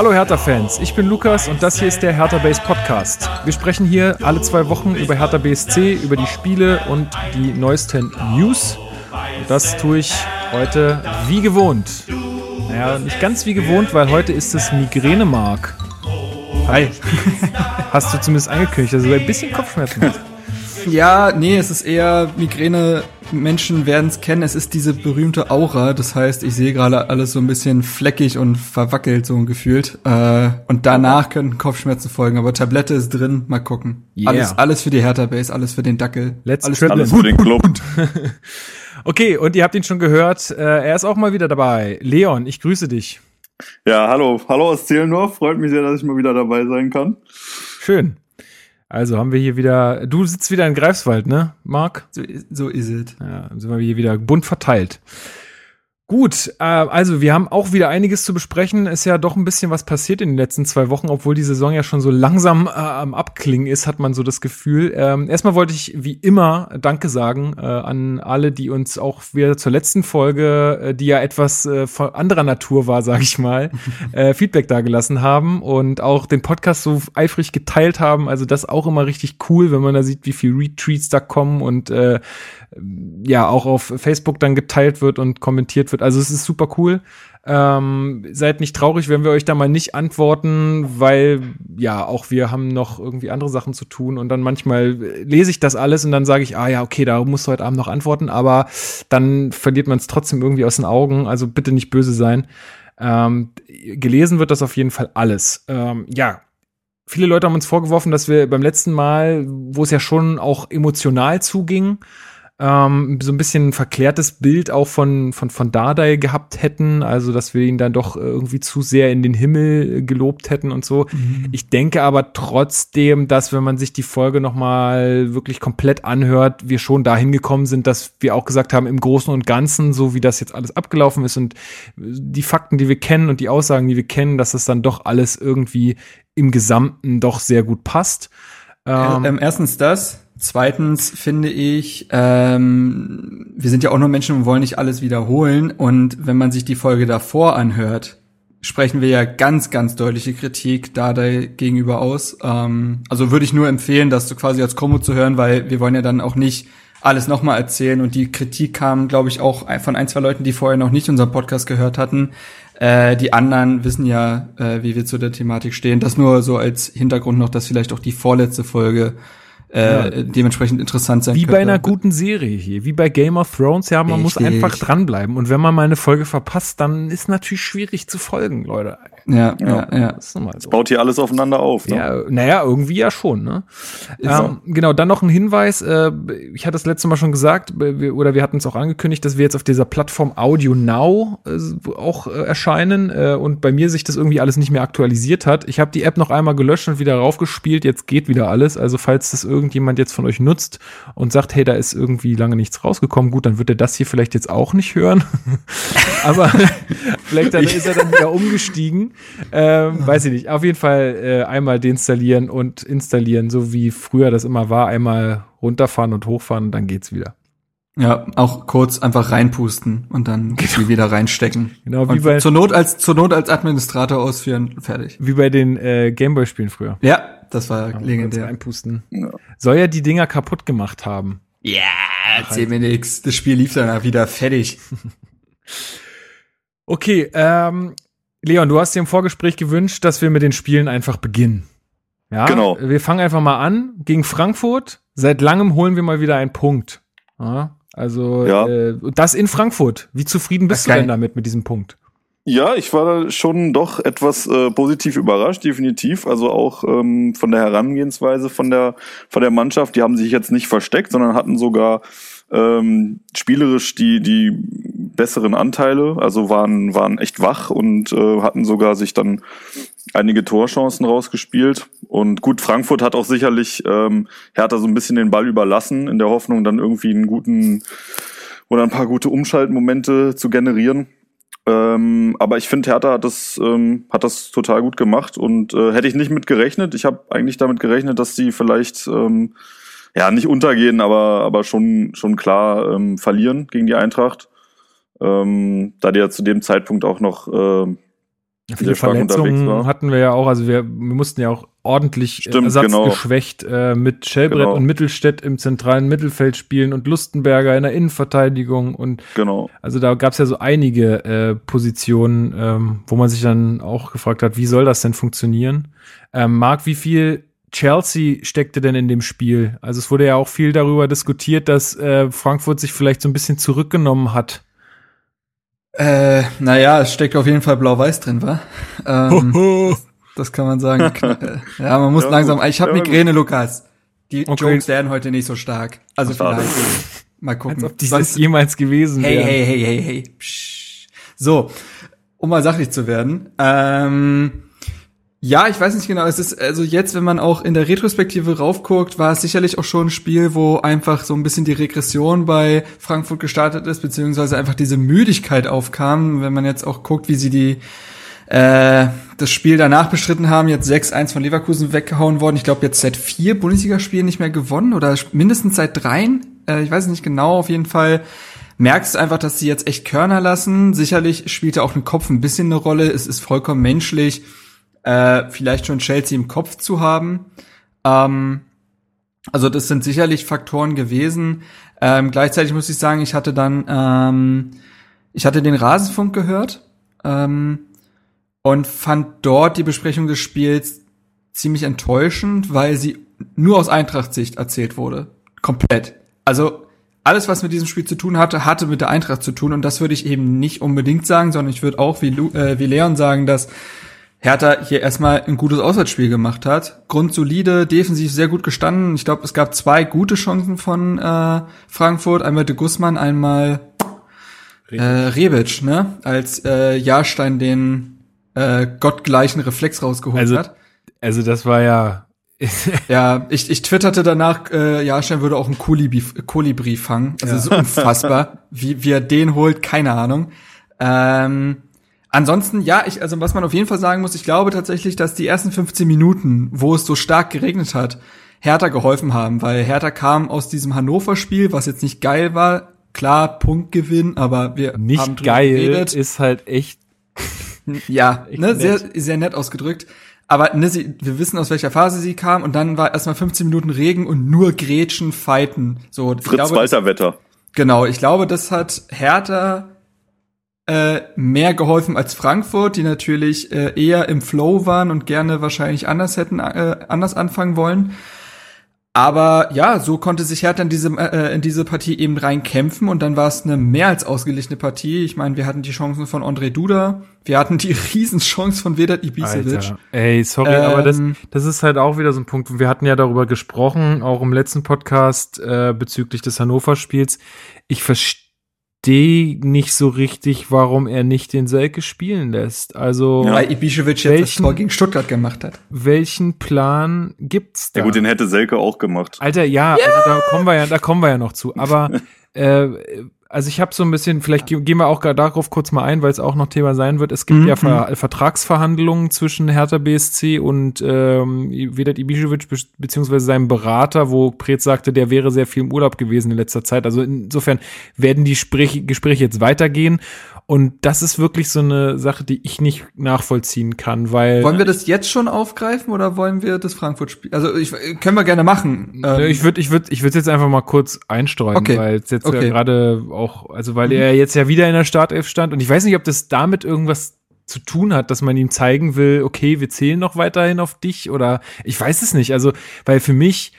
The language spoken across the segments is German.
Hallo Hertha-Fans, ich bin Lukas und das hier ist der Hertha Base Podcast. Wir sprechen hier alle zwei Wochen über Hertha BSC, über die Spiele und die neuesten News. Und das tue ich heute wie gewohnt. Naja, nicht ganz wie gewohnt, weil heute ist es Migräne-Mark. Hi. Hast du zumindest angekündigt, dass du ein bisschen Kopfschmerzen hast. Ja, nee, es ist eher Migräne. Menschen werden es kennen. Es ist diese berühmte Aura. Das heißt, ich sehe gerade alles so ein bisschen fleckig und verwackelt so gefühlt. Äh, und danach können Kopfschmerzen folgen. Aber Tablette ist drin. Mal gucken. Yeah. Alles, alles für die Hertha Base, alles für den Dackel. Let's alles, für, alles für den Club. okay, und ihr habt ihn schon gehört. Äh, er ist auch mal wieder dabei. Leon, ich grüße dich. Ja, hallo. Hallo aus Zehlendorf. Freut mich sehr, dass ich mal wieder dabei sein kann. Schön. Also haben wir hier wieder, du sitzt wieder in Greifswald, ne, Marc? So, so ist es. Ja, sind wir hier wieder bunt verteilt. Gut, äh, also wir haben auch wieder einiges zu besprechen. Ist ja doch ein bisschen was passiert in den letzten zwei Wochen, obwohl die Saison ja schon so langsam äh, am Abklingen ist, hat man so das Gefühl. Ähm, erstmal wollte ich wie immer Danke sagen äh, an alle, die uns auch wieder zur letzten Folge, äh, die ja etwas äh, von anderer Natur war, sage ich mal, äh, Feedback dagelassen haben und auch den Podcast so eifrig geteilt haben. Also das auch immer richtig cool, wenn man da sieht, wie viel Retweets da kommen und äh, ja auch auf Facebook dann geteilt wird und kommentiert wird. Also es ist super cool. Ähm, seid nicht traurig, wenn wir euch da mal nicht antworten, weil ja, auch wir haben noch irgendwie andere Sachen zu tun und dann manchmal lese ich das alles und dann sage ich, ah ja, okay, da musst du heute Abend noch antworten, aber dann verliert man es trotzdem irgendwie aus den Augen, also bitte nicht böse sein. Ähm, gelesen wird das auf jeden Fall alles. Ähm, ja, viele Leute haben uns vorgeworfen, dass wir beim letzten Mal, wo es ja schon auch emotional zuging, ähm, so ein bisschen ein verklärtes Bild auch von, von, von Dardai gehabt hätten, also dass wir ihn dann doch irgendwie zu sehr in den Himmel gelobt hätten und so. Mhm. Ich denke aber trotzdem, dass wenn man sich die Folge nochmal wirklich komplett anhört, wir schon dahin gekommen sind, dass wir auch gesagt haben, im Großen und Ganzen, so wie das jetzt alles abgelaufen ist und die Fakten, die wir kennen und die Aussagen, die wir kennen, dass es dann doch alles irgendwie im Gesamten doch sehr gut passt. Ähm, ähm, erstens das. Zweitens finde ich, ähm, wir sind ja auch nur Menschen und wollen nicht alles wiederholen. Und wenn man sich die Folge davor anhört, sprechen wir ja ganz, ganz deutliche Kritik da gegenüber aus. Ähm, also würde ich nur empfehlen, das so quasi als Kombo zu hören, weil wir wollen ja dann auch nicht alles nochmal erzählen. Und die Kritik kam, glaube ich, auch von ein, zwei Leuten, die vorher noch nicht unseren Podcast gehört hatten. Äh, die anderen wissen ja, äh, wie wir zu der Thematik stehen. Das nur so als Hintergrund noch, dass vielleicht auch die vorletzte Folge äh, ja. dementsprechend interessant sein Wie könnte. bei einer guten Serie hier, wie bei Game of Thrones, ja, man Richtig. muss einfach dranbleiben. Und wenn man mal eine Folge verpasst, dann ist natürlich schwierig zu folgen, Leute. Ja, ja, ja. Das, so. das baut hier alles aufeinander auf. Ne? Ja, naja, irgendwie ja schon. Ne? Ähm, genau, dann noch ein Hinweis. Äh, ich hatte das letzte Mal schon gesagt, wir, oder wir hatten es auch angekündigt, dass wir jetzt auf dieser Plattform Audio Now äh, auch äh, erscheinen äh, und bei mir sich das irgendwie alles nicht mehr aktualisiert hat. Ich habe die App noch einmal gelöscht und wieder raufgespielt. Jetzt geht wieder alles. Also falls das irgendjemand jetzt von euch nutzt und sagt, hey, da ist irgendwie lange nichts rausgekommen, gut, dann wird er das hier vielleicht jetzt auch nicht hören. Aber vielleicht dann ist er dann wieder umgestiegen. Ähm, weiß ich nicht. Auf jeden Fall äh, einmal deinstallieren und installieren, so wie früher das immer war. Einmal runterfahren und hochfahren und dann geht's wieder. Ja, auch kurz einfach reinpusten und dann genau. wieder reinstecken. Genau, wie und bei zur Not als zur Not als Administrator ausführen, fertig. Wie bei den äh, Gameboy-Spielen früher. Ja, das war ja, legendär. Reinpusten. Ja. Soll ja die Dinger kaputt gemacht haben. Ja, erzähl mir nix. Das Spiel lief dann wieder fertig. okay, ähm, Leon, du hast dir im Vorgespräch gewünscht, dass wir mit den Spielen einfach beginnen. Ja, genau. Wir fangen einfach mal an gegen Frankfurt. Seit langem holen wir mal wieder einen Punkt. Ja, also ja. Äh, das in Frankfurt. Wie zufrieden bist du denn damit mit diesem Punkt? Ja, ich war schon doch etwas äh, positiv überrascht, definitiv. Also auch ähm, von der Herangehensweise von der von der Mannschaft. Die haben sich jetzt nicht versteckt, sondern hatten sogar ähm, spielerisch die die besseren Anteile. Also waren waren echt wach und äh, hatten sogar sich dann einige Torchancen rausgespielt. Und gut, Frankfurt hat auch sicherlich ähm, Hertha so ein bisschen den Ball überlassen in der Hoffnung, dann irgendwie einen guten oder ein paar gute Umschaltmomente zu generieren. Ähm, aber ich finde, Hertha hat das, ähm, hat das total gut gemacht und äh, hätte ich nicht mit gerechnet. Ich habe eigentlich damit gerechnet, dass sie vielleicht ähm, ja nicht untergehen, aber, aber schon, schon klar ähm, verlieren gegen die Eintracht. Ähm, da die ja zu dem Zeitpunkt auch noch äh, Viele Verletzungen hatten wir ja auch, also wir, wir mussten ja auch ordentlich Stimmt, ersatzgeschwächt genau. äh, mit Schellbrett Genau. und Mittelstädt im zentralen Mittelfeld spielen und Lustenberger in der Innenverteidigung und Genau. also da gab es ja so einige äh, Positionen, ähm, wo man sich dann auch gefragt hat, wie soll das denn funktionieren? Ähm, Marc, wie viel Chelsea steckte denn in dem Spiel? Also es wurde ja auch viel darüber diskutiert, dass äh, Frankfurt sich vielleicht so ein bisschen zurückgenommen hat. Äh, naja, es steckt auf jeden Fall blau-weiß drin, wa? Ähm, das kann man sagen. Äh, ja, man muss Ja, langsam. Ich habe Ja, Migräne, Lukas. Die Okay. Jokes werden heute nicht so stark. Also Schade. vielleicht. Mal gucken. Als ob die Sonst- das jemals gewesen Hey, wären. hey, hey, hey, hey. Psch. So, um mal sachlich zu werden. Ähm, ja, ich weiß nicht genau. Es ist also jetzt, wenn man auch in der Retrospektive raufguckt, war es sicherlich auch schon ein Spiel, wo einfach so ein bisschen die Regression bei Frankfurt gestartet ist, beziehungsweise einfach diese Müdigkeit aufkam. Wenn man jetzt auch guckt, wie sie die äh, das Spiel danach bestritten haben, jetzt 6-1 von Leverkusen weggehauen worden. Ich glaube, jetzt seit vier Bundesligaspielen nicht mehr gewonnen oder mindestens seit dreien. Äh, ich weiß nicht genau, auf jeden Fall merkst du einfach, dass sie jetzt echt Körner lassen. Sicherlich spielte auch ein Kopf ein bisschen eine Rolle. Es ist vollkommen menschlich, äh, vielleicht schon Chelsea im Kopf zu haben. Ähm, also das sind sicherlich Faktoren gewesen. Ähm, gleichzeitig muss ich sagen, ich hatte dann, ähm, ich hatte den Rasenfunk gehört ähm, und fand dort die Besprechung des Spiels ziemlich enttäuschend, weil sie nur aus Eintracht-Sicht erzählt wurde. Komplett. Also alles, was mit diesem Spiel zu tun hatte, hatte mit der Eintracht zu tun. Und das würde ich eben nicht unbedingt sagen, sondern ich würde auch wie, Lu äh, wie Leon sagen, dass Hertha hier erstmal ein gutes Auswärtsspiel gemacht hat. Grundsolide, defensiv sehr gut gestanden. Ich glaube, es gab zwei gute Chancen von äh, Frankfurt. Einmal de Guzman, einmal äh, Rebic, ne? Als äh, Jahrstein den äh, gottgleichen Reflex rausgeholt Also- hat. Also das war ja Ja, ich, ich twitterte danach, äh, Jahrstein würde auch einen Kolibri, Kolibri fangen. Also Ja. so unfassbar. wie, wie er den holt, keine Ahnung. Ähm, ansonsten, ja, ich, also was man auf jeden Fall sagen muss, ich glaube tatsächlich, dass die ersten 15 Minuten, wo es so stark geregnet hat, Hertha geholfen haben, weil Hertha kam aus diesem Hannover-Spiel, was jetzt nicht geil war. Klar, Punktgewinn, aber wir haben nicht drüber geil, geredet. ist halt echt Ja, Echt ne, nett. sehr, sehr nett ausgedrückt. Aber ne, sie, wir wissen, aus welcher Phase sie kam und dann war erstmal 15 Minuten Regen und nur Grätschen, Fighten. So, ich Fritz glaube, Walter Wetter. Genau, ich glaube, das hat Hertha äh, mehr geholfen als Frankfurt, die natürlich äh, eher im Flow waren und gerne wahrscheinlich anders hätten äh, anders anfangen wollen. Aber ja, so konnte sich Hertha in diese, äh, in diese Partie eben reinkämpfen und dann war es eine mehr als ausgeglichene Partie. Ich meine, wir hatten die Chancen von André Duda, wir hatten die Riesenchance von Vedat Ibisevic. Alter. Ey, sorry, aber das, Ähm, das ist halt auch wieder so ein Punkt. Wir hatten ja darüber gesprochen, auch im letzten Podcast äh, bezüglich des Hannover-Spiels. Ich verstehe nicht so richtig, warum er nicht den Selke spielen lässt. Also Weil Ibisevic jetzt das Welchen- Tor gegen Stuttgart gemacht hat. welchen Plan gibt's da? Ja gut, den hätte Selke auch gemacht. Alter, ja, also da kommen wir ja, da kommen wir ja noch zu. Aber äh, also ich habe so ein bisschen, vielleicht ge- gehen wir auch gar darauf kurz mal ein, weil es auch noch Thema sein wird. Es gibt Mhm. ja Ver Vertragsverhandlungen zwischen Hertha BSC und ähm, Vedat Ibišević be beziehungsweise seinem Berater, wo Preetz sagte, der wäre sehr viel im Urlaub gewesen in letzter Zeit. Also insofern werden die Sprech Gespräche jetzt weitergehen. Und das ist wirklich so eine Sache, die ich nicht nachvollziehen kann, weil Wollen wir das jetzt schon aufgreifen oder wollen wir das Frankfurt-Spiel? Also ich, können wir gerne machen. Ähm, ich würde ich würd, ich würd jetzt einfach mal kurz einstreuen, Okay. weil es jetzt ja Okay. gerade auch, also weil er jetzt ja wieder in der Startelf stand und ich weiß nicht, ob das damit irgendwas zu tun hat, dass man ihm zeigen will, okay, wir zählen noch weiterhin auf dich oder ich weiß es nicht. Also, weil für mich,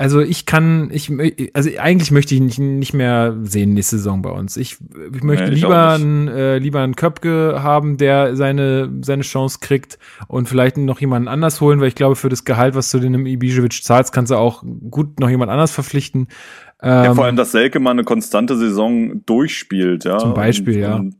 also ich kann, ich, also eigentlich möchte ich nicht, nicht mehr sehen nächste Saison bei uns. Ich, ich möchte Nee, ich lieber einen, äh, lieber einen Köpke haben, der seine, seine Chance kriegt und vielleicht noch jemanden anders holen, weil ich glaube, für das Gehalt, was du dem Ibisevic zahlst, kannst du auch gut noch jemand anders verpflichten. Ja, Ähm, vor allem, dass Selke mal eine konstante Saison durchspielt, ja. Zum Beispiel, und, ja. Und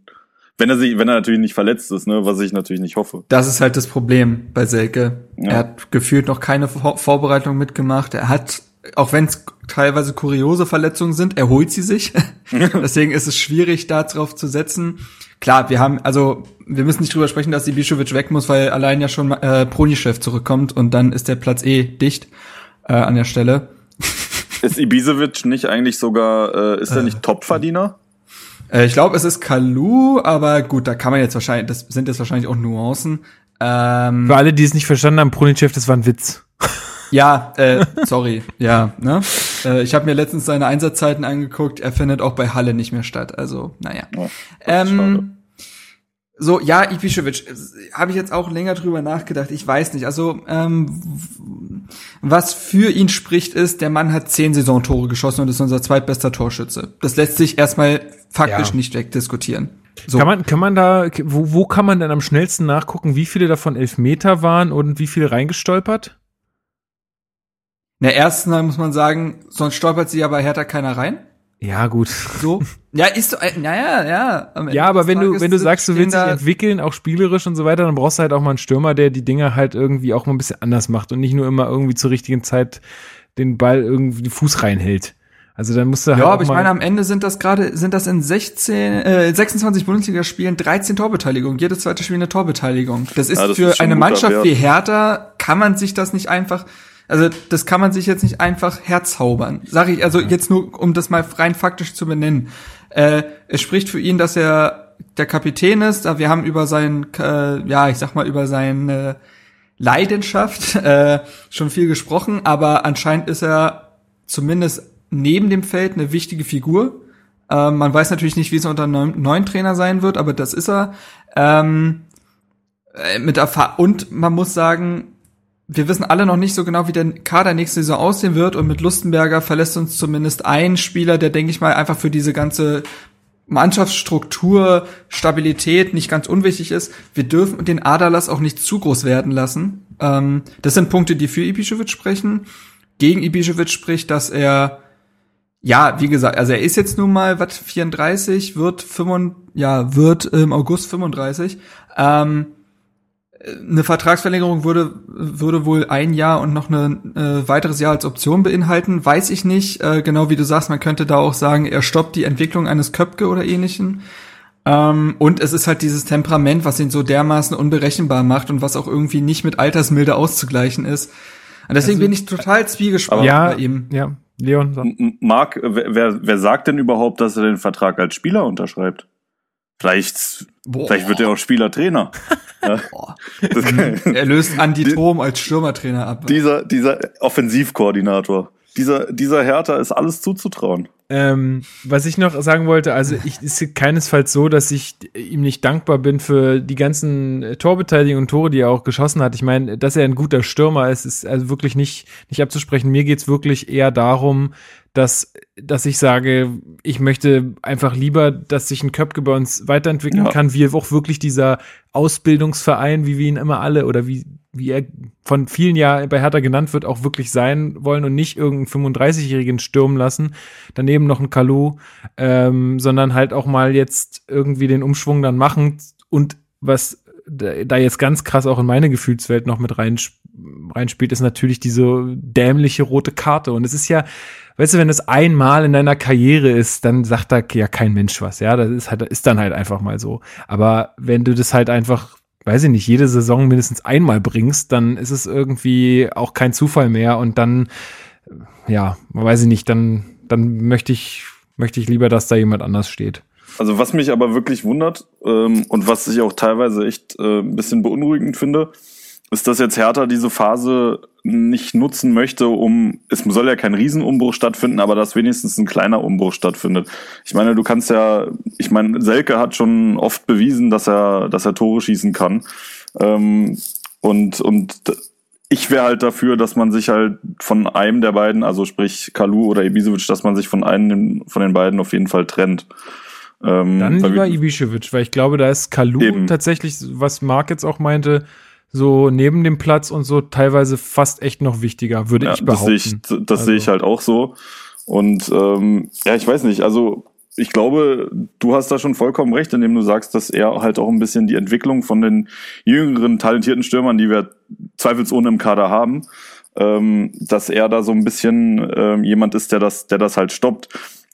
wenn er sich, wenn er natürlich nicht verletzt ist, ne, was ich natürlich nicht hoffe. Das ist halt das Problem bei Selke. Ja. Er hat gefühlt noch keine Vor Vorbereitung mitgemacht. Er hat, auch wenn es teilweise kuriose Verletzungen sind, er holt sie sich. Deswegen ist es schwierig, da drauf zu setzen. Klar, wir haben, also wir müssen nicht drüber sprechen, dass Ibišević weg muss, weil allein ja schon äh, Pronischew zurückkommt und dann ist der Platz eh dicht äh, an der Stelle. Ist Ibisevic nicht eigentlich sogar, äh, ist er nicht Topverdiener? Äh, ich glaube, es ist Kalu, aber gut, da kann man jetzt wahrscheinlich, das sind jetzt wahrscheinlich auch Nuancen. Ähm, Für alle, die es nicht verstanden haben, Prolinchev, das war ein Witz. ja, äh, sorry, ja, ne? Äh, ich habe mir letztens seine Einsatzzeiten angeguckt. Er findet auch bei Halle nicht mehr statt. Also, naja. Ja, ähm, so, ja, Ibišević, habe ich jetzt auch länger drüber nachgedacht. Ich weiß nicht. Also, ähm, was für ihn spricht, ist, der Mann hat zehn Saisontore geschossen und ist unser zweitbester Torschütze. Das lässt sich erstmal faktisch Ja. nicht wegdiskutieren. So. Kann man, kann man da, wo, wo kann man denn am schnellsten nachgucken, wie viele davon Elfmeter waren und wie viele reingestolpert? In der ersten Mal muss man sagen, sonst stolpert sie ja bei Hertha keiner rein. Ja, gut. So. ja, ist so, äh, naja, ja. am Ende Ja, aber wenn du, wenn du sagst, du willst dich entwickeln, auch spielerisch und so weiter, dann brauchst du halt auch mal einen Stürmer, der die Dinger halt irgendwie auch mal ein bisschen anders macht und nicht nur immer irgendwie zur richtigen Zeit den Ball irgendwie den Fuß reinhält. Also dann musst du halt Ja, auch aber ich mal, meine, am Ende sind das gerade, sind das in 16, äh, 26 Bundesligaspielen 13 Torbeteiligung. Jedes zweite Spiel eine Torbeteiligung. Das ist Ja, das für ist eine Mannschaft Wert. wie Hertha, kann man sich das nicht einfach, also das kann man sich jetzt nicht einfach herzaubern. Sag ich, also jetzt nur, um das mal rein faktisch zu benennen. Äh, es spricht für ihn, dass er der Kapitän ist. Wir haben über sein, äh, ja, ich sag mal, über seine Leidenschaft äh, schon viel gesprochen, aber anscheinend ist er zumindest neben dem Feld eine wichtige Figur. Ähm, man weiß natürlich nicht, wie es unter einem neuen, Trainer sein wird, aber das ist er. Ähm, äh, mit Erfahr und man muss sagen, wir wissen alle noch nicht so genau, wie der Kader nächste Saison aussehen wird. Und mit Lustenberger verlässt uns zumindest ein Spieler, der, denke ich mal, einfach für diese ganze Mannschaftsstruktur, Stabilität nicht ganz unwichtig ist. Wir dürfen den Aderlass auch nicht zu groß werden lassen. Ähm, das sind Punkte, die für Ibišević sprechen. Gegen Ibišević spricht, dass er ja, wie gesagt, also er ist jetzt nun mal was 34, wird 5, ja, wird im August 35. Ähm, eine Vertragsverlängerung würde würde wohl ein Jahr und noch ein äh, weiteres Jahr als Option beinhalten, weiß ich nicht. Äh, genau wie du sagst, man könnte da auch sagen, er stoppt die Entwicklung eines Köpke oder ähnlichen. Ähm, und es ist halt dieses Temperament, was ihn so dermaßen unberechenbar macht und was auch irgendwie nicht mit Altersmilde auszugleichen ist. Und deswegen Also- bin ich total zwiegespalten ja, bei ihm. ja, Leon, sag. M- Marc, wer, wer, wer sagt denn überhaupt, dass er den Vertrag als Spieler unterschreibt? Vielleicht, Boah. vielleicht wird er auch Spielertrainer. ja, Er löst Andi Thom als Stürmertrainer ab. dieser, dieser Offensivkoordinator. Dieser, dieser Hertha ist alles zuzutrauen. Ähm, was ich noch sagen wollte, also ich ist keinesfalls so, dass ich ihm nicht dankbar bin für die ganzen äh, Torbeteiligungen und Tore, die er auch geschossen hat. Ich meine, dass er ein guter Stürmer ist, ist also wirklich nicht, nicht abzusprechen. Mir geht's wirklich eher darum, dass, dass ich sage, ich möchte einfach lieber, dass sich ein Köpke bei uns weiterentwickeln Ja. kann, wie auch wirklich dieser Ausbildungsverein, wie wir ihn immer alle oder wie, wie er von vielen Jahren bei Hertha genannt wird, auch wirklich sein wollen und nicht irgendeinen 35-Jährigen stürmen lassen. Daneben noch ein Kalu, ähm, sondern halt auch mal jetzt irgendwie den Umschwung dann machen und was da da jetzt ganz krass auch in meine Gefühlswelt noch mit rein, reinspielt, ist natürlich diese dämliche rote Karte. Und es ist ja, weißt du, wenn das einmal in deiner Karriere ist, dann sagt da ja kein Mensch was. Ja, das ist halt, ist dann halt einfach mal so. Aber wenn du das halt einfach, weiß ich nicht, jede Saison mindestens einmal bringst, dann ist es irgendwie auch kein Zufall mehr. Und dann, ja, weiß ich nicht, dann, dann möchte ich, möchte ich lieber, dass da jemand anders steht. Also was mich aber wirklich wundert ähm, und was ich auch teilweise echt äh, ein bisschen beunruhigend finde, ist, dass jetzt Hertha diese Phase nicht nutzen möchte, um, es soll ja kein Riesenumbruch stattfinden, aber dass wenigstens ein kleiner Umbruch stattfindet. Ich meine, du kannst ja, ich meine, Selke hat schon oft bewiesen, dass er, dass er Tore schießen kann. Ähm, und, und ich wäre halt dafür, dass man sich halt von einem der beiden, also sprich Kalu oder Ibisevic, dass man sich von einem von den beiden auf jeden Fall trennt. Ähm, Dann lieber Ibišević, weil ich glaube, da ist Kalu Eben. tatsächlich, was Marc jetzt auch meinte, so neben dem Platz und so teilweise fast echt noch wichtiger, würde ja, ich das sehe behaupten. ich, das sehe ich Also- halt auch so. Und ähm, ja, ich weiß nicht, also ich glaube, du hast da schon vollkommen recht, indem du sagst, dass er halt auch ein bisschen die Entwicklung von den jüngeren, talentierten Stürmern, die wir zweifelsohne im Kader haben, ähm, dass er da so ein bisschen ähm, jemand ist, der das, der das halt stoppt.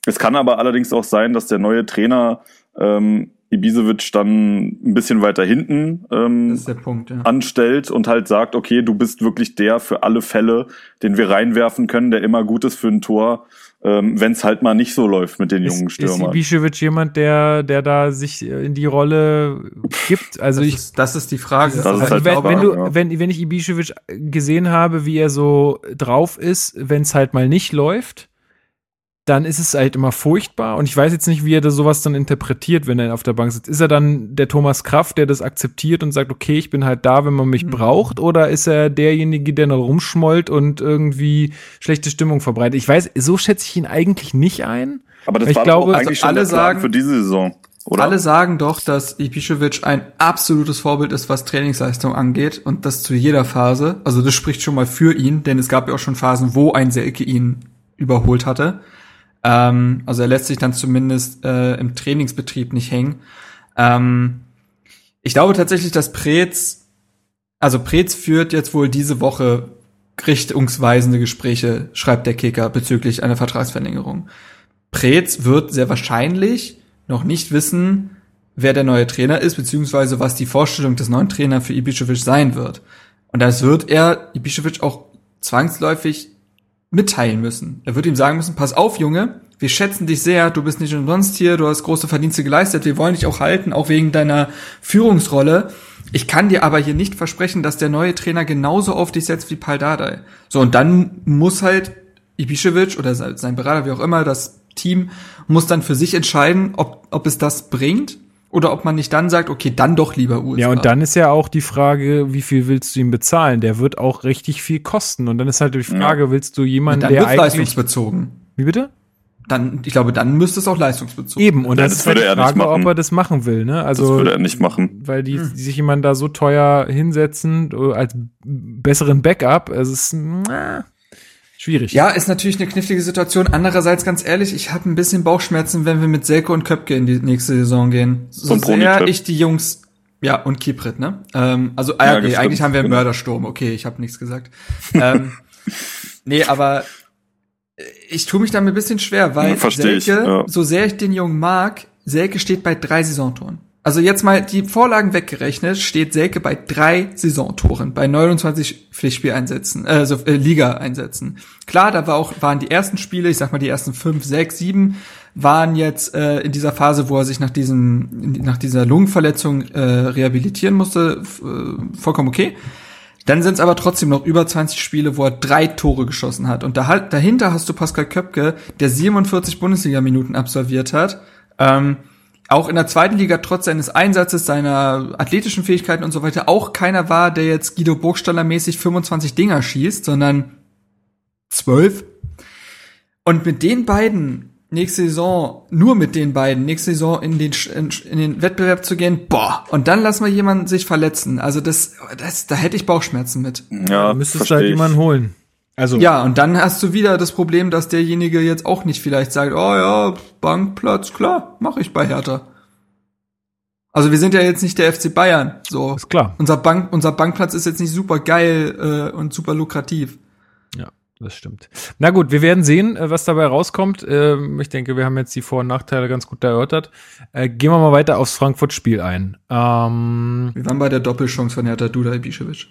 Es kann aber allerdings auch sein, dass der neue Trainer ähm, Ibisevic dann ein bisschen weiter hinten ähm, ist Punkt, ja. anstellt und halt sagt, okay, du bist wirklich der für alle Fälle, den wir reinwerfen können, der immer gut ist für ein Tor. ähm, wenn es halt mal nicht so läuft mit den jungen ist, Stürmern. Ist Ibišević jemand, der, der da sich in die Rolle gibt? Also das ich, ist, das ist die Frage. Das ist also halt wenn, die wenn du, ja. wenn, wenn ich Ibišević gesehen habe, wie er so drauf ist, wenn es halt mal nicht läuft, dann ist es halt immer furchtbar. Und ich weiß jetzt nicht, wie er das sowas dann interpretiert, wenn er auf der Bank sitzt. Ist er dann der Thomas Kraft, der das akzeptiert und sagt, okay, ich bin halt da, wenn man mich Mhm. braucht? Oder ist er derjenige, der noch rumschmollt und irgendwie schlechte Stimmung verbreitet? Ich weiß, so schätze ich ihn eigentlich nicht ein. Aber das ich war glaube, also eigentlich schon alle der Plan sagen- für diese Saison, oder? Alle sagen doch, dass Ibišević ein absolutes Vorbild ist, was Trainingsleistung angeht und das zu jeder Phase. Also das spricht schon mal für ihn, denn es gab ja auch schon Phasen, wo ein Selke ihn überholt hatte. Ähm, also er lässt sich dann zumindest äh, im Trainingsbetrieb nicht hängen. Ähm, ich glaube tatsächlich, dass Preetz, also Preetz führt jetzt wohl diese Woche richtungsweisende Gespräche, schreibt der Kicker, bezüglich einer Vertragsverlängerung. Preetz wird sehr wahrscheinlich noch nicht wissen, wer der neue Trainer ist, beziehungsweise was die Vorstellung des neuen Trainers für Ibišević sein wird. Und das wird er Ibišević auch zwangsläufig mitteilen müssen. Er wird ihm sagen müssen, pass auf, Junge, wir schätzen dich sehr, du bist nicht umsonst hier, du hast große Verdienste geleistet, wir wollen dich auch halten, auch wegen deiner Führungsrolle. Ich kann dir aber hier nicht versprechen, dass der neue Trainer genauso auf dich setzt wie Pal Dardai. So, und dann muss halt Ibišević oder sein Berater, wie auch immer, das Team, muss dann für sich entscheiden, ob, ob es das bringt oder ob man nicht dann sagt, okay, dann doch lieber USA. Ja, und dann ist ja auch die Frage, wie viel willst du ihm bezahlen? Der wird auch richtig viel kosten. Und dann ist halt die Frage, willst du jemanden, dann der wird eigentlich. leistungsbezogen. Wie bitte? Dann, ich glaube, dann müsste es auch leistungsbezogen. Eben, und Ja, das, das ist halt die würde er nicht Frage, ob machen. er das machen will, ne? das Also, würde er nicht machen. weil die, Hm. die sich jemand da so teuer hinsetzen, äh, als besseren Backup, es ist na, schwierig. Ja, ist natürlich eine knifflige Situation. Andererseits, ganz ehrlich, ich habe ein bisschen Bauchschmerzen, wenn wir mit Selko und Köpke in die nächste Saison gehen. So Und sehr ich die Jungs, ja, und Kiprit, ne? Ähm, also, ah, Ja, okay, stimmt, eigentlich haben wir einen genau. Mördersturm. Okay, ich habe nichts gesagt. ähm, nee, aber äh, ich tue mich damit ein bisschen schwer, weil Ja, Selke, ich, ja. so sehr ich den Jungen mag, Selke steht bei drei Saisontoren. Also jetzt mal die Vorlagen weggerechnet, steht Selke bei drei Saisontoren, bei 29 Pflichtspieleinsätzen, äh, also äh, Liga-Einsätzen. Klar, da war auch, waren die ersten Spiele, ich sag mal die ersten fünf, sechs, sieben, waren jetzt äh, in dieser Phase, wo er sich nach diesem, nach dieser Lungenverletzung äh, rehabilitieren musste, äh, vollkommen okay. Dann sind es aber trotzdem noch über 20 Spiele, wo er drei Tore geschossen hat. Und da, dahinter hast du Pascal Köpke, der 47 Bundesliga-Minuten absolviert hat. Ähm, auch in der zweiten Liga trotz seines Einsatzes, seiner athletischen Fähigkeiten und so weiter auch keiner war, der jetzt Guido Burgstaller mäßig 25 Dinger schießt, sondern 12. Und mit den beiden nächste Saison, nur mit den beiden nächste Saison in den, in, in den Wettbewerb zu gehen, boah, und dann lassen wir jemanden sich verletzen. Also das, das, da hätte ich Bauchschmerzen mit. Ja, da müsstest halt jemanden holen. Also, Ja, und dann hast du wieder das Problem, dass derjenige jetzt auch nicht vielleicht sagt, oh ja, Bankplatz, klar, mache ich bei Hertha. Also wir sind ja jetzt nicht der FC Bayern, so. ist klar. Unser Bank, unser Bankplatz ist jetzt nicht super geil äh, und super lukrativ. Ja, das stimmt. Na gut, wir werden sehen, äh, was dabei rauskommt. Ähm, Ich denke, wir haben jetzt die Vor- und Nachteile ganz gut erörtert. Äh, Gehen wir mal weiter aufs Frankfurt-Spiel ein. Ähm, Wir waren bei der Doppelchance von Hertha Duda Ibišević.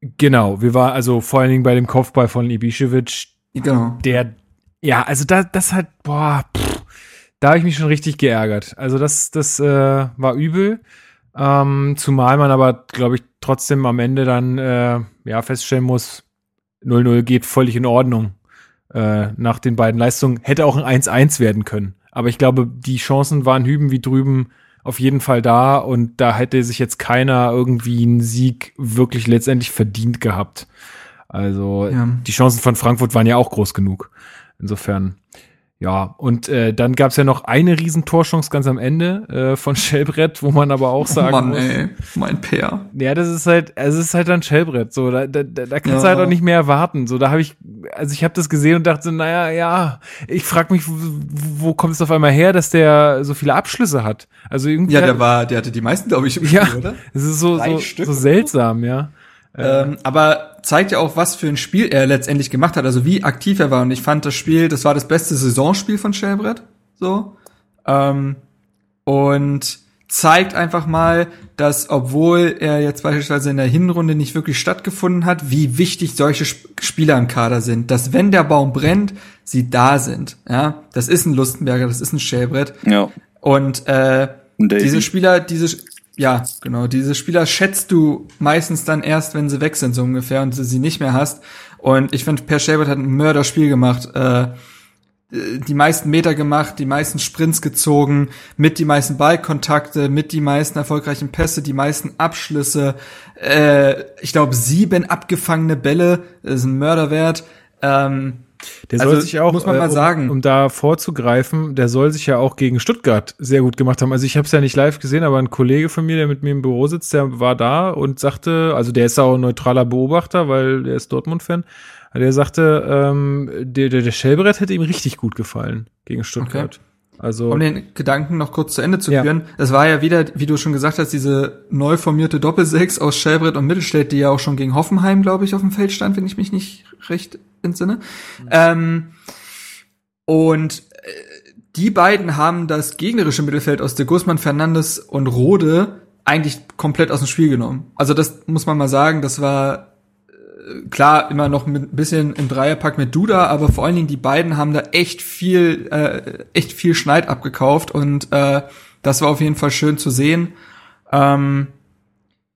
Genau, wir waren also vor allen Dingen bei dem Kopfball von Ibišević, Genau. der, ja, also da, das halt, boah, pff, da habe ich mich schon richtig geärgert. Also das, das äh, war übel. Ähm, zumal man aber, glaube ich, trotzdem am Ende dann äh, ja feststellen muss, 0-0 geht völlig in Ordnung. Äh, nach den beiden Leistungen hätte auch ein 1-1 werden können. Aber ich glaube, die Chancen waren hüben wie drüben auf jeden Fall da und da hätte sich jetzt keiner irgendwie einen Sieg wirklich letztendlich verdient gehabt. Also Ja. die Chancen von Frankfurt waren ja auch groß genug. Insofern, ja. Und äh, dann gab es ja noch eine riesen Torchance ganz am Ende äh, von Schellbrett, wo man aber auch sagen oh Mann, muss, ey, mein Peer. ja, das ist halt, es ist halt dann Schellbrett. So, da, da, da kannst du Ja. halt auch nicht mehr erwarten. So, da habe ich, also ich habe das gesehen und dachte, naja, ja, ich frage mich, wo, wo kommt es auf einmal her, dass der so viele Abschlüsse hat? Also irgendwie, Ja, hat- der war, der hatte die meisten, glaube ich, im ja, Spiel, oder? es ist so, Drei so, Stück so oder so? Ja. Ähm, aber zeigt ja auch, was für ein Spiel er letztendlich gemacht hat, also wie aktiv er war. Und ich fand das Spiel, das war das beste Saisonspiel von Schellbrett. So. Ähm, und zeigt einfach mal, dass obwohl er jetzt beispielsweise in der Hinrunde nicht wirklich stattgefunden hat, wie wichtig solche Spieler im Kader sind. Dass wenn der Baum brennt, sie da sind. Ja, das ist ein Lustenberger, das ist ein Schellbrett. Ja. Und äh, diese Spieler, diese ja, genau, diese Spieler schätzt du meistens dann erst, wenn sie weg sind, so ungefähr, und du sie nicht mehr hast. Und ich finde, Per Schellbrett hat ein Mörderspiel gemacht. Äh, die meisten Meter gemacht, die meisten Sprints gezogen, mit die meisten Ballkontakte, mit die meisten erfolgreichen Pässe, die meisten Abschlüsse. Äh, ich glaube, sieben abgefangene Bälle, ist ein Mörderwert. Ähm, der soll also, sich auch, muss man mal äh, um, sagen, um da vorzugreifen, der soll sich ja auch gegen Stuttgart sehr gut gemacht haben. Also ich habe es ja nicht live gesehen, aber ein Kollege von mir, der mit mir im Büro sitzt, der war da und sagte, also der ist auch ein neutraler Beobachter, weil der ist Dortmund-Fan der sagte, ähm, der, der, der Shellbrett hätte ihm richtig gut gefallen gegen Stuttgart. Okay. Also, um den Gedanken noch kurz zu Ende zu führen, ja. es war ja wieder, wie du schon gesagt hast, diese neu formierte Doppelsechs aus Schellbrett und Mittelstädt, die ja auch schon gegen Hoffenheim, glaube ich, auf dem Feld stand, wenn ich mich nicht recht entsinne. Mhm. Ähm, und äh, die beiden haben das gegnerische Mittelfeld aus der Guzman, Fernandes und Rode eigentlich komplett aus dem Spiel genommen. Also das muss man mal sagen, das war klar immer noch mit ein bisschen im Dreierpack mit Duda, aber vor allen Dingen die beiden haben da echt viel, äh, echt viel Schneid abgekauft und äh, das war auf jeden Fall schön zu sehen. Ähm,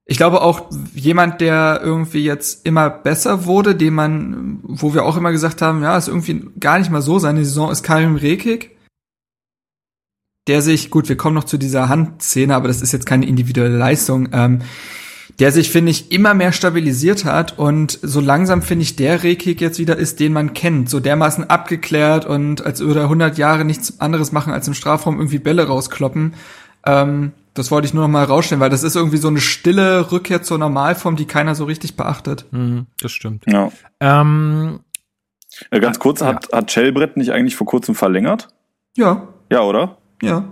ich glaube auch jemand, der irgendwie jetzt immer besser wurde, dem man, wo wir auch immer gesagt haben, ja, ist irgendwie gar nicht mal so seine Saison, ist Karim Rekik. Der sich, gut, wir kommen noch zu dieser Handszene, aber das ist jetzt keine individuelle Leistung. Ähm, der sich, finde ich, immer mehr stabilisiert hat und so langsam, finde ich, der Rekik jetzt wieder ist, den man kennt. So dermaßen abgeklärt und als würde er 100 Jahre nichts anderes machen, als im Strafraum irgendwie Bälle rauskloppen. Ähm, das wollte ich nur noch mal rausstellen, weil das ist irgendwie so eine stille Rückkehr zur Normalform, die keiner so richtig beachtet. Mhm, das stimmt. Ja. Ähm, ja, ganz kurz, ja. hat, hat Shellbrett nicht eigentlich vor kurzem verlängert? Ja. Ja, oder? Ja.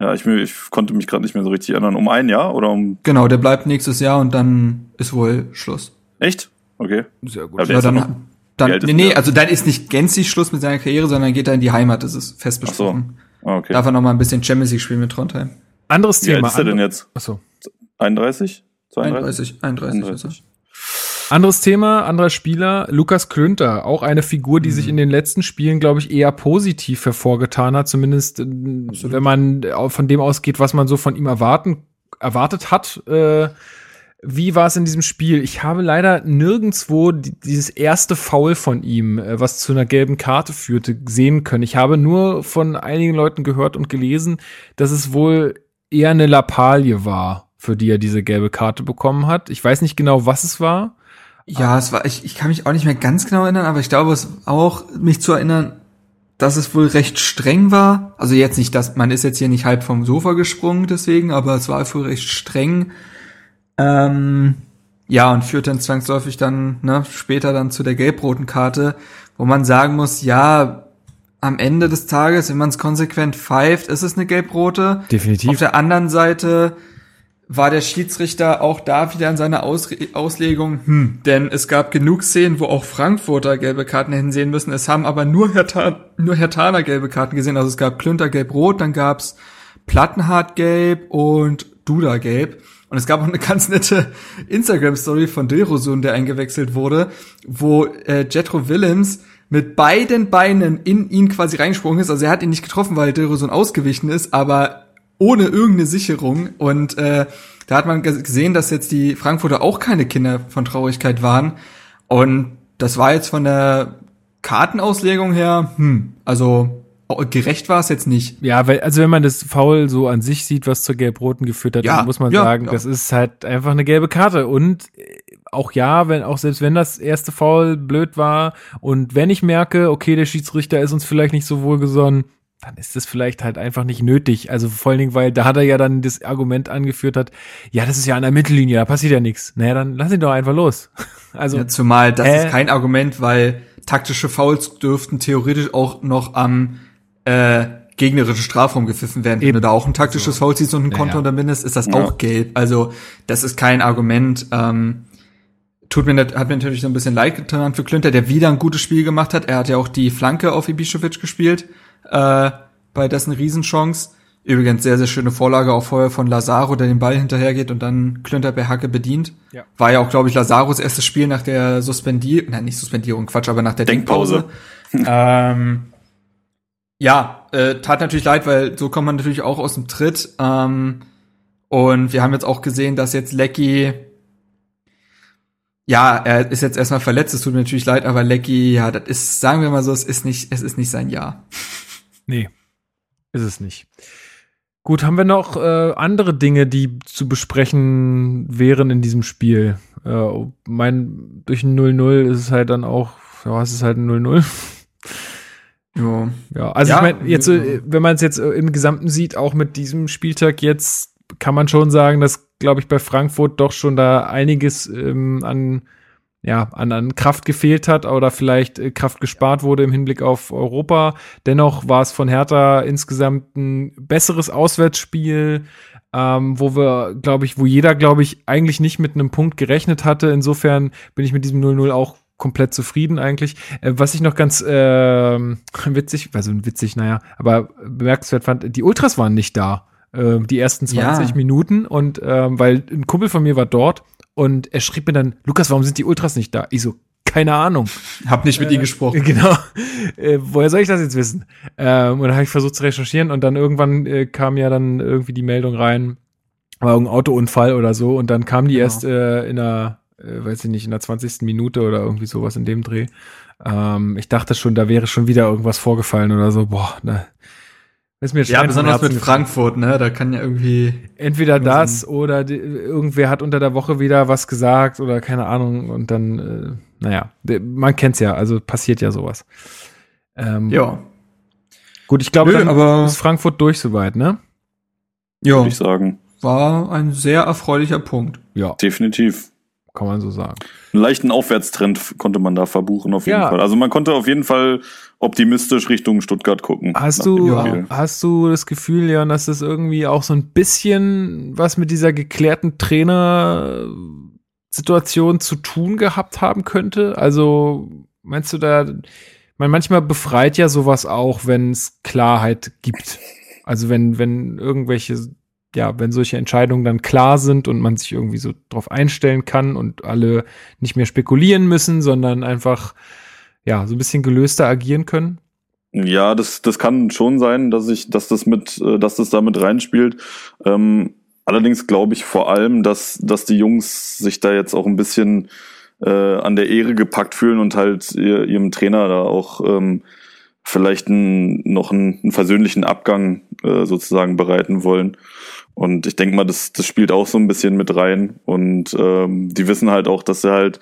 Ja, ich, ich konnte mich gerade nicht mehr so richtig erinnern. Um ein Jahr oder um. Genau, der bleibt nächstes Jahr und dann ist wohl Schluss. Echt? Okay. Sehr gut. Ja, ja dann, dann, nee, nee, also dann ist nicht gänzlich Schluss mit seiner Karriere, sondern geht er in die Heimat, das ist fest besprochen. Ach so. Ah, okay. Darf er noch mal ein bisschen Champions League spielen mit Trondheim. Anderes Thema. Wie alt ist er denn jetzt? Achso. 31? 32? 31, 31. 31. Anderes Thema, anderer Spieler, Lukas Klünter, auch eine Figur, die mhm. sich in den letzten Spielen, glaube ich, eher positiv hervorgetan hat, zumindest äh, Absolut. wenn man von dem ausgeht, was man so von ihm erwarten, erwartet hat. Äh, wie war es in diesem Spiel? Ich habe leider nirgendswo dieses erste Foul von ihm, äh, was zu einer gelben Karte führte, sehen können. Ich habe nur von einigen Leuten gehört und gelesen, dass es wohl eher eine Lappalie war, für die er diese gelbe Karte bekommen hat. Ich weiß nicht genau, was es war. Ja, es war, ich, ich kann mich auch nicht mehr ganz genau erinnern, aber ich glaube es auch, mich zu erinnern, dass es wohl recht streng war. Also jetzt nicht, dass man ist jetzt hier nicht halb vom Sofa gesprungen deswegen, aber es war wohl recht streng. Ähm, ja, und führt dann zwangsläufig dann ne, später dann zu der gelb-roten Karte, wo man sagen muss, ja, am Ende des Tages, wenn man es konsequent pfeift, ist es eine gelb-rote. Definitiv. Auf der anderen Seite war der Schiedsrichter auch da wieder in seiner Aus Auslegung, hm, denn es gab genug Szenen, wo auch Frankfurter gelbe Karten hätten sehen müssen. Es haben aber nur Hertha, nur Hertaner gelbe Karten gesehen. Also es gab Klünter gelb-rot, dann gab's Plattenhardt gelb und Duda gelb. Und es gab auch eine ganz nette Instagram-Story von Dilrosun, der eingewechselt wurde, wo äh, Jetro Willems mit beiden Beinen in ihn quasi reingesprungen ist. Also er hat ihn nicht getroffen, weil Dilrosun ausgewichen ist, aber ohne irgendeine Sicherung. Und äh, da hat man gesehen, dass jetzt die Frankfurter auch keine Kinder von Traurigkeit waren. Und das war jetzt von der Kartenauslegung her, hm, also gerecht war es jetzt nicht. Ja, weil, also wenn man das Foul so an sich sieht, was zur Gelb-Roten geführt hat, ja, dann muss man ja, sagen, ja. das ist halt einfach eine gelbe Karte. Und äh, auch ja, wenn, auch selbst wenn das erste Foul blöd war und wenn ich merke, okay, der Schiedsrichter ist uns vielleicht nicht so wohlgesonnen, dann ist das vielleicht halt einfach nicht nötig. Also vor allen Dingen, weil da hat er ja dann das Argument angeführt hat, ja, das ist ja an der Mittellinie, da passiert ja nichts. Naja, dann lass ihn doch einfach los. Also ja, zumal das äh, ist kein Argument, weil taktische Fouls dürften theoretisch auch noch am äh, gegnerischen Strafraum gepfiffen werden. Eben. Wenn du da auch ein taktisches so. Foul siehst und ein Konto ja, ja. unterbindest, ist das ja. auch gelb. Also das ist kein Argument. Ähm, tut mir hat mir natürlich so ein bisschen leid getan für Klünter, der wieder ein gutes Spiel gemacht hat. Er hat ja auch die Flanke auf Ibišević gespielt äh, bei dessen Riesenchance. Übrigens sehr, sehr schöne Vorlage auch vorher von Lazaro, der den Ball hinterhergeht und dann Klünter per Hacke bedient. Ja. War ja auch, glaube ich, Lazaros erstes Spiel nach der Suspendierung, nein, nicht Suspendierung, Quatsch, aber nach der Denkpause. Denkpause. ähm, ja, äh, tat natürlich leid, weil so kommt man natürlich auch aus dem Tritt. Ähm, und wir haben jetzt auch gesehen, dass jetzt Lecky, ja, er ist jetzt erstmal verletzt, es tut mir natürlich leid, aber Lecky, ja, das ist, sagen wir mal so, es ist nicht, es ist nicht sein Jahr. Nee, ist es nicht. Gut, haben wir noch äh, andere Dinge, die zu besprechen wären in diesem Spiel? Äh, mein, durch ein 0-0 ist es halt dann auch, ja, es ist halt ein 0-0. Jo. Ja, also Ja. ich meine, jetzt, wenn man es jetzt äh, im Gesamten sieht, auch mit diesem Spieltag jetzt, kann man schon sagen, dass, glaube ich, bei Frankfurt doch schon da einiges ähm, an, ja, an, an Kraft gefehlt hat oder vielleicht äh, Kraft gespart wurde im Hinblick auf Europa. Dennoch war es von Hertha insgesamt ein besseres Auswärtsspiel, ähm, wo wir, glaube ich, wo jeder, glaube ich, eigentlich nicht mit einem Punkt gerechnet hatte. Insofern bin ich mit diesem 0-0 auch komplett zufrieden eigentlich. Äh, was ich noch ganz ähm, witzig, also witzig, naja, aber bemerkenswert fand, die Ultras waren nicht da. Ähm, die ersten 20 Ja. Minuten und ähm, weil ein Kumpel von mir war dort und er schrieb mir dann, Lukas, warum sind die Ultras nicht da? Ich so, keine Ahnung. Hab nicht mit Äh, ihm gesprochen. Genau. Äh, woher soll ich das jetzt wissen? Ähm, und dann habe ich versucht zu recherchieren und dann irgendwann äh, kam ja dann irgendwie die Meldung rein, war irgendein Autounfall oder so und dann kam die Genau. erst äh, in der, äh, weiß ich nicht, in der 20. Minute oder irgendwie sowas in dem Dreh. Ähm, ich dachte schon, da wäre schon wieder irgendwas vorgefallen oder so. Boah, ne. Ist mir Ja, besonders mit. Frankfurt, ne? Da kann ja irgendwie. Entweder das oder die, irgendwer hat unter der Woche wieder was gesagt oder keine Ahnung und dann, äh, naja, man kennt's ja, also passiert ja sowas. Ähm, Ja. Gut, ich glaube, dann aber- ist Frankfurt durch soweit, ne? Ja. würde ich sagen. War ein sehr erfreulicher Punkt. Ja, Definitiv. Kann man so sagen. Einen leichten Aufwärtstrend konnte man da verbuchen, auf jeden Ja. Fall. Also man konnte auf jeden Fall optimistisch Richtung Stuttgart gucken. Hast du, Spiel. hast du das Gefühl, Leon, dass das irgendwie auch so ein bisschen was mit dieser geklärten Trainersituation zu tun gehabt haben könnte? Also meinst du da, man manchmal befreit ja sowas auch, wenn es Klarheit gibt. Also wenn, wenn irgendwelche, ja, wenn solche Entscheidungen dann klar sind und man sich irgendwie so drauf einstellen kann und alle nicht mehr spekulieren müssen, sondern einfach, ja, so ein bisschen gelöster agieren können? Ja, das, das kann schon sein, dass ich, dass das mit, äh, dass das damit reinspielt. Ähm, allerdings glaube ich vor allem, dass, dass die Jungs sich da jetzt auch ein bisschen äh, an der Ehre gepackt fühlen und halt ihr, ihrem Trainer da auch ähm, vielleicht einen, noch einen, einen versöhnlichen Abgang äh, sozusagen bereiten wollen. Und ich denke mal, das, das spielt auch so ein bisschen mit rein. Und ähm, die wissen halt auch, dass sie halt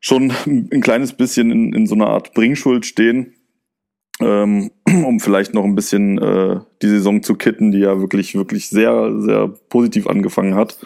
schon ein kleines bisschen in, in so einer Art Bringschuld stehen ähm, um vielleicht noch ein bisschen äh, die Saison zu kitten, die ja wirklich, wirklich sehr, sehr positiv angefangen hat.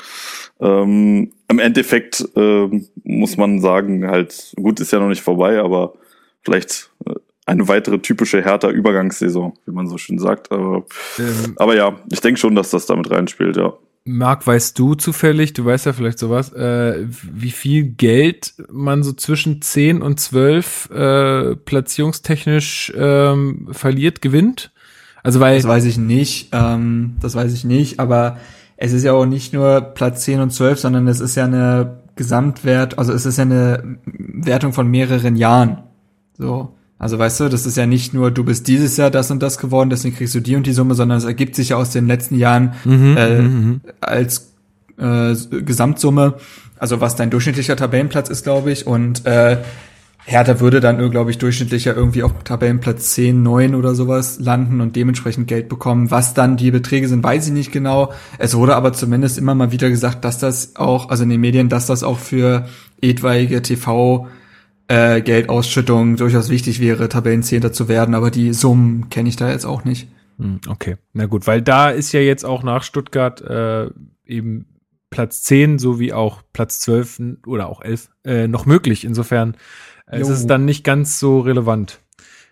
Ähm, Im Endeffekt ähm, muss man sagen, halt, gut, ist ja noch nicht vorbei, aber vielleicht äh, eine weitere typische härter Übergangssaison, wie man so schön sagt. Aber, Ähm, aber ja, ich denke schon, dass das damit reinspielt, ja. Marc, weißt du zufällig, du weißt ja vielleicht sowas, äh, wie viel Geld man so zwischen 10 und 12 äh, platzierungstechnisch ähm, verliert, gewinnt? Also weil, Das weiß ich nicht, ähm, das weiß ich nicht, aber es ist ja auch nicht nur Platz 10 und 12, sondern es ist ja eine Gesamtwert, also es ist ja eine Wertung von mehreren Jahren. So. Also weißt du, das ist ja nicht nur, du bist dieses Jahr das und das geworden, deswegen kriegst du die und die Summe, sondern es ergibt sich ja aus den letzten Jahren Mhm, äh, mhm, mhm. als äh, Gesamtsumme, also was dein durchschnittlicher Tabellenplatz ist, glaube ich. Und äh, Hertha würde dann, glaube ich, durchschnittlicher irgendwie auf Tabellenplatz 10, 9 oder sowas landen und dementsprechend Geld bekommen. Was dann die Beträge sind, weiß ich nicht genau. Es wurde aber zumindest immer mal wieder gesagt, dass das auch, also in den Medien, dass das auch für etwaige TV äh, Geldausschüttung durchaus wichtig wäre, Tabellenzehnter zu werden, aber die Summen kenne ich da jetzt auch nicht. Hm, Okay, na gut, weil da ist ja jetzt auch nach Stuttgart äh, eben Platz 10 sowie auch Platz 12 oder auch 11 äh, noch möglich. Insofern äh, ist es dann nicht ganz so relevant.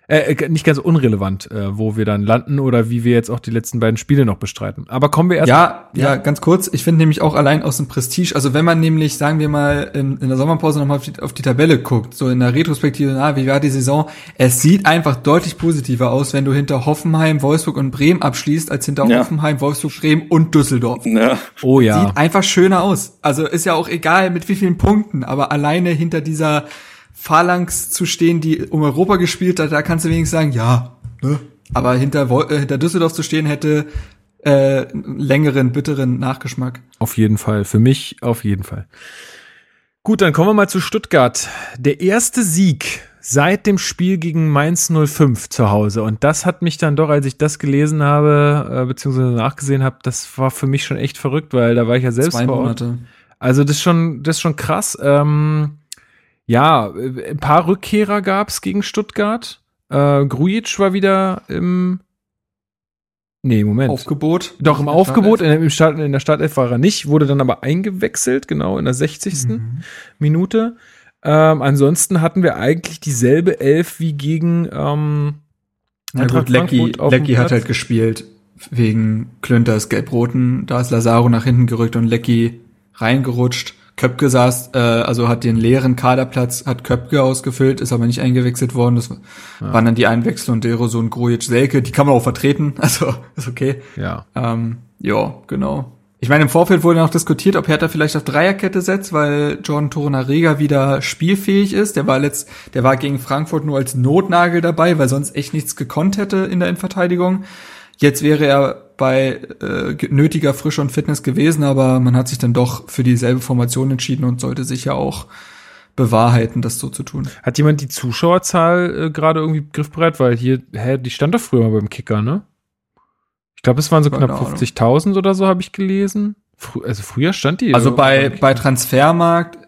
Äh, äh, nicht ganz unrelevant, äh, wo wir dann landen oder wie wir jetzt auch die letzten beiden Spiele noch bestreiten. Aber kommen wir erst. Ja, ja, ja, ganz kurz. Ich finde nämlich auch allein aus dem Prestige, also wenn man nämlich, sagen wir mal, in, in der Sommerpause nochmal auf, die, auf die Tabelle guckt, so in der Retrospektive, na, wie war die Saison? Es sieht einfach deutlich positiver aus, wenn du hinter Hoffenheim, Wolfsburg und Bremen abschließt, als hinter ja. Hoffenheim, Wolfsburg, Bremen und Düsseldorf. Ja. Oh ja. Sieht einfach schöner aus. Also ist ja auch egal mit wie vielen Punkten, aber alleine hinter dieser Phalanx zu stehen, die um Europa gespielt hat, da kannst du wenigstens sagen, ja, ne? Aber hinter, äh, hinter Düsseldorf zu stehen hätte äh, längeren, bitteren Nachgeschmack. Auf jeden Fall. Für mich auf jeden Fall. Gut, dann kommen wir mal zu Stuttgart. Der erste Sieg seit dem Spiel gegen Mainz 05 zu Hause. Und das hat mich dann doch, als ich das gelesen habe, äh, beziehungsweise nachgesehen habe, das war für mich schon echt verrückt, weil da war ich ja selbst Zwei Monate. Also das ist schon, das ist schon krass. Ähm, ja, äh, ein paar Rückkehrer gab es gegen Stuttgart. Äh, Grujic war wieder im Nee, Moment. Aufgebot. Doch, im Aufgebot, in, Start, in der Startelf war er nicht, wurde dann aber eingewechselt, genau, in der 60. Mhm. Minute. Ähm, ansonsten hatten wir eigentlich dieselbe Elf wie gegen ähm, Na gut, Lecky, Lecky hat halt gespielt wegen Klünters Gelb-Roten. Da ist Lazaro nach hinten gerückt und Lecky reingerutscht. Köpke saß, äh, also hat den leeren Kaderplatz, hat Köpke ausgefüllt, ist aber nicht eingewechselt worden. Das ja. waren dann die Einwechsel und Dero so ein Grujic Selke, die kann man auch vertreten, also ist okay. Ja. Ähm, ja, genau. Ich meine, im Vorfeld wurde noch diskutiert, ob Hertha vielleicht auf Dreierkette setzt, weil Jordan Torunarega wieder spielfähig ist. Der war letzt, der war gegen Frankfurt nur als Notnagel dabei, weil sonst echt nichts gekonnt hätte in der Innenverteidigung. Jetzt wäre er bei äh, nötiger Frische und Fitness gewesen, aber man hat sich dann doch für dieselbe Formation entschieden und sollte sich ja auch bewahrheiten, das so zu tun. Hat jemand die Zuschauerzahl äh, gerade irgendwie griffbereit? Weil hier, hä, die stand doch früher mal beim Kicker, ne? Ich glaube, es waren so knapp 50.000 oder so, habe ich gelesen. Fr also früher stand die. Also bei, bei Transfermarkt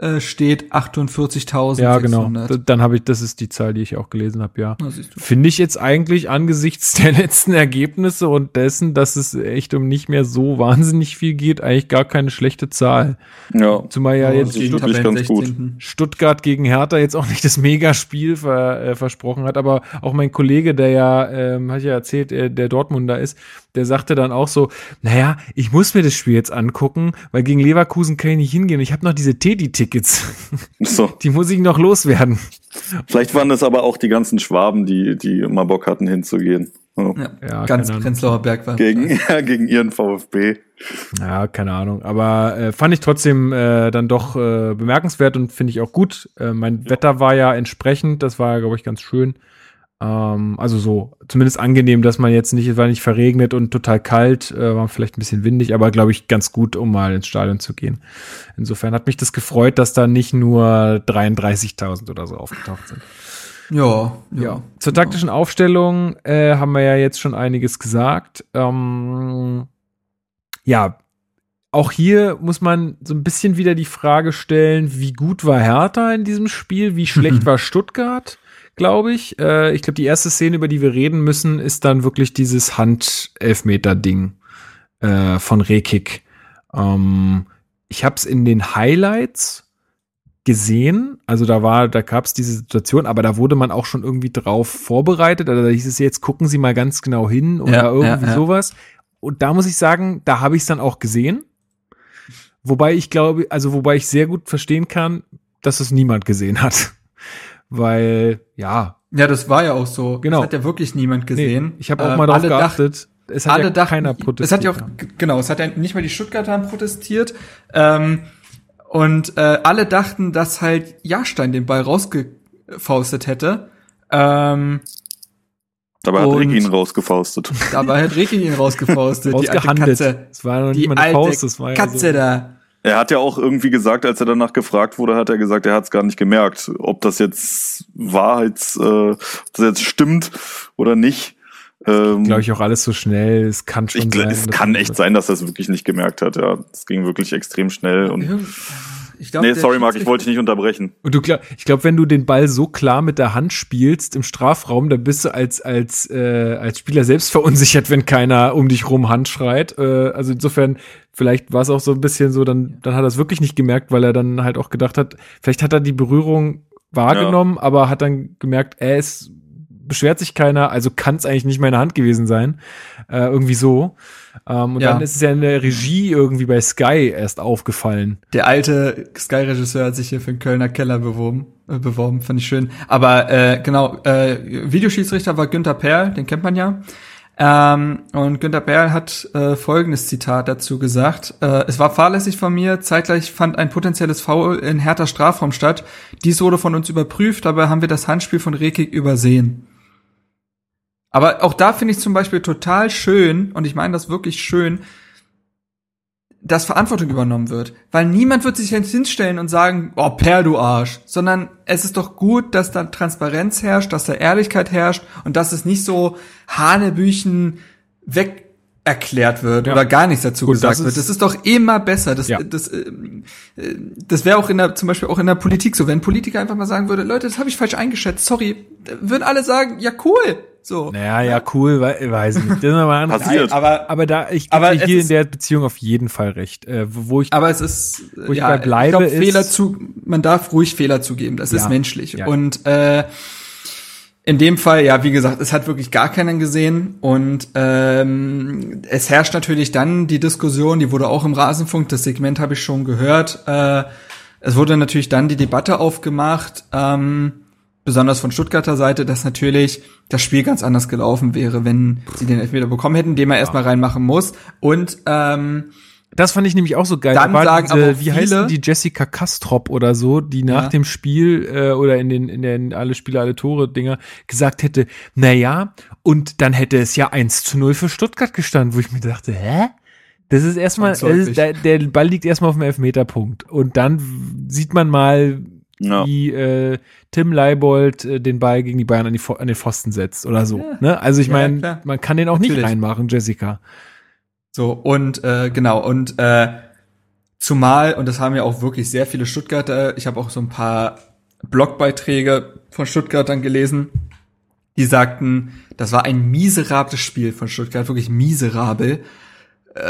äh, steht 48.000. Ja, genau. Dann habe ich, das ist die Zahl, die ich auch gelesen habe, ja. Finde ich jetzt eigentlich angesichts der letzten Ergebnisse und dessen, dass es echt um nicht mehr so wahnsinnig viel geht, eigentlich gar keine schlechte Zahl. Ja. Zumal ja, ja jetzt Stuttgart, ganz gut. Stuttgart gegen Hertha jetzt auch nicht das Megaspiel ver, äh, versprochen hat, aber auch mein Kollege, der ja, ähm, hat ja erzählt, äh, der Dortmunder ist, der sagte dann auch so, naja, ich muss mir das Spiel jetzt angucken, weil gegen Leverkusen kann ich nicht hingehen. Ich habe noch diese Teddy-Tickets. So. Die muss ich noch loswerden. Vielleicht waren das aber auch die ganzen Schwaben, die, die immer Bock hatten, hinzugehen. Oh. Ja, ja, ganz Prenzlauer Berg war. Gegen, ja, gegen ihren VfB. Ja, keine Ahnung. Aber äh, fand ich trotzdem äh, dann doch äh, bemerkenswert und finde ich auch gut. Äh, mein ja. Wetter war ja entsprechend, das war, glaube ich, ganz schön. Ähm, also so, zumindest angenehm, dass man jetzt nicht, es war nicht verregnet und total kalt, äh, war vielleicht ein bisschen windig, aber glaube ich ganz gut, um mal ins Stadion zu gehen. Insofern hat mich das gefreut, dass da nicht nur 33.000 oder so aufgetaucht sind. Ja, ja. ja. Zur taktischen Aufstellung äh, haben wir ja jetzt schon einiges gesagt. Ähm, ja, auch hier muss man so ein bisschen wieder die Frage stellen, wie gut war Hertha in diesem Spiel, wie schlecht war Stuttgart? Glaube ich. Äh, ich glaube, die erste Szene, über die wir reden müssen, ist dann wirklich dieses Hand-Elfmeter-Ding äh, von Rekik. Ähm, ich habe es in den Highlights gesehen. Also da war, da gab es diese Situation, aber da wurde man auch schon irgendwie drauf vorbereitet. Also da hieß es jetzt, gucken Sie mal ganz genau hin oder ja, irgendwie ja, ja. sowas. Und da muss ich sagen, da habe ich es dann auch gesehen. Wobei ich glaube, also wobei ich sehr gut verstehen kann, dass es niemand gesehen hat weil ja. Ja, das war ja auch so. Genau. Das hat ja wirklich niemand gesehen. Nee, ich habe auch mal ähm, darauf geachtet. es hat ja dachten, keiner protestiert. Es hat ja auch, genau, es hat ja nicht mal die Stuttgarter protestiert. Ähm, und äh, alle dachten, dass halt Jahrstein den Ball rausgefaustet hätte. Ähm, Dabei hat Ricky ihn rausgefaustet. Dabei hat Ricky ihn rausgefaustet. die alte Katze. Das war noch nicht die mal eine Faust, das war Katze ja so. da. Er hat ja auch irgendwie gesagt, als er danach gefragt wurde, hat er gesagt, er hat es gar nicht gemerkt, ob das jetzt Wahrheits, äh, ob das jetzt stimmt oder nicht. Ähm, Glaube ich auch alles so schnell. Es kann schon ich, sein. Es kann echt sein, dass er es wirklich nicht gemerkt hat. Ja, es ging wirklich extrem schnell und. Ich glaub, nee, sorry, Marc, ich wollte dich nicht unterbrechen. Und du, ich glaube, wenn du den Ball so klar mit der Hand spielst im Strafraum, dann bist du als, als, äh, als Spieler selbst verunsichert, wenn keiner um dich rum Hand schreit. Äh, also insofern, vielleicht war es auch so ein bisschen so, dann, dann hat er es wirklich nicht gemerkt, weil er dann halt auch gedacht hat, vielleicht hat er die Berührung wahrgenommen, ja. aber hat dann gemerkt, er ist beschwert sich keiner, also kann es eigentlich nicht meine Hand gewesen sein. Äh, irgendwie so. Ähm, und Ja. dann ist es ja in der Regie irgendwie bei Sky erst aufgefallen. Der alte Sky-Regisseur hat sich hier für den Kölner Keller beworben. Äh, beworben, fand ich schön. Aber äh, genau, äh, Videoschiedsrichter war Günther Perl, den kennt man ja. Ähm, und Günther Perl hat äh, folgendes Zitat dazu gesagt. Äh, es war fahrlässig von mir, zeitgleich fand ein potenzielles Foul in härter Strafraum statt. Dies wurde von uns überprüft, dabei haben wir das Handspiel von Rekik übersehen. Aber auch da finde ich zum Beispiel total schön, und ich meine das wirklich schön, dass Verantwortung übernommen wird. Weil niemand wird sich jetzt hinstellen und sagen, oh, Per, du Arsch. Sondern es ist doch gut, dass da Transparenz herrscht, dass da Ehrlichkeit herrscht und dass es nicht so Hanebüchen weg erklärt wird Ja. oder gar nichts dazu Gut, gesagt das wird. Das ist doch immer besser. Das, Ja. das, äh, das wäre auch in der, zum Beispiel auch in der Politik so. Wenn ein Politiker einfach mal sagen würde, Leute, das habe ich falsch eingeschätzt, sorry, würden alle sagen, ja cool. So. Naja, ja, cool, we weiß ich nicht. Das ist aber ein Passiert. aber, Aber da, ich gebe hier in ist- der Beziehung auf jeden Fall recht. Äh, wo wo ich, Aber es ist, Wo ich ja, bei bleibe, ich glaub, ist- Fehler zu, man darf ruhig Fehler zugeben, das Ja, ist menschlich. ja. Und äh, in dem Fall, ja, wie gesagt, es hat wirklich gar keinen gesehen und ähm, es herrscht natürlich dann die Diskussion, die wurde auch im Rasenfunk, das Segment habe ich schon gehört. Äh, es wurde natürlich dann die Debatte aufgemacht, ähm, besonders von Stuttgarter Seite, dass natürlich das Spiel ganz anders gelaufen wäre, wenn sie den Elfmeter bekommen hätten, den man erstmal reinmachen muss. Und ähm, das fand ich nämlich auch so geil. Dann Da sagen aber auch wie denn die Jessica Kastrop oder so, die nach Ja. dem Spiel äh, oder in den in den alle Spiele, alle Tore Dinger gesagt hätte, na ja, und dann hätte es ja 1 zu 0 für Stuttgart gestanden, wo ich mir dachte, hä? Das ist erstmal, das ist, der, der Ball liegt erstmal auf dem Elfmeterpunkt. Und dann sieht man mal, Ja. wie äh, Tim Leibold äh, den Ball gegen die Bayern an, die, an den Pfosten setzt oder so. Ja. Ne? Also ich Ja, meine, man kann den auch nicht Natürlich. reinmachen, Jessica. So, und äh, genau, und äh, zumal, und das haben ja auch wirklich sehr viele Stuttgarter, ich habe auch so ein paar Blogbeiträge von Stuttgartern gelesen, die sagten, das war ein miserables Spiel von Stuttgart, wirklich miserabel,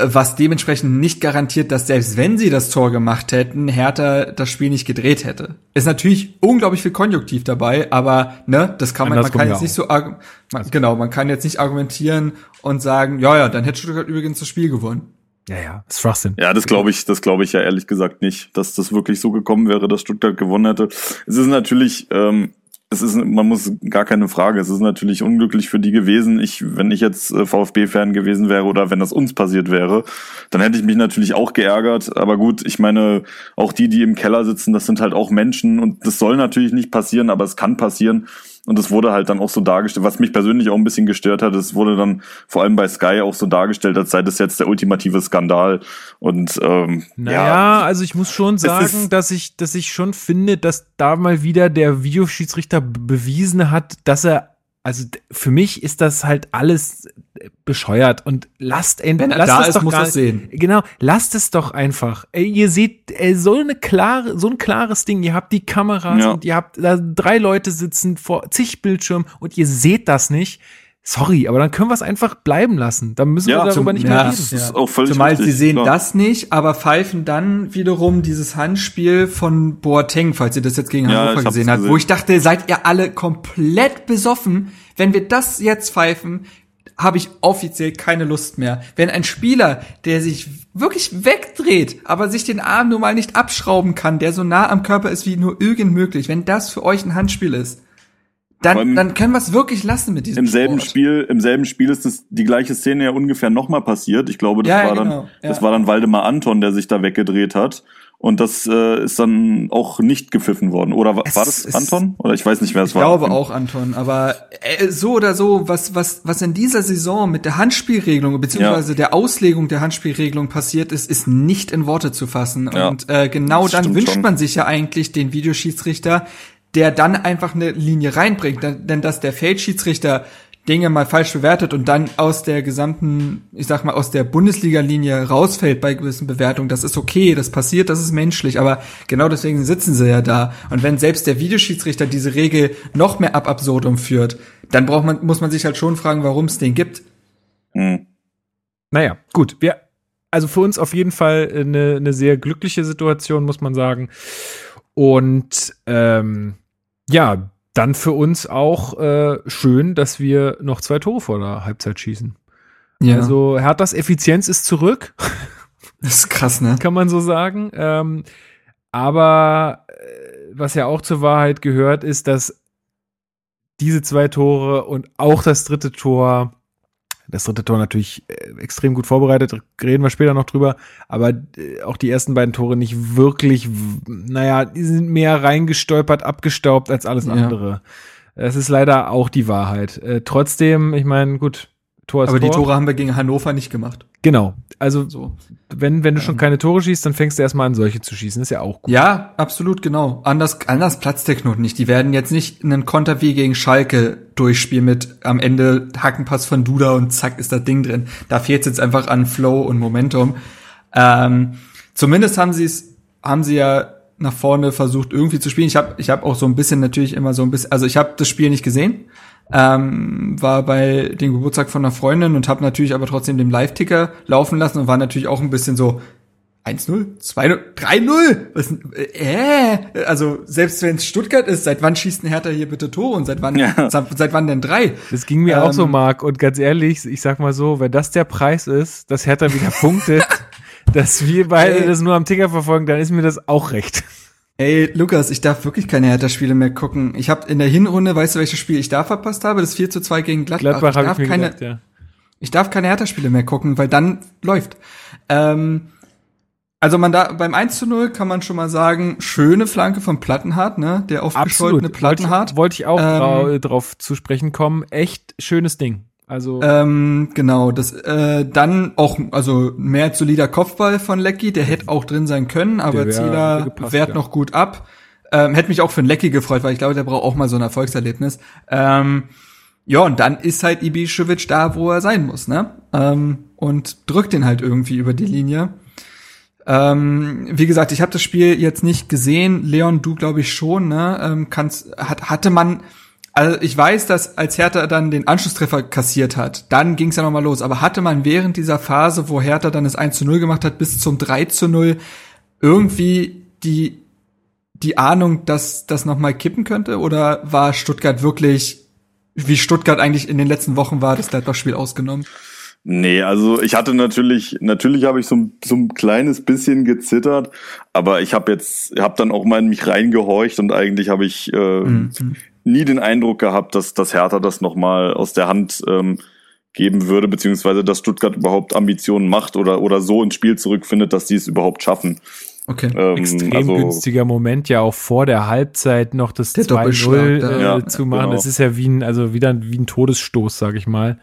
was dementsprechend nicht garantiert, dass selbst wenn sie das Tor gemacht hätten, Hertha das Spiel nicht gedreht hätte. Ist natürlich unglaublich viel Konjunktiv dabei, aber ne, das kann man, man kann jetzt nicht so man, genau, man kann jetzt nicht argumentieren und sagen, ja, ja, dann hätte Stuttgart übrigens das Spiel gewonnen. Ja, ja, das ist Schwachsinn. Ja, das glaube ich, das glaube ich ja ehrlich gesagt nicht, dass das wirklich so gekommen wäre, dass Stuttgart gewonnen hätte. Es ist natürlich, ähm, es ist, man muss gar keine Frage. Es ist natürlich unglücklich für die gewesen. Ich, wenn ich jetzt äh, VfB-Fan gewesen wäre oder wenn das uns passiert wäre, dann hätte ich mich natürlich auch geärgert. Aber gut, ich meine, auch die, die im Keller sitzen, das sind halt auch Menschen und das soll natürlich nicht passieren, aber es kann passieren. Und es wurde halt dann auch so dargestellt, was mich persönlich auch ein bisschen gestört hat, es wurde dann vor allem bei Sky auch so dargestellt, als sei das jetzt der ultimative Skandal. Und ähm, Naja, ja, also ich muss schon sagen, dass ich, dass ich schon finde, dass da mal wieder der Videoschiedsrichter bewiesen hat, dass er, also für mich ist das halt alles äh, bescheuert und lasst Wenn endlich, er lasst da es ist, doch muss er's sehen. Genau, lasst es doch einfach. Ihr seht, so eine klare, so ein klares Ding. Ihr habt die Kameras Ja. und ihr habt da drei Leute sitzen vor zig Bildschirmen und ihr seht das nicht. Sorry, aber dann können wir es einfach bleiben lassen. Dann müssen Ja, wir darüber zum- nicht ja. mehr reden. das ist auch völlig Zumal richtig, sie sehen klar. das nicht, aber pfeifen dann wiederum dieses Handspiel von Boateng, falls ihr das jetzt gegen Ja, Hannover hab's gesehen habt, gesehen. wo ich dachte, seid ihr alle komplett besoffen? Wenn wir das jetzt pfeifen, habe ich offiziell keine Lust mehr. Wenn ein Spieler, der sich wirklich wegdreht, aber sich den Arm nur mal nicht abschrauben kann, der so nah am Körper ist wie nur irgend möglich, wenn das für euch ein Handspiel ist, dann, dann können wir es wirklich lassen mit diesem Im selben Sport. Spiel, im selben Spiel ist das die gleiche Szene ja ungefähr nochmal passiert. Ich glaube, das Ja, ja, war dann, genau, ja. das war dann Waldemar Anton, der sich da weggedreht hat. Und das äh, ist dann auch nicht gepfiffen worden. Oder war, Es war das Anton? Oder ich weiß nicht, wer es Ich war. glaube auch, Anton, aber äh, so oder so, was, was, was in dieser Saison mit der Handspielregelung beziehungsweise der Auslegung der Handspielregelung passiert ist, ist nicht in Worte zu fassen. Ja, Und äh, genau das dann wünscht schon. man sich ja eigentlich den Videoschiedsrichter, der dann einfach eine Linie reinbringt. Denn, dass der Feldschiedsrichter Dinge mal falsch bewertet und dann aus der gesamten, ich sag mal, aus der Bundesliga-Linie rausfällt bei gewissen Bewertungen, das ist okay, das passiert, das ist menschlich, aber genau deswegen sitzen sie ja da. Und wenn selbst der Videoschiedsrichter diese Regel noch mehr ab absurdum führt, dann braucht man, muss man sich halt schon fragen, warum es den gibt. Hm. Naja, gut. Wir, also für uns auf jeden Fall eine, eine sehr glückliche Situation, muss man sagen. Und ähm, ja, dann für uns auch äh, schön, dass wir noch zwei Tore vor der Halbzeit schießen. Ja. Also Herthas Effizienz ist zurück. Das ist krass, ne? Kann man so sagen. Ähm, aber äh, was ja auch zur Wahrheit gehört, ist, dass diese zwei Tore und auch das dritte Tor, das dritte Tor natürlich äh, extrem gut vorbereitet, reden wir später noch drüber, aber äh, auch die ersten beiden Tore nicht wirklich, naja, die sind mehr reingestolpert, abgestaubt als alles andere. Es ist leider auch die Wahrheit. Äh, trotzdem, ich meine, gut, Tor ist Aber Tor. die Tore haben wir gegen Hannover nicht gemacht. Genau. Also, so. wenn, wenn du schon ähm. keine Tore schießt, dann fängst du erstmal an, solche zu schießen. ist ja auch gut. Ja, absolut, genau. Anders, anders platzt der Knoten nicht. Die werden jetzt nicht einen Konter wie gegen Schalke durchspielen mit am Ende Hackenpass von Duda und zack ist das Ding drin. Da fehlt jetzt einfach an Flow und Momentum. Ähm, zumindest haben sie es, haben sie ja nach vorne versucht irgendwie zu spielen. Ich habe ich hab auch so ein bisschen natürlich immer so ein bisschen, also ich habe das Spiel nicht gesehen, ähm, war bei dem Geburtstag von einer Freundin und habe natürlich aber trotzdem den Live-Ticker laufen lassen und war natürlich auch ein bisschen so 1-0, 2-0, 3-0. Äh, also selbst wenn es Stuttgart ist, seit wann schießt ein Hertha hier bitte Tore und seit wann ja. seit, seit, wann denn drei? Das ging mir ähm, auch so, ähm, Marc. Und ganz ehrlich, ich sag mal so, wenn das der Preis ist, dass Hertha wieder punktet, dass wir beide das nur am Ticker verfolgen, dann ist mir das auch recht. Ey, Lukas, ich darf wirklich keine Hertha-Spiele mehr gucken. Ich habe in der Hinrunde, weißt du, welches Spiel ich da verpasst habe? Das 4 zu 2 gegen Gladbach. Gladbach ich darf ich keine, gedacht, ja. Ich darf keine Hertha-Spiele mehr gucken, weil dann läuft. Ähm, also man da beim 1 zu 0 kann man schon mal sagen, schöne Flanke von Plattenhardt, ne? Der aufgescholtene Plattenhardt. Wollte ich auch ähm, drauf zu sprechen kommen. Echt schönes Ding. Also ähm, genau, das äh, dann auch also mehr solider Kopfball von Lecky, der hätte auch drin sein können, aber Zieler wehrt ja. noch gut ab. Ähm, hätte mich auch für einen Lecky gefreut, weil ich glaube, der braucht auch mal so ein Erfolgserlebnis. Ähm, ja, und dann ist halt Ibišević da, wo er sein muss, ne? Ähm, und drückt den halt irgendwie über die Linie. Ähm, wie gesagt, ich habe das Spiel jetzt nicht gesehen. Leon, du glaube ich schon, ne? Ähm, kannst, hat, hatte man also ich weiß, dass als Hertha dann den Anschlusstreffer kassiert hat, dann ging es ja nochmal los. Aber hatte man während dieser Phase, wo Hertha dann das 1 zu 0 gemacht hat, bis zum 3 zu 0, irgendwie die, die Ahnung, dass das nochmal kippen könnte? Oder war Stuttgart wirklich, wie Stuttgart eigentlich in den letzten Wochen war, das Gladbach-Spiel ausgenommen? Nee, also ich hatte natürlich, natürlich habe ich so, ein, so ein kleines bisschen gezittert, aber ich habe jetzt, habe dann auch mal in mich reingehorcht und eigentlich habe ich äh, mhm nie den Eindruck gehabt, dass das Hertha das nochmal aus der Hand ähm, geben würde, beziehungsweise dass Stuttgart überhaupt Ambitionen macht oder, oder so ins Spiel zurückfindet, dass die es überhaupt schaffen. Okay. Ähm, Extrem also, günstiger Moment, ja auch vor der Halbzeit noch das 2-0 äh, ja, zu machen. Genau. Das ist ja wie ein, also wieder wie ein Todesstoß, sag ich mal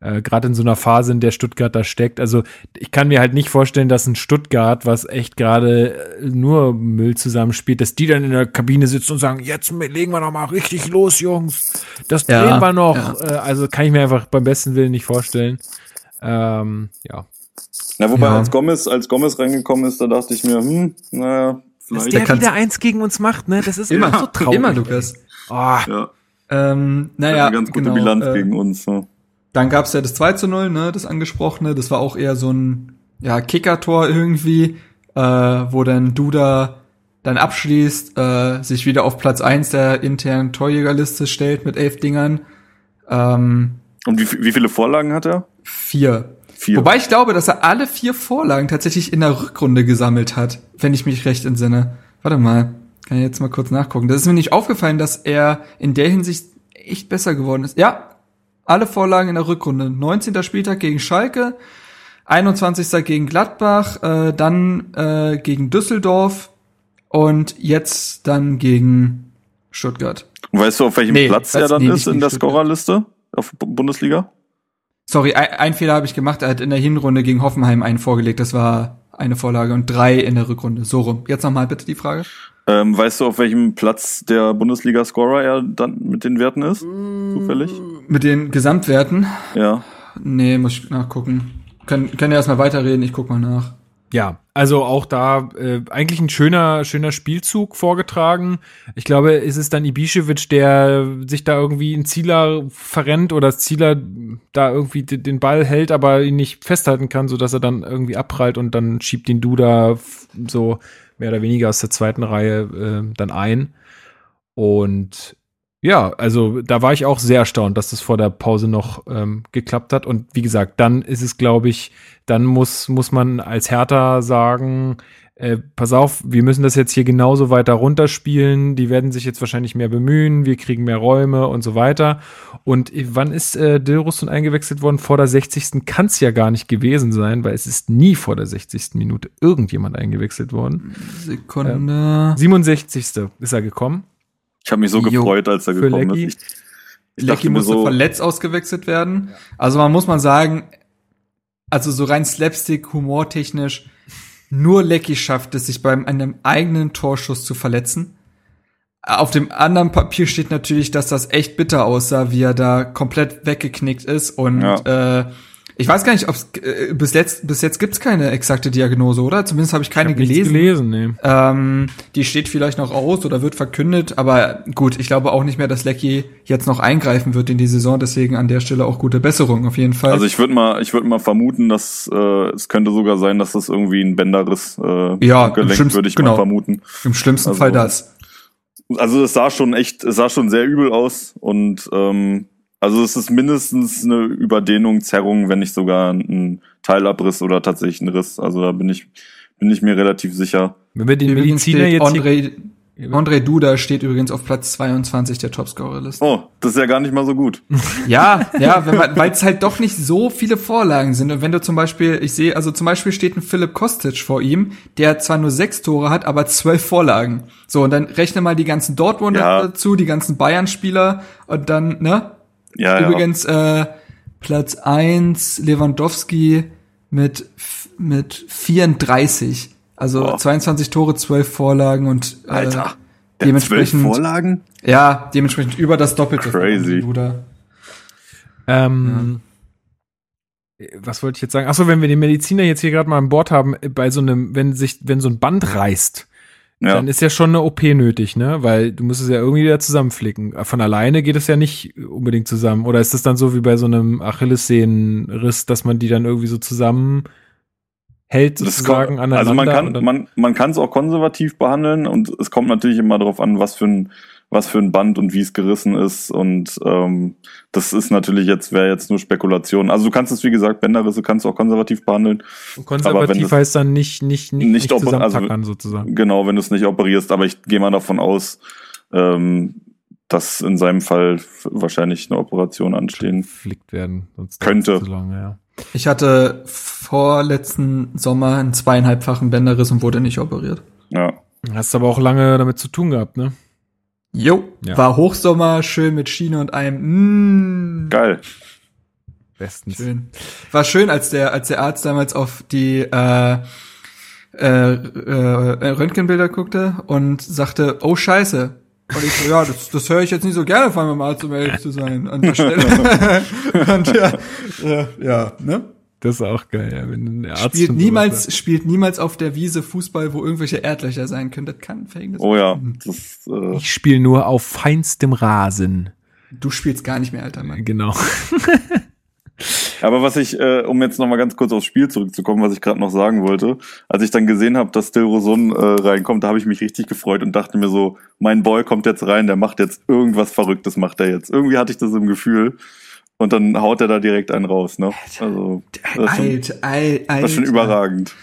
äh, gerade in so einer Phase, in der Stuttgart da steckt. Also ich kann mir halt nicht vorstellen, dass ein Stuttgart, was echt gerade äh, nur Müll zusammenspielt, dass die dann in der Kabine sitzen und sagen, jetzt legen wir noch mal richtig los, Jungs. Das drehen ja, wir noch. Ja. Äh, also kann ich mir einfach beim besten Willen nicht vorstellen. Ähm, ja. Na, wobei ja. als Gomez, als Gomez reingekommen ist, da dachte ich mir, hm, naja, vielleicht. Dass der wieder eins gegen uns macht, ne? Das ist immer so traurig. Immer, Lukas. Oh. Ja. Ähm, naja, eine ganz gute genau, Bilanz äh, gegen uns. So. Dann gab's ja das 2 zu 0, ne, das angesprochene. Das war auch eher so ein ja, Kicker-Tor irgendwie, äh, wo dann Duda dann abschließt, äh, sich wieder auf Platz eins der internen Torjägerliste stellt mit elf Dingern. Ähm, Und wie, wie viele Vorlagen hat er? Vier. Vier. Wobei ich glaube, dass er alle vier Vorlagen tatsächlich in der Rückrunde gesammelt hat, wenn ich mich recht entsinne. Warte mal, kann ich jetzt mal kurz nachgucken. Das ist mir nicht aufgefallen, dass er in der Hinsicht echt besser geworden ist. Ja, alle Vorlagen in der Rückrunde. 19. Spieltag gegen Schalke, 21. gegen Gladbach, äh, dann äh, gegen Düsseldorf und jetzt dann gegen Stuttgart. Weißt du, auf welchem nee, Platz er dann nee, ist in der Scorerliste auf Bundesliga? Sorry, ein, ein Fehler habe ich gemacht. Er hat in der Hinrunde gegen Hoffenheim einen vorgelegt. Das war eine Vorlage und drei in der Rückrunde. So rum. Jetzt nochmal bitte die Frage. Ähm, weißt du, auf welchem Platz der Bundesliga-Scorer er dann mit den Werten ist? Zufällig? Mit den Gesamtwerten? Ja. Nee, muss ich nachgucken. Können, können ja erstmal weiterreden, ich guck mal nach. Ja, also auch da äh, eigentlich ein schöner, schöner Spielzug vorgetragen. Ich glaube, es ist dann Ibišević, der sich da irgendwie in Zieler verrennt oder Zieler da irgendwie den Ball hält, aber ihn nicht festhalten kann, so dass er dann irgendwie abprallt und dann schiebt den Duda so mehr oder weniger aus der zweiten Reihe äh, dann ein. Und Ja, also da war ich auch sehr erstaunt, dass das vor der Pause noch ähm, geklappt hat. Und wie gesagt, dann ist es, glaube ich, dann muss, muss man als Hertha sagen, äh, pass auf, wir müssen das jetzt hier genauso weiter runterspielen. Die werden sich jetzt wahrscheinlich mehr bemühen, wir kriegen mehr Räume und so weiter. Und wann ist äh, Dilrusson eingewechselt worden? Vor der 60. kann es ja gar nicht gewesen sein, weil es ist nie vor der 60. Minute irgendjemand eingewechselt worden. Sekunde. Ähm, 67. ist er gekommen. Ich habe mich so Jo. gefreut, als er gekommen Lecky. ist. Ich, ich Lecky musste so, verletzt ausgewechselt werden. Also man muss mal sagen, also so rein slapstick, humortechnisch, nur Lecky schafft es, sich beim einem eigenen Torschuss zu verletzen. Auf dem anderen Papier steht natürlich, dass das echt bitter aussah, wie er da komplett weggeknickt ist. Und äh, ich weiß gar nicht, ob äh, bis jetzt bis jetzt gibt's keine exakte Diagnose, oder? Zumindest habe ich keine Hab nichts gelesen. gelesen, nee. Ähm, die steht vielleicht noch aus oder wird verkündet, aber gut, ich glaube auch nicht mehr, dass Lecky jetzt noch eingreifen wird in die Saison, deswegen an der Stelle auch gute Besserung auf jeden Fall. also ich würde mal, ich würde mal vermuten, dass äh, es könnte sogar sein, dass das irgendwie ein Bänderriss äh, Ja, schlimmsten- würde ich genau. mal vermuten. Im schlimmsten also- Fall das. Also es sah schon echt, es sah schon sehr übel aus und ähm, also es ist mindestens eine Überdehnung, Zerrung, wenn nicht sogar ein Teilabriss oder tatsächlich ein Riss. Also da bin ich bin ich mir relativ sicher. Wenn wir den Mediziner jetzt André, André Duda steht übrigens auf Platz 22 der Topscorer-Liste. Oh, das ist ja gar nicht mal so gut. Ja, ja, weil es halt doch nicht so viele Vorlagen sind. Und wenn du zum Beispiel, ich sehe, also zum Beispiel steht ein Philipp Kostic vor ihm, der zwar nur sechs Tore hat, aber zwölf Vorlagen. So, und dann rechne mal die ganzen Dortmunder Ja. dazu, die ganzen Bayern-Spieler und dann, ne? Ja, Übrigens, äh, Platz eins Lewandowski mit, mit 34. Also Boah. 22 Tore, 12 Vorlagen und äh, ja. Alter. Dementsprechend, Vorlagen? ja, dementsprechend über das Doppelte. Crazy. Ähm, was wollte ich jetzt sagen? Achso, wenn wir den Mediziner jetzt hier gerade mal an Bord haben, bei so einem, wenn sich, wenn so ein Band reißt, Ja. dann ist ja schon eine OP nötig, ne? Weil du musst es ja irgendwie wieder zusammenflicken. Von alleine geht es ja nicht unbedingt zusammen. Oder ist das dann so wie bei so einem Achillessehnenriss, dass man die dann irgendwie so zusammen hält Das sozusagen kommt- aneinander? also man kann man man kann es auch konservativ behandeln und es kommt natürlich immer darauf an, was für ein was für ein Band und wie es gerissen ist und ähm, das ist natürlich jetzt wäre jetzt nur Spekulation. Also du kannst es wie gesagt Bänderrisse kannst du auch konservativ behandeln. wenn konservativ heißt dann nicht, nicht, nicht, nicht, Nicht also- zusammenpackern sozusagen. Genau, wenn du es nicht operierst, aber ich gehe mal davon aus, ähm, dass in seinem Fall wahrscheinlich eine Operation anstehen. Flickt werden. Sonst Könnte. lange, ja. Ich hatte vorletzten Sommer einen zweieinhalbfachen Bänderriss und wurde nicht operiert. Ja. Hast aber auch lange damit zu tun gehabt, ne? Jo, Ja. war Hochsommer, schön mit Schiene und einem, mm, Geil. Bestens. schön. War schön, als der, als der Arzt damals auf die, äh, äh, äh, Röntgenbilder guckte und sagte, oh Scheiße. Und ich so, ja, das, das höre ich jetzt nicht so gerne von meinem Arzt, um ehrlich zu sein, an der Stelle. und ja, äh, ja, ne? Das ist auch geil, ja. Wenn der Arzt Spielt niemals, spielt niemals auf der Wiese Fußball, wo irgendwelche Erdlöcher sein können. Das kann ein Verhängnis Oh ja. sein. Das, sagt. äh, Ich spiele nur auf feinstem Rasen. Du spielst gar nicht mehr, alter Mann. Genau. aber was ich, äh, um jetzt noch mal ganz kurz aufs Spiel zurückzukommen, was ich gerade noch sagen wollte, als ich dann gesehen habe, dass Dilrosun äh, reinkommt, da habe ich mich richtig gefreut und dachte mir so, mein Boy kommt jetzt rein, der macht jetzt irgendwas Verrücktes, macht er jetzt. Irgendwie hatte ich das im Gefühl. Und dann haut er da direkt einen raus, ne? Also, das ist schon, Alter, Alter, das ist schon überragend.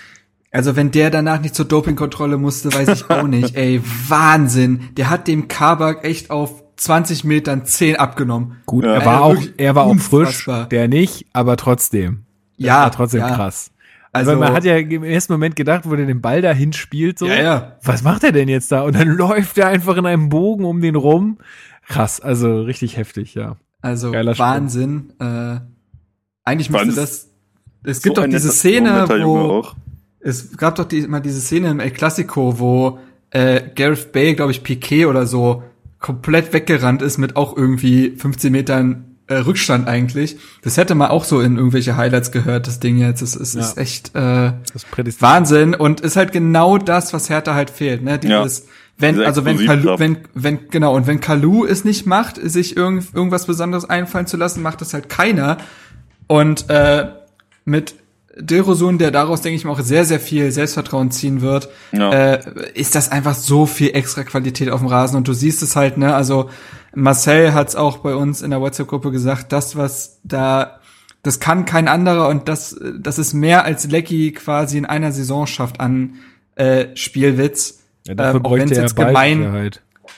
Also wenn der danach nicht zur Dopingkontrolle musste, weiß ich auch nicht. Ey, Wahnsinn. Der hat dem Kabak echt auf 20 Metern 10 abgenommen. Gut, Ja. er war auch, er war auch frisch, der nicht, aber trotzdem. Das Ja, war trotzdem ja. krass. Also, Also man hat ja im ersten Moment gedacht, wo der den Ball dahin spielt, so, Ja, ja. was macht er denn jetzt da? Und dann läuft er einfach in einem Bogen um den rum. Krass, also richtig heftig, ja. Also Geiler. Wahnsinn. Äh, eigentlich müsste das. Es gibt So doch diese Szene, wo auch. es gab doch die, mal diese Szene im El Clasico, wo äh, Gareth Bale, glaube ich, Piquet oder so komplett weggerannt ist mit auch irgendwie 15 Metern äh, Rückstand eigentlich. Das hätte man auch so in irgendwelche Highlights gehört, das Ding jetzt. Es, es Ja. ist echt äh, Das. Wahnsinn und ist halt genau das, was Hertha halt fehlt, ne? Dieses, wenn, also wenn Kalu, wenn, wenn, genau, und wenn Kalu es nicht macht, sich irgend, irgendwas Besonderes einfallen zu lassen, macht das halt keiner. Und äh, mit Dilrosun, der daraus, denke ich mal, auch sehr, sehr viel Selbstvertrauen ziehen wird, Ja. äh, ist das einfach so viel extra Qualität auf dem Rasen. Und du siehst es halt, ne, also Marcel hat es auch bei uns in der WhatsApp-Gruppe gesagt, das, was da, das kann kein anderer und das, das ist mehr als Lecky quasi in einer Saison schafft an äh, Spielwitz. Ja, dafür Ähm, auch er jetzt gemein-.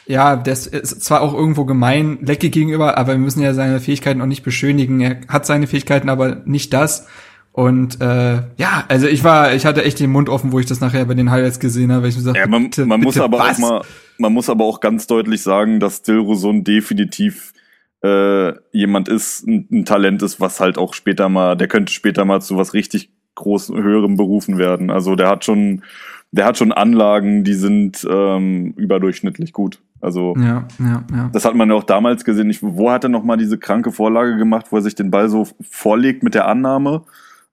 Ja, das ist zwar auch irgendwo gemein Lecky gegenüber, aber wir müssen ja seine Fähigkeiten auch nicht beschönigen. Er hat seine Fähigkeiten, aber nicht das. Und äh, ja, also ich war, ich hatte echt den Mund offen, wo ich das nachher bei den Highlights gesehen habe. weil Ich mir gesagt, Ja, man, bitte, man muss bitte aber was? auch mal, man muss aber auch ganz deutlich sagen, dass Dilrosun definitiv äh, jemand ist, ein, ein Talent ist, was halt auch später mal, der könnte später mal zu was richtig großen, höherem berufen werden. Also der hat schon, der hat schon Anlagen, die sind ähm, überdurchschnittlich gut. Also Ja, ja, ja. das hat man ja auch damals gesehen. Ich, wo hat er noch mal diese kranke Vorlage gemacht, wo er sich den Ball so vorlegt mit der Annahme?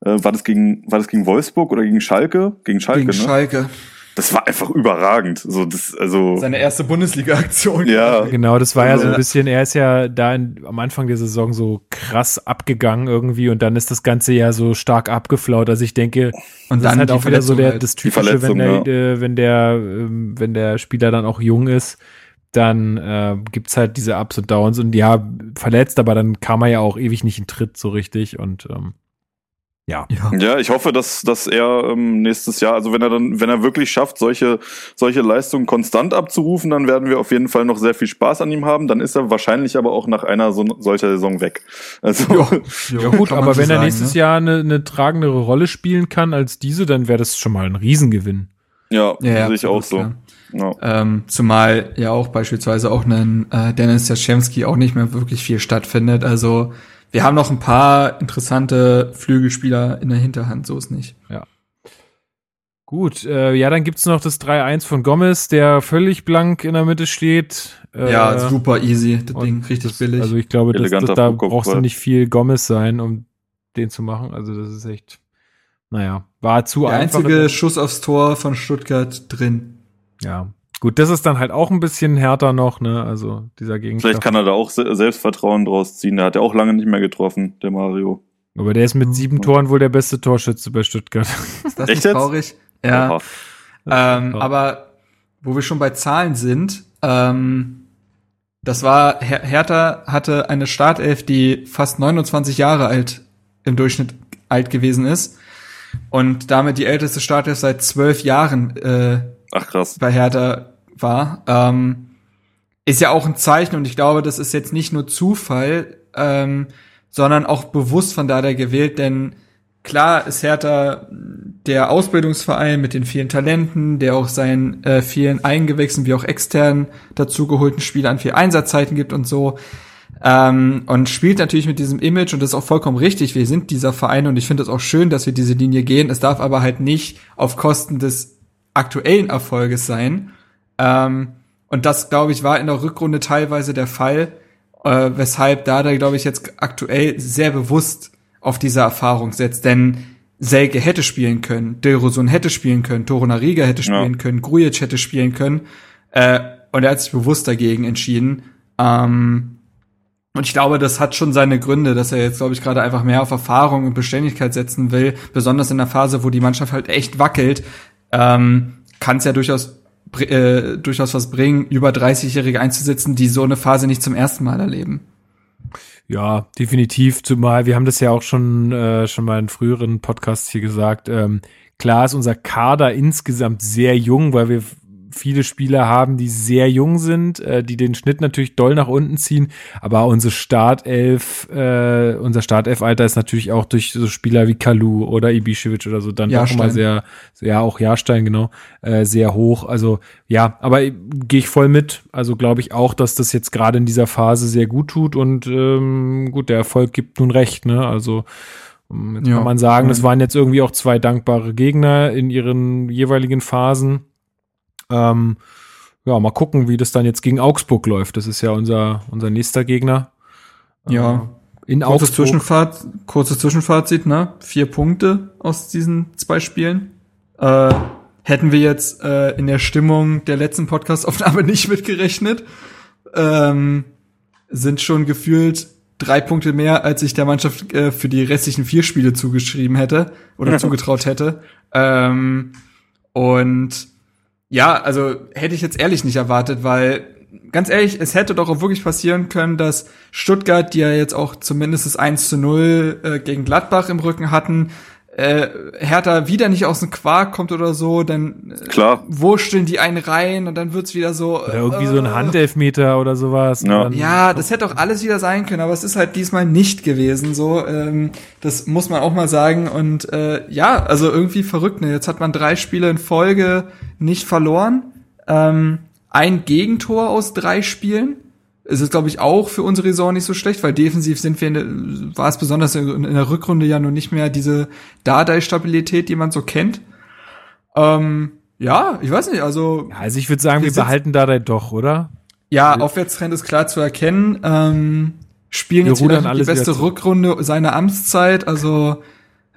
Äh, war das gegen, war das gegen Wolfsburg oder gegen Schalke? Gegen Schalke, Gegen ne? Schalke. Das war einfach überragend. So, das, also, Seine erste Bundesliga-Aktion. ja. Genau, das war ja so ein Ja. bisschen, er ist ja da in, am Anfang der Saison so krass abgegangen irgendwie und dann ist das Ganze ja so stark abgeflaut. Also ich denke, Und das ist halt auch wieder so der, halt. das Typische, Verletzung, wenn der, äh, wenn der, ähm, wenn der Spieler dann auch jung ist, dann äh, gibt's halt diese Ups und Downs und ja, verletzt, aber dann kam er ja auch ewig nicht in Tritt so richtig und ähm, ja. Ja. Ja, ich hoffe, dass, dass er ähm, nächstes Jahr, also wenn er dann, wenn er wirklich schafft, solche, solche Leistungen konstant abzurufen, dann werden wir auf jeden Fall noch sehr viel Spaß an ihm haben. Dann ist er wahrscheinlich aber auch nach einer so, solcher Saison weg. Also, Ja gut, kann man aber wenn er sagen, nächstes ne? Jahr eine, eine tragendere Rolle spielen kann als diese, dann wäre das schon mal ein Riesengewinn. ja, Ja, ja, sehe ich auch so. Ja. Ähm, zumal ja auch beispielsweise auch ein äh, Dennis Jaschemski auch nicht mehr wirklich viel stattfindet. Also wir haben noch ein paar interessante Flügelspieler in der Hinterhand, so ist nicht. Gut, äh, ja, dann gibt's noch das 3-1 von Gomez, der völlig blank in der Mitte steht. Äh, ja, super easy, das Ding, richtig das, billig. Also ich glaube, das, das, da brauchst du nicht viel Gomez sein, um den zu machen. Also das ist echt, naja, war zu der einfach. einzige Schuss aufs Tor von Stuttgart drin. Ja, gut, das ist dann halt auch ein bisschen härter noch, ne? Also dieser Gegenstand. Vielleicht kann er da auch Se- Selbstvertrauen draus ziehen. Der hat ja auch lange nicht mehr getroffen, der Mario. Aber der ist mit sieben Toren wohl der beste Torschütze bei Stuttgart. Ist das Echt nicht jetzt? traurig? Ja. Oha. Ähm, aber wo wir schon bei Zahlen sind, ähm, das war, Her Hertha hatte eine Startelf, die fast 29 Jahre alt im Durchschnitt alt gewesen ist und damit die älteste Startelf seit zwölf Jahren äh, Ach krass. bei Hertha war. Ähm, ist ja auch ein Zeichen und ich glaube, das ist jetzt nicht nur Zufall, ähm, sondern auch bewusst von Dada gewählt, denn klar ist Hertha der Ausbildungsverein mit den vielen Talenten, der auch seinen äh, vielen eingewechselten wie auch externen dazugeholten Spielern viel Einsatzzeiten gibt und so. Ähm, und spielt natürlich mit diesem Image und das ist auch vollkommen richtig. Wir sind dieser Verein und ich finde es auch schön, dass wir diese Linie gehen. Es darf aber halt nicht auf Kosten des aktuellen Erfolges sein. Ähm, und das, glaube ich, war in der Rückrunde teilweise der Fall, äh, weshalb Dada, glaube ich, jetzt aktuell sehr bewusst auf diese Erfahrung setzt. Denn Selke hätte spielen können, Dilrosun hätte spielen können, Torunariga hätte Ja. spielen können, Grujic hätte spielen können. Äh, und er hat sich bewusst dagegen entschieden. Ähm, und ich glaube, das hat schon seine Gründe, dass er jetzt, glaube ich, gerade einfach mehr auf Erfahrung und Beständigkeit setzen will. Besonders in der Phase, wo die Mannschaft halt echt wackelt, ähm, kann es ja durchaus äh, durchaus was bringen, über 30-Jährige einzusetzen, die so eine Phase nicht zum ersten Mal erleben. Ja, definitiv. Zumal wir haben das ja auch schon äh, schon mal in früheren Podcasts hier gesagt. Ähm, klar ist unser Kader insgesamt sehr jung, weil wir viele Spieler haben, die sehr jung sind, äh, die den Schnitt natürlich doll nach unten ziehen. Aber unsere Startelf, äh, unser Startelf-Alter ist natürlich auch durch so Spieler wie Kalu oder Ibišević oder so dann doch Jahrstein. mal sehr, ja auch Jahrstein genau, äh, sehr hoch. Also ja, aber gehe ich voll mit. Also glaube ich auch, dass das jetzt gerade in dieser Phase sehr gut tut und ähm, gut, der Erfolg gibt nun recht, ne? Also ähm, jetzt Ja. kann man sagen, das Ja. waren jetzt irgendwie auch zwei dankbare Gegner in ihren jeweiligen Phasen. Ähm, ja, mal gucken, wie das dann jetzt gegen Augsburg läuft. Das ist ja unser, unser nächster Gegner. Ja. Äh, in Kurzes, Augsburg. Zwischenfazit, kurzes Zwischenfazit, ne? Vier Punkte aus diesen zwei Spielen. Äh, hätten wir jetzt äh, in der Stimmung der letzten Podcast-Aufnahme nicht mitgerechnet. Ähm, sind schon gefühlt drei Punkte mehr, als ich der Mannschaft äh, für die restlichen vier Spiele zugeschrieben hätte oder zugetraut hätte. Ähm, und ja, also hätte ich jetzt ehrlich nicht erwartet, weil ganz ehrlich, es hätte doch auch wirklich passieren können, dass Stuttgart, die ja jetzt auch zumindest das 1 zu 0 äh, gegen Gladbach im Rücken hatten, äh, Hertha wieder nicht aus dem Quark kommt oder so, dann äh, Klar. wursteln die einen rein und dann wird's wieder so. Oder irgendwie so ein Handelfmeter oder sowas. Ja. Ja, das hätte auch alles wieder sein können, aber es ist halt diesmal nicht gewesen. So, ähm, das muss man auch mal sagen. Und äh, ja, also irgendwie verrückt. Ne? Jetzt hat man drei Spiele in Folge nicht verloren. Ähm, ein Gegentor aus drei Spielen. Es ist, glaube ich, auch für unsere Saison nicht so schlecht, weil defensiv sind wir, in war es besonders in, in der Rückrunde ja noch nicht mehr diese Dardai-Stabilität, die man so kennt. Ähm, ja, ich weiß nicht, also Ja, also ich würde sagen, Wir wir, behalten da doch, oder? ja, Aufwärtstrend ist klar zu erkennen. Ähm, spielen Wir jetzt wieder die beste. Rückrunde seiner Amtszeit. Also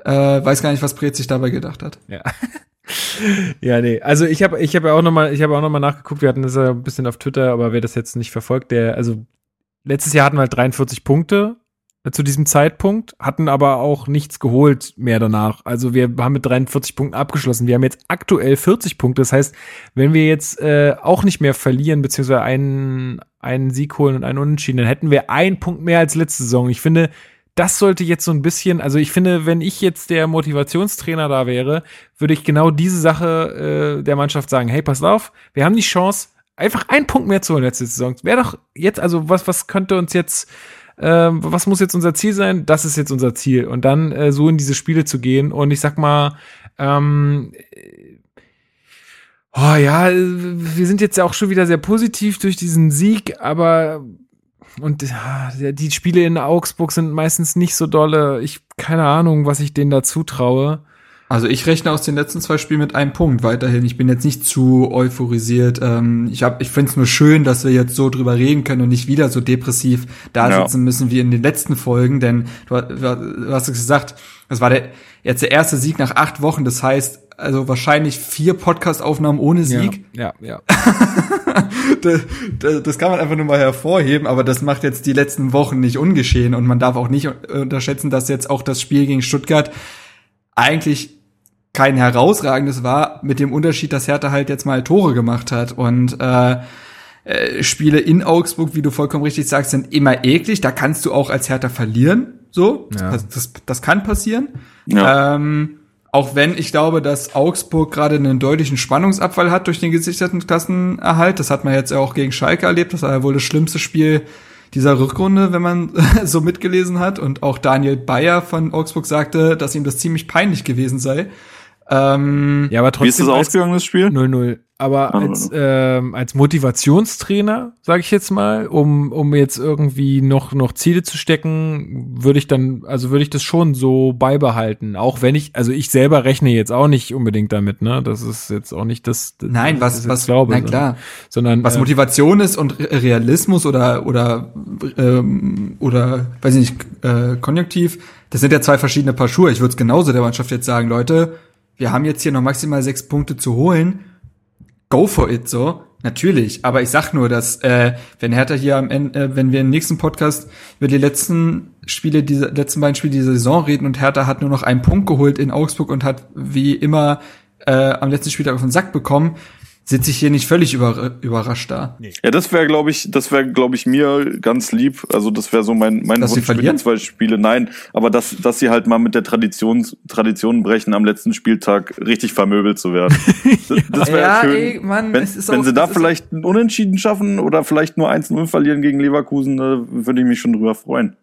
äh, weiß gar nicht, was Brez sich dabei gedacht hat. Ja. Ja, nee. Also ich habe ich habe ja auch noch mal ich habe auch noch nachgeguckt. Wir hatten das ja ein bisschen auf Twitter, aber wer das jetzt nicht verfolgt, der also letztes Jahr hatten wir halt 43 Punkte äh, zu diesem Zeitpunkt, hatten aber auch nichts geholt mehr danach. Also wir haben mit 43 Punkten abgeschlossen. Wir haben jetzt aktuell 40 Punkte. Das heißt, wenn wir jetzt äh, auch nicht mehr verlieren beziehungsweise einen einen Sieg holen und einen Unentschieden, dann hätten wir einen Punkt mehr als letzte Saison. Ich finde, das sollte jetzt so ein bisschen, also ich finde, wenn ich jetzt der Motivationstrainer da wäre, würde ich genau diese Sache äh, der Mannschaft sagen, hey, pass auf, wir haben die Chance, einfach einen Punkt mehr zu holen letzte Saison. Wäre doch jetzt, also was, was könnte uns jetzt, ähm, was muss jetzt unser Ziel sein? Das ist jetzt unser Ziel. Und dann äh, so in diese Spiele zu gehen. Und ich sag mal, ähm, oh ja, äh, wir sind jetzt ja auch schon wieder sehr positiv durch diesen Sieg, aber und ja, die Spiele in Augsburg sind meistens nicht so dolle. Ich keine Ahnung, was ich denen da zutraue. Also ich rechne aus den letzten zwei Spielen mit einem Punkt weiterhin. Ich bin jetzt nicht zu euphorisiert. Ähm, ich hab, ich finde es nur schön, dass wir jetzt so drüber reden können und nicht wieder so depressiv da Ja. sitzen müssen wie in den letzten Folgen. Denn du, du, hast es gesagt, das war der jetzt der erste Sieg nach acht Wochen. Das heißt also wahrscheinlich vier Podcast-Aufnahmen ohne Sieg. Ja, ja. das, das- das kann man einfach nur mal hervorheben, aber das macht jetzt die letzten Wochen nicht ungeschehen und man darf auch nicht unterschätzen, dass jetzt auch das Spiel gegen Stuttgart eigentlich kein herausragendes war, mit dem Unterschied, dass Hertha halt jetzt mal Tore gemacht hat und äh, äh, Spiele in Augsburg, wie du vollkommen richtig sagst, sind immer eklig. Da kannst du auch als Hertha verlieren. So, Ja. das, das, das kann passieren. Ja. Ähm, auch wenn ich glaube, dass Augsburg gerade einen deutlichen Spannungsabfall hat durch den gesicherten Klassenerhalt. Das hat man jetzt ja auch gegen Schalke erlebt. Das war ja wohl das schlimmste Spiel dieser Rückrunde, wenn man so mitgelesen hat. Und auch Daniel Bayer von Augsburg sagte, dass ihm das ziemlich peinlich gewesen sei. Ähm, Ja, aber Wie ist trotzdem das ausgegangen, das Spiel? 0-0. Aber Ah, als, ähm, als Motivationstrainer, sage ich jetzt mal, um, um jetzt irgendwie noch, noch Ziele zu stecken, würde ich dann, also würde ich das schon so beibehalten. Auch wenn ich, also ich selber rechne jetzt auch nicht unbedingt damit, ne? Das ist jetzt auch nicht das, das nein, ich was, was, glaube, na klar. Sondern, Was äh, Motivation ist und Re- Realismus oder oder ähm, oder weiß ich nicht äh, Konjunktiv, das sind ja zwei verschiedene Paar Schuhe. Ich würde es genauso der Mannschaft jetzt sagen, Leute, wir haben jetzt hier noch maximal sechs Punkte zu holen. Go for it, so natürlich. Aber ich sag nur, dass äh, wenn Hertha hier am Ende, äh, wenn wir im nächsten Podcast über die letzten Spiele, diese letzten beiden Spiele dieser Saison reden und Hertha hat nur noch einen Punkt geholt in Augsburg und hat wie immer äh, am letzten Spieltag auf den Sack bekommen, sitze ich hier nicht völlig über, überrascht da. Ja, das wäre, glaube ich, das wäre, glaube ich, mir ganz lieb. Also das wäre so mein mein Dass sie Wunsch für die zwei Spiele. Nein, aber dass dass sie halt mal mit der Tradition Tradition brechen, am letzten Spieltag richtig vermöbelt zu werden. Das, das wäre Ja, schön. ey, Mann, wenn es ist wenn auch- sie da vielleicht einen Unentschieden schaffen oder vielleicht nur 1-0 verlieren gegen Leverkusen, äh, würde ich mich schon drüber freuen.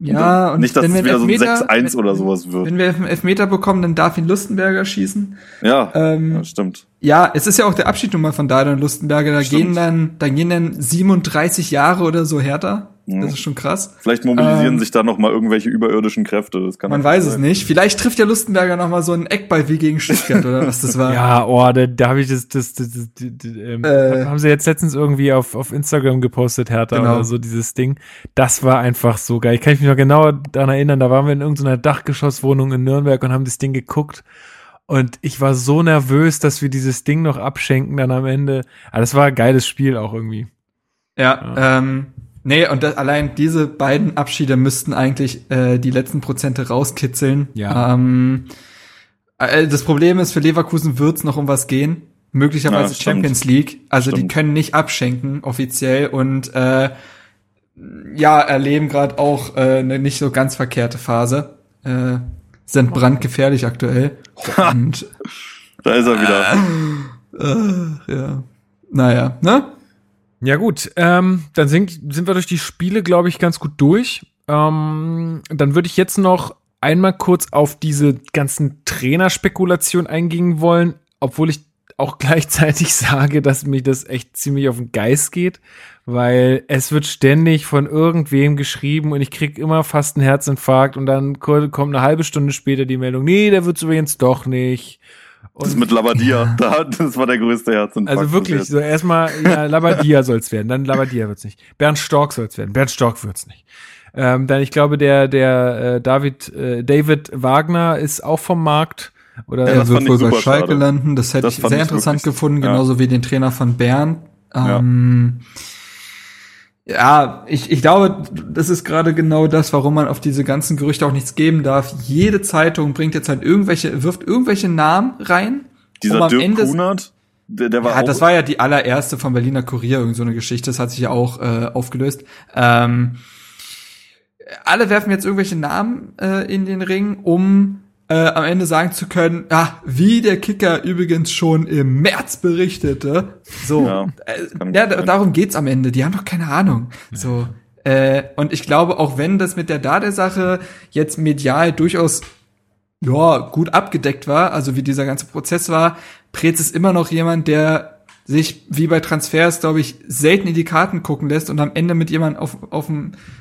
Ja, und Nicht, dass wenn es wir wieder einen so ein Elfmeter- 6-1 oder sowas wird. Wenn wir einen Elfmeter bekommen, dann darf ihn Lustenberger schießen. Ja, Ähm, ja, stimmt. Ja, es ist ja auch der Abschied nun mal von Dada und Lustenberger. Da Stimmt. gehen dann, da gehen dann 37 Jahre oder so härter. Mhm. Das ist schon krass. Vielleicht mobilisieren ähm, sich da noch mal irgendwelche überirdischen Kräfte. Das kann Man weiß es sein. nicht. Vielleicht trifft ja Lustenberger noch mal so einen Eckball wie gegen Stuttgart oder was das war. Ja, oh, da, da habe ich das, das, das, das, das, das ähm, Äh. haben sie jetzt letztens irgendwie auf, auf Instagram gepostet, Hertha Genau. oder so, dieses Ding. Das war einfach so geil. Ich kann mich noch genau daran erinnern, da waren wir in irgendeiner Dachgeschosswohnung in Nürnberg und haben das Ding geguckt. Und ich war so nervös, dass wir dieses Ding noch abschenken dann am Ende. Aber das war ein geiles Spiel auch irgendwie. Ja, ähm, nee, und das, allein diese beiden Abschiede müssten eigentlich äh, die letzten Prozente rauskitzeln. Ja. Ähm, äh, das Problem ist, für Leverkusen wird's noch um was gehen. möglicherweise ja, Champions League. Also stimmt. die können nicht abschenken offiziell und äh, ja erleben gerade auch äh, eine nicht so ganz verkehrte Phase. Äh, sind brandgefährlich aktuell. und da ist er wieder. Äh, ja. Naja, ne? Ja gut, ähm, dann sind, sind wir durch die Spiele, glaube ich, ganz gut durch. Ähm, dann würde ich jetzt noch einmal kurz auf diese ganzen Trainerspekulationen eingehen wollen, obwohl ich auch gleichzeitig sage, dass mich das echt ziemlich auf den Geist geht, weil es wird ständig von irgendwem geschrieben und ich krieg immer fast einen Herzinfarkt und dann kommt eine halbe Stunde später die Meldung, nee, der wird's übrigens doch nicht. Und, das mit Labadia, ja. das war der größte Herzinfarkt. Also wirklich, so erstmal, ja, Labadia soll's werden, dann Labadia wird's nicht. Bernd Stork soll's werden, Bernd Stork wird's nicht. Ähm, dann, ich glaube, der, der äh, David, äh, David Wagner ist auch vom Markt. Oder er wird wohl bei Schalke landen. Das hätte das ich sehr interessant gefunden, ja. genauso wie den Trainer von Bern. Ähm, ja. Ja, ich, ich glaube, das ist gerade genau das, warum man auf diese ganzen Gerüchte auch nichts geben darf. Jede Zeitung bringt jetzt halt irgendwelche, wirft irgendwelche Namen rein. Dieser um Dirk Ende, Kunert, der, der war ja, das war ja die allererste vom Berliner Kurier, irgend so eine Geschichte, das hat sich ja auch äh, aufgelöst. Ähm, alle werfen jetzt irgendwelche Namen äh, in den Ring, um äh, am Ende sagen zu können, ah, wie der Kicker übrigens schon im März berichtete. So, ja, äh, ja darum geht's am Ende. Die haben doch keine Ahnung. So, äh, und ich glaube, auch wenn das mit der Dade-Sache jetzt medial durchaus ja gut abgedeckt war, also wie dieser ganze Prozess war, Preetz ist immer noch jemand, der sich wie bei Transfers, glaube ich, selten in die Karten gucken lässt und am Ende mit jemandem auf, auf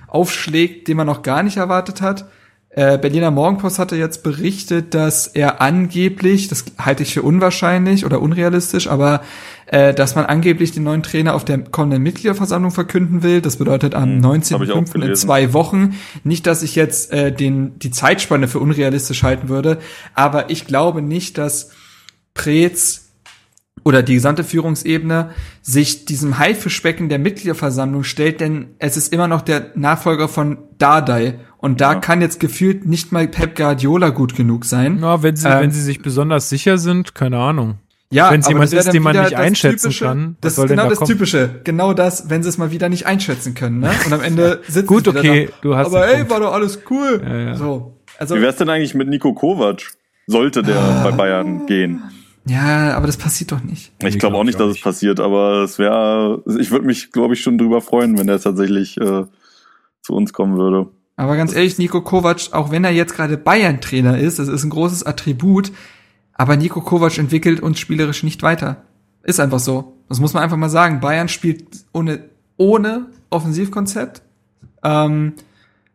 aufschlägt, den man noch gar nicht erwartet hat. Äh, Berliner Morgenpost hatte jetzt berichtet, dass er angeblich, das halte ich für unwahrscheinlich oder unrealistisch, aber äh, dass man angeblich den neuen Trainer auf der kommenden Mitgliederversammlung verkünden will. Das bedeutet am 19.05. Hm, in zwei Wochen. Nicht, dass ich jetzt äh, den, die Zeitspanne für unrealistisch halten würde, aber ich glaube nicht, dass Preetz oder die gesamte Führungsebene sich diesem Haifischbecken der Mitgliederversammlung stellt, denn es ist immer noch der Nachfolger von Dardai. Und da ja. kann jetzt gefühlt nicht mal Pep Guardiola gut genug sein. Na, wenn sie, ähm, wenn sie sich besonders sicher sind, keine Ahnung. Ja, wenn es jemand ist, den man nicht einschätzen typische, kann. Das ist genau da das kommen? Typische. Genau das, wenn sie es mal wieder nicht einschätzen können. Ne? Und am Ende sitzen Gut, okay, da. du hast Aber ey, war doch alles cool. Ja, ja. So. Also, Wie wär's denn eigentlich mit Nico Kovac? Sollte der ah, bei Bayern gehen? Ja, aber das passiert doch nicht. Ich glaube auch nicht, dass es passiert, aber es wäre, ich würde mich, glaube ich, schon drüber freuen, wenn er tatsächlich äh, zu uns kommen würde. Aber ganz ehrlich, Nico Kovac, auch wenn er jetzt gerade Bayern-Trainer ist, das ist ein großes Attribut, aber Nico Kovac entwickelt uns spielerisch nicht weiter. Ist einfach so. Das muss man einfach mal sagen. Bayern spielt ohne, ohne Offensivkonzept. Ähm,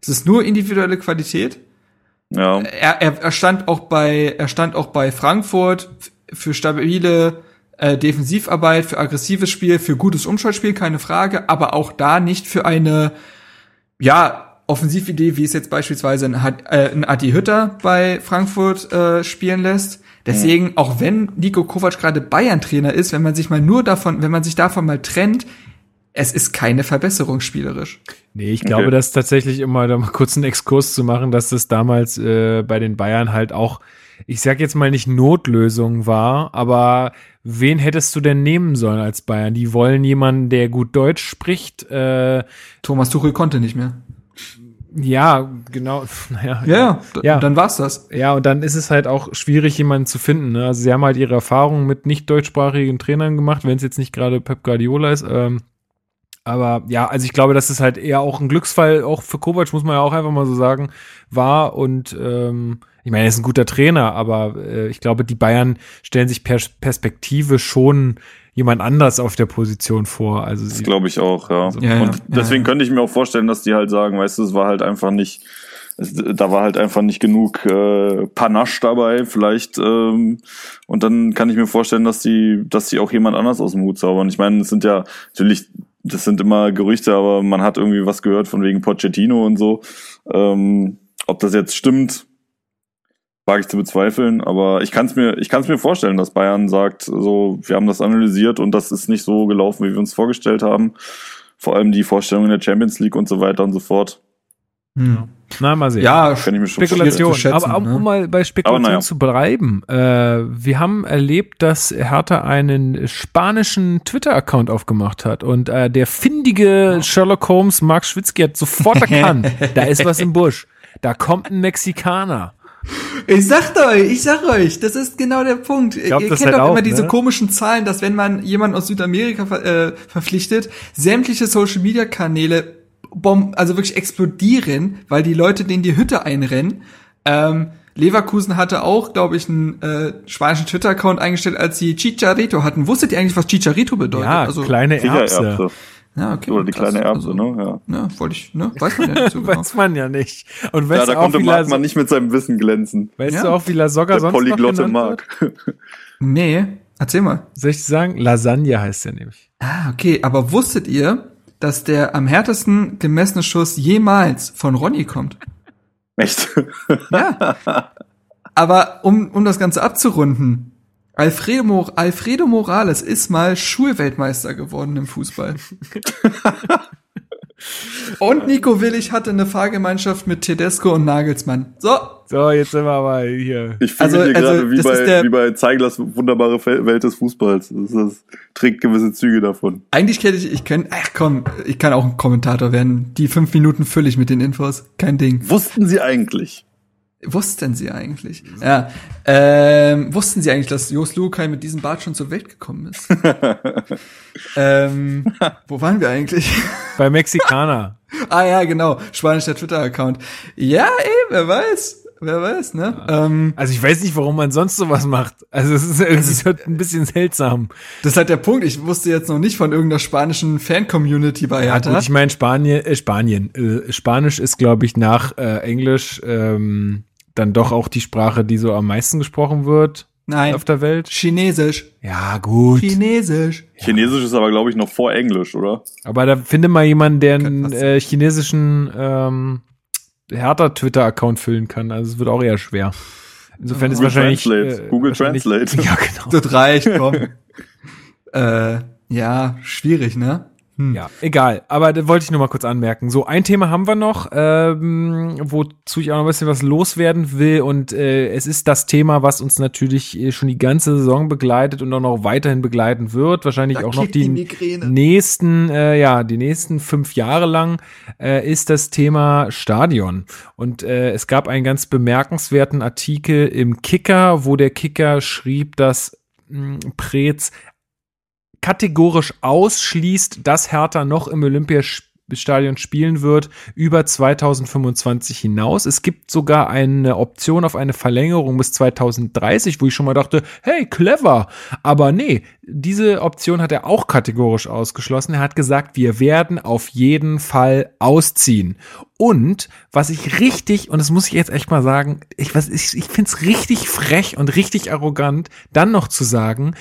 es ist nur individuelle Qualität. Ja. Er, er, er stand auch bei, er stand auch bei Frankfurt für stabile äh, Defensivarbeit, für aggressives Spiel, für gutes Umschaltspiel, keine Frage, aber auch da nicht für eine, ja, Offensividee, wie es jetzt beispielsweise ein, äh, ein Adi Hütter bei Frankfurt äh, spielen lässt. Deswegen, mhm. auch wenn Nico Kovac gerade Bayern-Trainer ist, wenn man sich mal nur davon, wenn man sich davon mal trennt, es ist keine Verbesserung spielerisch. Nee, ich glaube, okay. dass tatsächlich immer da mal kurz einen Exkurs zu machen, dass das damals äh, bei den Bayern halt auch ich sag jetzt mal nicht Notlösung war, aber wen hättest du denn nehmen sollen als Bayern? Die wollen jemanden, der gut Deutsch spricht. Äh, Thomas Tuchel konnte nicht mehr. Ja, genau. Naja, ja, ja, ja, dann war's das. Ja, und dann ist es halt auch schwierig, jemanden zu finden. Ne? Also sie haben halt ihre Erfahrungen mit nicht deutschsprachigen Trainern gemacht, wenn es jetzt nicht gerade Pep Guardiola ist. Ähm, aber ja, also ich glaube, dass es halt eher auch ein Glücksfall, auch für Kovac, muss man ja auch einfach mal so sagen, war. Und ähm, ich meine, er ist ein guter Trainer, aber äh, ich glaube, die Bayern stellen sich per Perspektive schon jemand anders auf der Position vor. Also das glaube ich auch, ja. Also, ja, und deswegen ja. könnte ich mir auch vorstellen, dass die halt sagen, weißt du, es war halt einfach nicht, es, da war halt einfach nicht genug äh, Panache dabei, vielleicht. Ähm, und dann kann ich mir vorstellen, dass die, dass die auch jemand anders aus dem Hut zaubern. Ich meine, es sind ja natürlich, das sind immer Gerüchte, aber man hat irgendwie was gehört von wegen Pochettino und so. Ähm, ob das jetzt stimmt, wage ich zu bezweifeln, aber ich kann es mir, ich kann es mir vorstellen, dass Bayern sagt, so, wir haben das analysiert und das ist nicht so gelaufen, wie wir uns vorgestellt haben. Vor allem die Vorstellung in der Champions League und so weiter und so fort. Hm. Na, mal sehen. Ja, Kann ich mir schon Spekulation. schätzen, aber um, ne? mal bei Spekulation naja. zu bleiben, äh, wir haben erlebt, dass Hertha einen spanischen Twitter-Account aufgemacht hat und äh, der findige Sherlock Holmes Mark Schwitzky hat sofort erkannt, da ist was im Busch. Da kommt ein Mexikaner. Ich sag euch, ich sag euch, das ist genau der Punkt. glaub, Ihr kennt halt doch auch, immer diese ne? komischen Zahlen, dass wenn man jemanden aus Südamerika ver äh, verpflichtet, sämtliche Social Media Kanäle bomb also wirklich explodieren, weil die Leute denen die Hütte einrennen. Ähm, Leverkusen hatte auch, glaube ich, einen äh, spanischen Twitter-Account eingestellt, als sie Chicharito hatten. Wusstet ihr eigentlich, was Chicharito bedeutet? Ja, also, kleine Erbse. Sichererbse. Ja, okay, Oder die kleine Erbse, Also, ne? Ja. Ja, wollte ich, ne? Weiß man ja nicht so genau. Weiß man ja nicht. Und Ja, weißt da du auch, konnte wie Marc nicht mit seinem Wissen glänzen. weißt Ja. du auch, wie La Soga Der sonst noch polyglotte wird? Marc. Nee, erzähl mal. Soll ich sagen? Lasagne heißt der nämlich. Ah, okay, aber wusstet ihr, dass der am härtesten gemessene Schuss jemals von Ronny kommt? Echt? Ja. aber um, um das Ganze abzurunden, Alfredo, Mor Alfredo Morales ist mal Schulweltmeister geworden im Fußball. und Nico Willig hatte eine Fahrgemeinschaft mit Tedesco und Nagelsmann. So, So, jetzt sind wir aber hier. Ich fühle Also- mich hier also, gerade wie bei, der- wie bei Zeiglers wunderbare Welt des Fußballs. Das, das trägt gewisse Züge davon. eigentlich hätte ich, ich könnte, ach komm, ich kann auch ein Kommentator werden. Die fünf Minuten fülle ich mit den Infos. Kein Ding. Wussten Sie eigentlich? Wussten Sie eigentlich? Ja. Ähm, wussten Sie eigentlich, dass Jos Lukai mit diesem Bart schon zur Welt gekommen ist? ähm, wo waren wir eigentlich? Bei Mexikaner. ah ja, genau. Spanischer Twitter-Account. Ja, ey, wer weiß. Wer weiß, ne? Ähm, Also ich weiß nicht, warum man sonst sowas macht. Also es ist irgendwie so ein bisschen seltsam. das ist halt der Punkt. Ich wusste jetzt noch nicht von irgendeiner spanischen Fan-Community bei Ja, Hertha. gut, ich meine Spanien, äh, Spanien. Äh, Spanisch ist, glaube ich, nach äh, Englisch ähm, dann doch auch die Sprache, die so am meisten gesprochen wird Nein. auf der Welt. Chinesisch. Ja, gut. Chinesisch. Chinesisch ist aber, glaube ich, noch vor Englisch, oder? Aber da finde mal jemanden, der einen äh, chinesischen ähm, Hertha-Twitter-Account füllen kann. Also es wird auch eher schwer. Insofern ist Google wahrscheinlich Translate. äh, Google wahrscheinlich- Translate. Ja, genau. Das reicht, komm. äh, ja, schwierig, ne? Hm. Ja, egal. Aber da wollte ich nur mal kurz anmerken. So, ein Thema haben wir noch, ähm, wozu ich auch noch ein bisschen was loswerden will. Und äh, es ist das Thema, was uns natürlich äh, schon die ganze Saison begleitet und auch noch weiterhin begleiten wird. Wahrscheinlich Da auch noch die die nächsten, äh, ja, die nächsten fünf Jahre lang äh, ist das Thema Stadion. Und äh, es gab einen ganz bemerkenswerten Artikel im Kicker, wo der Kicker schrieb, dass mh, Preetz kategorisch ausschließt, dass Hertha noch im Olympiastadion spielen wird über 2025 hinaus. Es gibt sogar eine Option auf eine Verlängerung bis 2030, wo ich schon mal dachte, hey, clever. Aber nee, diese Option hat er auch kategorisch ausgeschlossen. Er hat gesagt, wir werden auf jeden Fall ausziehen. Und was ich richtig, und das muss ich jetzt echt mal sagen, ich, ich, ich finde es richtig frech und richtig arrogant, dann noch zu sagen,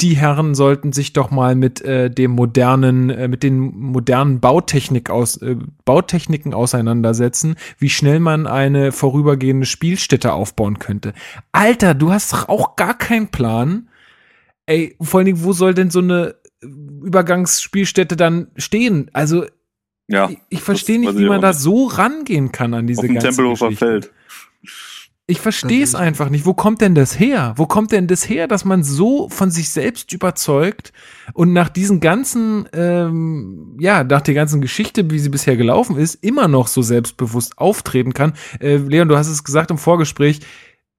die Herren sollten sich doch mal mit äh, dem modernen, äh, mit den modernen Bautechnik aus, äh, Bautechniken auseinandersetzen, wie schnell man eine vorübergehende Spielstätte aufbauen könnte. Alter, du hast doch auch gar keinen Plan. Ey, vor allen Dingen, wo soll denn so eine Übergangsspielstätte dann stehen? Also, Ja. ich, ich verstehe nicht, wie man da so rangehen kann an diese Auf dem ganzen Tempelhofer. Feld. Ich verstehe es ist- einfach nicht. Wo kommt denn das her? Wo kommt denn das her, dass man so von sich selbst überzeugt und nach diesen ganzen, ähm, ja, nach der ganzen Geschichte, wie sie bisher gelaufen ist, immer noch so selbstbewusst auftreten kann? Äh, Leon, du hast es gesagt im Vorgespräch.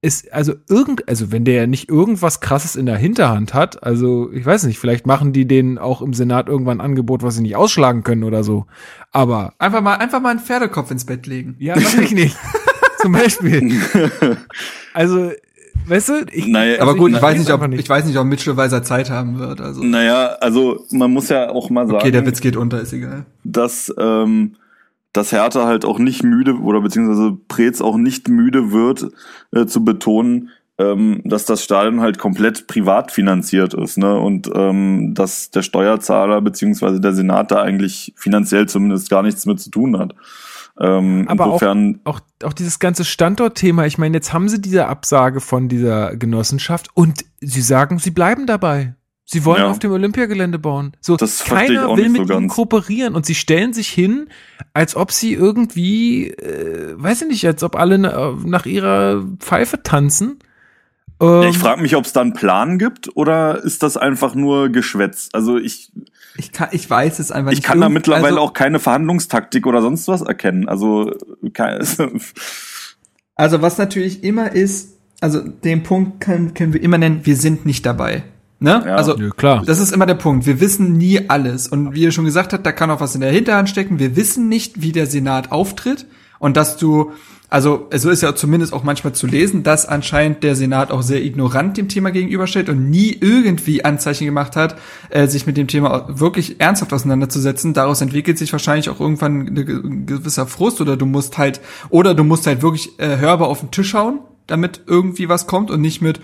Ist also irgend, also wenn der nicht irgendwas krasses in der Hinterhand hat, also ich weiß nicht, vielleicht machen die denen auch im Senat irgendwann ein Angebot, was sie nicht ausschlagen können oder so. Aber Einfach mal, einfach mal einen Pferdekopf ins Bett legen. ja, weiß ich nicht. Zum Beispiel. Also, weißt du, ich, Naja, Aber also gut, ich weiß nicht, ob, ich weiß nicht, ob Mitchell Weiser Zeit haben wird, also. naja, also man muss ja auch mal sagen, Okay, der Witz geht unter, ist egal. dass, ähm, dass Hertha halt auch nicht müde oder beziehungsweise Preetz auch nicht müde wird äh, zu betonen, ähm, dass das Stadion halt komplett privat finanziert ist, ne? Und ähm, dass der Steuerzahler beziehungsweise der Senat da eigentlich finanziell zumindest gar nichts mit zu tun hat. Ähm, Aber auch- insofern, auch, auch dieses ganze Standortthema, ich meine, jetzt haben sie diese Absage von dieser Genossenschaft und sie sagen, sie bleiben dabei. Sie wollen Ja. auf dem Olympiagelände bauen. So, Das keiner auch will mit so ihnen kooperieren und sie stellen sich hin, als ob sie irgendwie, äh, weiß ich nicht, als ob alle na, nach ihrer Pfeife tanzen. Ähm, Ich frage mich, ob es da einen Plan gibt oder ist das einfach nur Geschwätz? Also ich, Ich kann, ich weiß es einfach ich nicht. kann da mittlerweile also, auch keine Verhandlungstaktik oder sonst was erkennen. Also kein, Also was natürlich immer ist, also den Punkt können, können wir immer nennen, wir sind nicht dabei. Ne? Ja. Also Nö, klar. das ist immer der Punkt. Wir wissen nie alles. Und wie ihr schon gesagt habt, da kann auch was in der Hinterhand stecken. Wir wissen nicht, wie der Senat auftritt. Und dass du, also so ist ja zumindest auch manchmal zu lesen, dass anscheinend der Senat auch sehr ignorant dem Thema gegenübersteht und nie irgendwie Anzeichen gemacht hat, äh, sich mit dem Thema wirklich ernsthaft auseinanderzusetzen. Daraus entwickelt sich wahrscheinlich auch irgendwann ein gewisser Frust oder du musst halt, oder du musst halt wirklich äh, hörbar auf den Tisch hauen, damit irgendwie was kommt und nicht mit,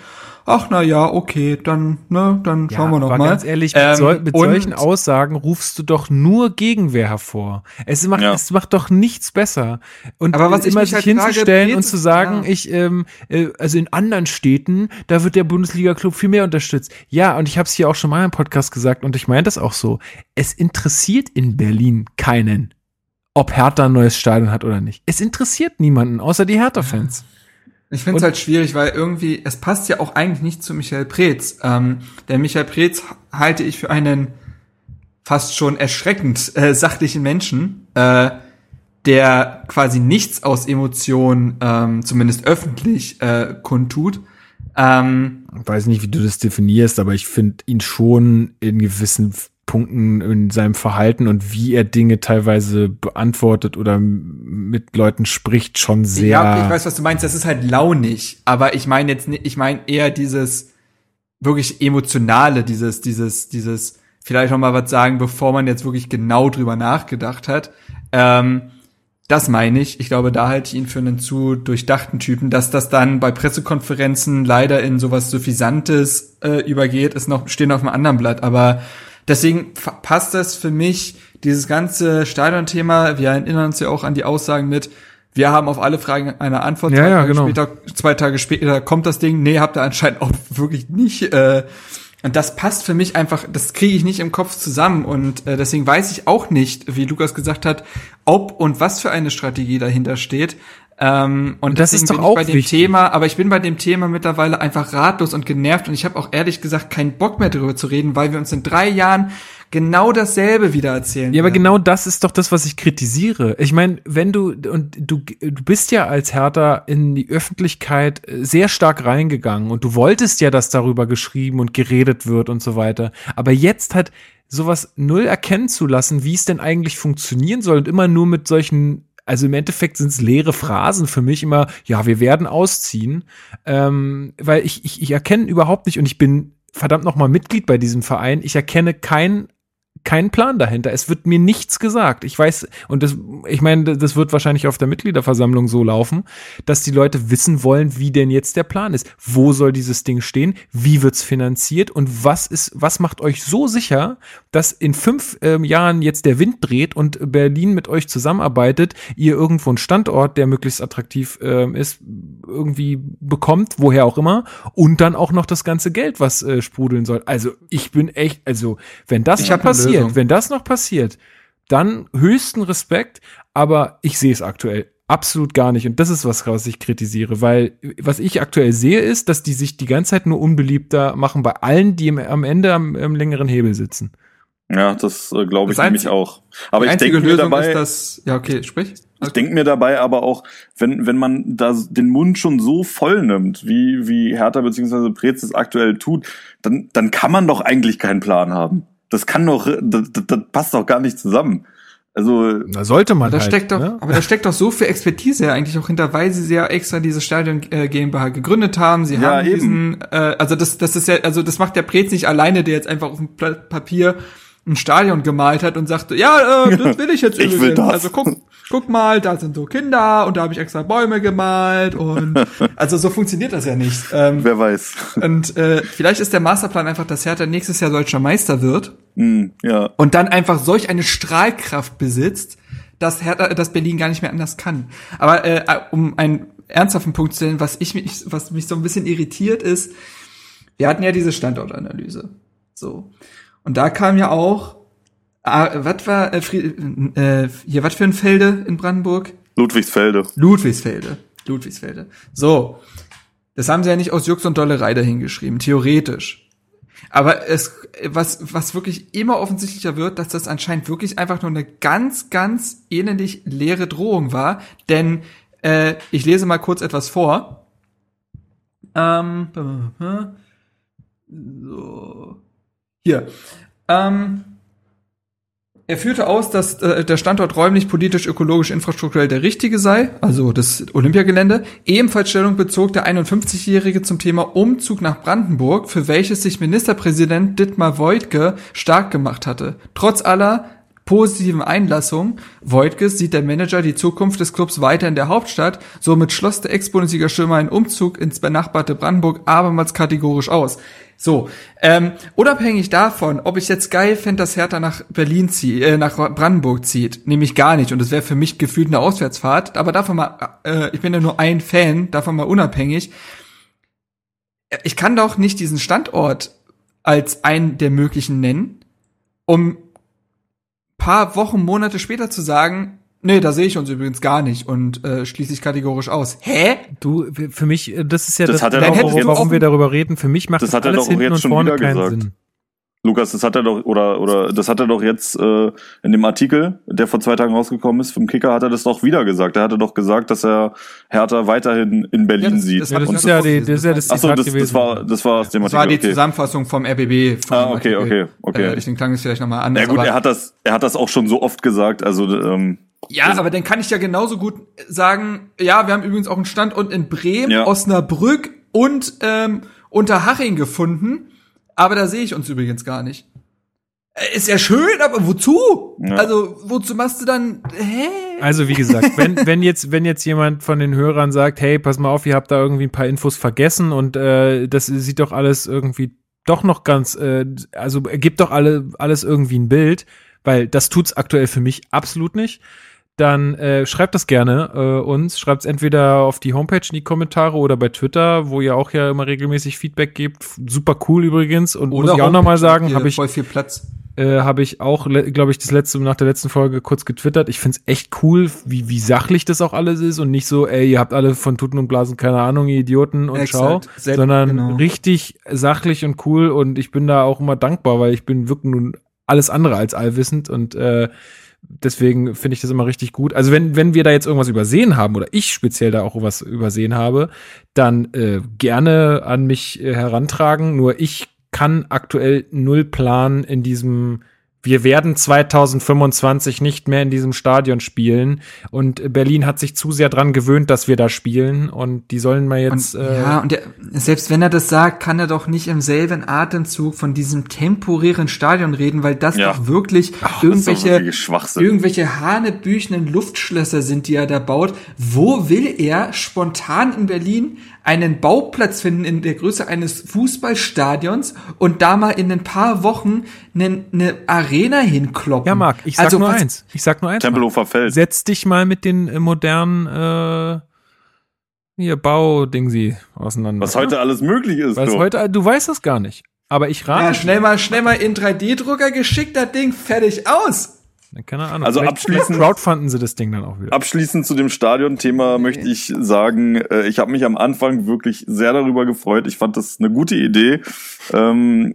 ach na ja, okay, dann, ne, dann schauen wir noch aber mal. ganz ehrlich, mit, Ähm, sol mit solchen Aussagen rufst du doch nur Gegenwehr hervor. Es macht, Ja. es macht doch nichts besser. Und Aber was ich immer mich sich halt frage, hinzustellen Brez- und zu sagen, ja. ich, ähm, äh, also in anderen Städten, da wird der Bundesliga-Club viel mehr unterstützt. Ja, und ich habe es hier auch schon mal im Podcast gesagt und ich meine das auch so. Es interessiert in Berlin keinen, ob Hertha ein neues Stadion hat oder nicht. Es interessiert niemanden, außer die Hertha-Fans. Ich finde es halt schwierig, weil irgendwie, es passt ja auch eigentlich nicht zu Michael Preetz. Ähm, der Michael Preetz halte ich für einen fast schon erschreckend äh, sachlichen Menschen, äh, der quasi nichts aus Emotionen, ähm, zumindest öffentlich, äh, kundtut. Ähm, Ich weiß nicht, wie du das definierst, aber ich finde ihn schon in gewissen Punkten in seinem Verhalten und wie er Dinge teilweise beantwortet oder mit Leuten spricht schon sehr. Ja, ich weiß, was du meinst. Das ist halt launig. Aber ich meine jetzt ich meine eher dieses wirklich emotionale, dieses, dieses, dieses, vielleicht noch mal was sagen, bevor man jetzt wirklich genau drüber nachgedacht hat. Ähm, das meine ich. Ich glaube, da halte ich ihn für einen zu durchdachten Typen. Dass das dann bei Pressekonferenzen leider in sowas Suffisantes äh, übergeht, ist noch, stehen auf einem anderen Blatt. Aber deswegen passt das für mich, dieses ganze Stadion-Thema. Wir erinnern uns ja auch an die Aussagen mit, wir haben auf alle Fragen eine Antwort. Ja, zwei, ja, Tage genau. später, zwei Tage später kommt das Ding. Nee, habt ihr anscheinend auch wirklich nicht. Äh, und das passt für mich einfach, das kriege ich nicht im Kopf zusammen. Und äh, deswegen weiß ich auch nicht, wie Lukas gesagt hat, ob und was für eine Strategie dahinter steht. Ähm, und, das ist doch bin ich auch bei dem wichtig. Thema, aber ich bin bei dem Thema mittlerweile einfach ratlos und genervt und ich habe auch ehrlich gesagt keinen Bock mehr darüber zu reden, weil wir uns in drei Jahren genau dasselbe wieder erzählen. Ja, aber werden. genau das ist doch das, was ich kritisiere. Ich meine, wenn du und du du bist ja als Hertha in die Öffentlichkeit äh, sehr stark reingegangen und du wolltest ja, dass darüber geschrieben und geredet wird und so weiter. Aber jetzt hat sowas null erkennen zu lassen, wie es denn eigentlich funktionieren soll und immer nur mit solchen also im Endeffekt sind es leere Phrasen für mich immer, ja, wir werden ausziehen, ähm, weil ich, ich, ich erkenne überhaupt nicht und ich bin verdammt nochmal Mitglied bei diesem Verein, ich erkenne kein keinen Plan dahinter. Es wird mir nichts gesagt. Ich weiß, und das, ich meine, das wird wahrscheinlich auf der Mitgliederversammlung so laufen, dass die Leute wissen wollen, wie denn jetzt der Plan ist. Wo soll dieses Ding stehen? Wie wird's finanziert? Und was ist, was macht euch so sicher, dass in fünf ähm, Jahren jetzt der Wind dreht und Berlin mit euch zusammenarbeitet, ihr irgendwo einen Standort, der möglichst attraktiv ähm, ist, irgendwie bekommt, woher auch immer, und dann auch noch das ganze Geld, was äh, sprudeln soll. Also ich bin echt, also wenn das Ich eine passiert, Lösung. wenn das noch passiert, dann höchsten Respekt, aber ich sehe es aktuell absolut gar nicht und das ist was, was ich kritisiere, weil was ich aktuell sehe ist, dass die sich die ganze Zeit nur unbeliebter machen bei allen, die im, am Ende am, am längeren Hebel sitzen. Ja, das äh, glaube ich Das nämlich auch. Aber Die ich denke mir dabei, ist das, ja okay, sprich. ich denke mir dabei aber auch, wenn wenn man da den Mund schon so voll nimmt, wie wie Hertha beziehungsweise Preetz es aktuell tut, dann dann kann man doch eigentlich keinen Plan haben. Das kann doch, das, das, das passt doch gar nicht zusammen. Also Da sollte man Da halt. steckt doch, ne? aber da steckt doch so viel Expertise ja eigentlich auch hinter, weil sie ja extra diese Stadion äh, GmbH gegründet haben. Sie Ja, haben eben. diesen, äh, also das, das ist ja, also das macht der Prez nicht alleine, der jetzt einfach auf dem Pla- Papier ein Stadion gemalt hat und sagte, ja, äh, das will ich jetzt Ich will das. Also guck, guck mal, da sind so Kinder und da habe ich extra Bäume gemalt und also so funktioniert das ja nicht. Ähm, wer weiß. und äh, vielleicht ist der Masterplan einfach, dass Hertha nächstes Jahr deutscher Meister wird Hm, ja. und dann einfach solch eine Strahlkraft besitzt, dass, Hertha, dass Berlin gar nicht mehr anders kann. Aber äh, um einen ernsthaften Punkt zu stellen, was ich mich, was mich so ein bisschen irritiert ist, wir hatten ja diese Standortanalyse. So. Und da kam ja auch, ah, was war, äh, Fried, äh, hier, was für ein Felde in Brandenburg? Ludwigsfelde. Ludwigsfelde. Ludwigsfelde. So. Das haben sie ja nicht aus Jux und Dollerei dahingeschrieben, theoretisch. Aber es, was, was wirklich immer offensichtlicher wird, dass das anscheinend wirklich einfach nur eine ganz, ganz ähnlich leere Drohung war. Denn äh, ich lese mal kurz etwas vor. Ähm, so. Hier. Ähm, er führte aus, dass äh, der Standort räumlich, politisch, ökologisch, infrastrukturell der richtige sei, also das Olympiagelände. Ebenfalls Stellung bezog der 51-Jährige zum Thema Umzug nach Brandenburg, für welches sich Ministerpräsident Dittmar Woidke stark gemacht hatte. Trotz aller positiven Einlassung Voigtges sieht der Manager die Zukunft des Clubs weiter in der Hauptstadt. Somit schloss der Ex-Bundesliga-Stürmer einen Umzug ins benachbarte Brandenburg abermals kategorisch aus. So, ähm, unabhängig davon, ob ich jetzt geil fände, dass Hertha nach Berlin zieht, äh, nach Brandenburg zieht, nämlich gar nicht. Und das wäre für mich gefühlt eine Auswärtsfahrt. Aber davon mal, äh, ich bin ja nur ein Fan, davon mal unabhängig. Ich kann doch nicht diesen Standort als einen der möglichen nennen, um paar Wochen, Monate später zu sagen, Nee, da sehe ich uns übrigens gar nicht und äh, schließe ich kategorisch aus. Hä? Du, für mich, äh, das ist ja Das das, hat er warum, warum wir darüber reden. Für mich macht Das das, hat er alles doch hinten jetzt und schon vorne keinen gesagt. Sinn. Lukas, das hat er doch, oder, oder, das hat er doch jetzt äh, in dem Artikel, der vor zwei Tagen rausgekommen ist, vom Kicker, hat er das doch wieder gesagt. Er hatte doch gesagt, dass er Hertha weiterhin in Berlin Ja, das- sieht. das das ist ja, die, das ist ja das Ach so, Zitat das, das gewesen. war, das war aus dem Das war die Artikel. Okay. Zusammenfassung vom RBB. Von Ah, okay, Artikel. okay, okay. Äh, deswegen klang es vielleicht nochmal anders. Ja gut, er hat das, er hat das auch schon so oft gesagt. Also ähm, ja, aber dann kann ich ja genauso gut sagen, ja, wir haben übrigens auch einen Standort in Bremen, Ja. Osnabrück und ähm, Unterhaching gefunden. Aber da sehe ich uns übrigens gar nicht. Äh, Ist ja schön, aber wozu? Ja. Also, wozu machst du dann, hä? Also wie gesagt, wenn, wenn jetzt wenn jetzt jemand von den Hörern sagt, hey, pass mal auf, ihr habt da irgendwie ein paar Infos vergessen und äh, das sieht doch alles irgendwie doch noch ganz, äh, also ergibt doch alle alles irgendwie ein Bild, weil das tut's aktuell für mich absolut nicht. Dann äh, schreibt das gerne äh, uns, schreibt es entweder auf die Homepage in die Kommentare oder bei Twitter, wo ihr auch ja immer regelmäßig Feedback gebt. Super cool übrigens und muss ich auch noch mal sagen, habe ich voll viel Platz. äh, habe ich auch, glaube ich, das letzte nach der letzten Folge kurz getwittert. Ich find's echt cool, wie, wie sachlich das auch alles ist und nicht so, ey, ihr habt alle von Tuten und Blasen keine Ahnung, ihr Idioten und schau, Exakt. Sehr- sondern genau. richtig sachlich und cool und ich bin da auch immer dankbar, weil ich bin wirklich nun alles andere als allwissend und äh, deswegen finde ich das immer richtig gut. Also wenn, wenn wir da jetzt irgendwas übersehen haben oder ich speziell da auch was übersehen habe, dann äh, gerne an mich äh, herantragen. Nur ich kann aktuell null Plan in diesem wir werden 2025 nicht mehr in diesem Stadion spielen und Berlin hat sich zu sehr dran gewöhnt, dass wir da spielen und die sollen mal jetzt Und, äh, ja, und der, selbst wenn er das sagt, kann er doch nicht im selben Atemzug von diesem temporären Stadion reden, weil das Ja. doch wirklich doch irgendwelche, irgendwelche hanebüchenen Luftschlösser sind, die er da baut. Wo will er spontan in Berlin einen Bauplatz finden in der Größe eines Fußballstadions und da mal in ein paar Wochen eine, eine Arena hinkloppen? Ja, Marc, ich sag Also nur eins. Ich sag nur eins. Tempelhofer Feld. Setz dich mal mit den äh, modernen äh, hier Baudingsi auseinander. Was heute alles möglich ist. Was du. heute, du weißt das gar nicht. Aber ich rate. Ja, schnell mal, schnell mal in 3D-Drucker geschickt, das Ding fertig aus. Keine Ahnung. Also Vielleicht- abschließend- crowdfunden sie das Ding dann auch wieder. Abschließend zu dem Stadionthema möchte ich sagen, äh, ich habe mich am Anfang wirklich sehr darüber gefreut. Ich fand das eine gute Idee. Ähm,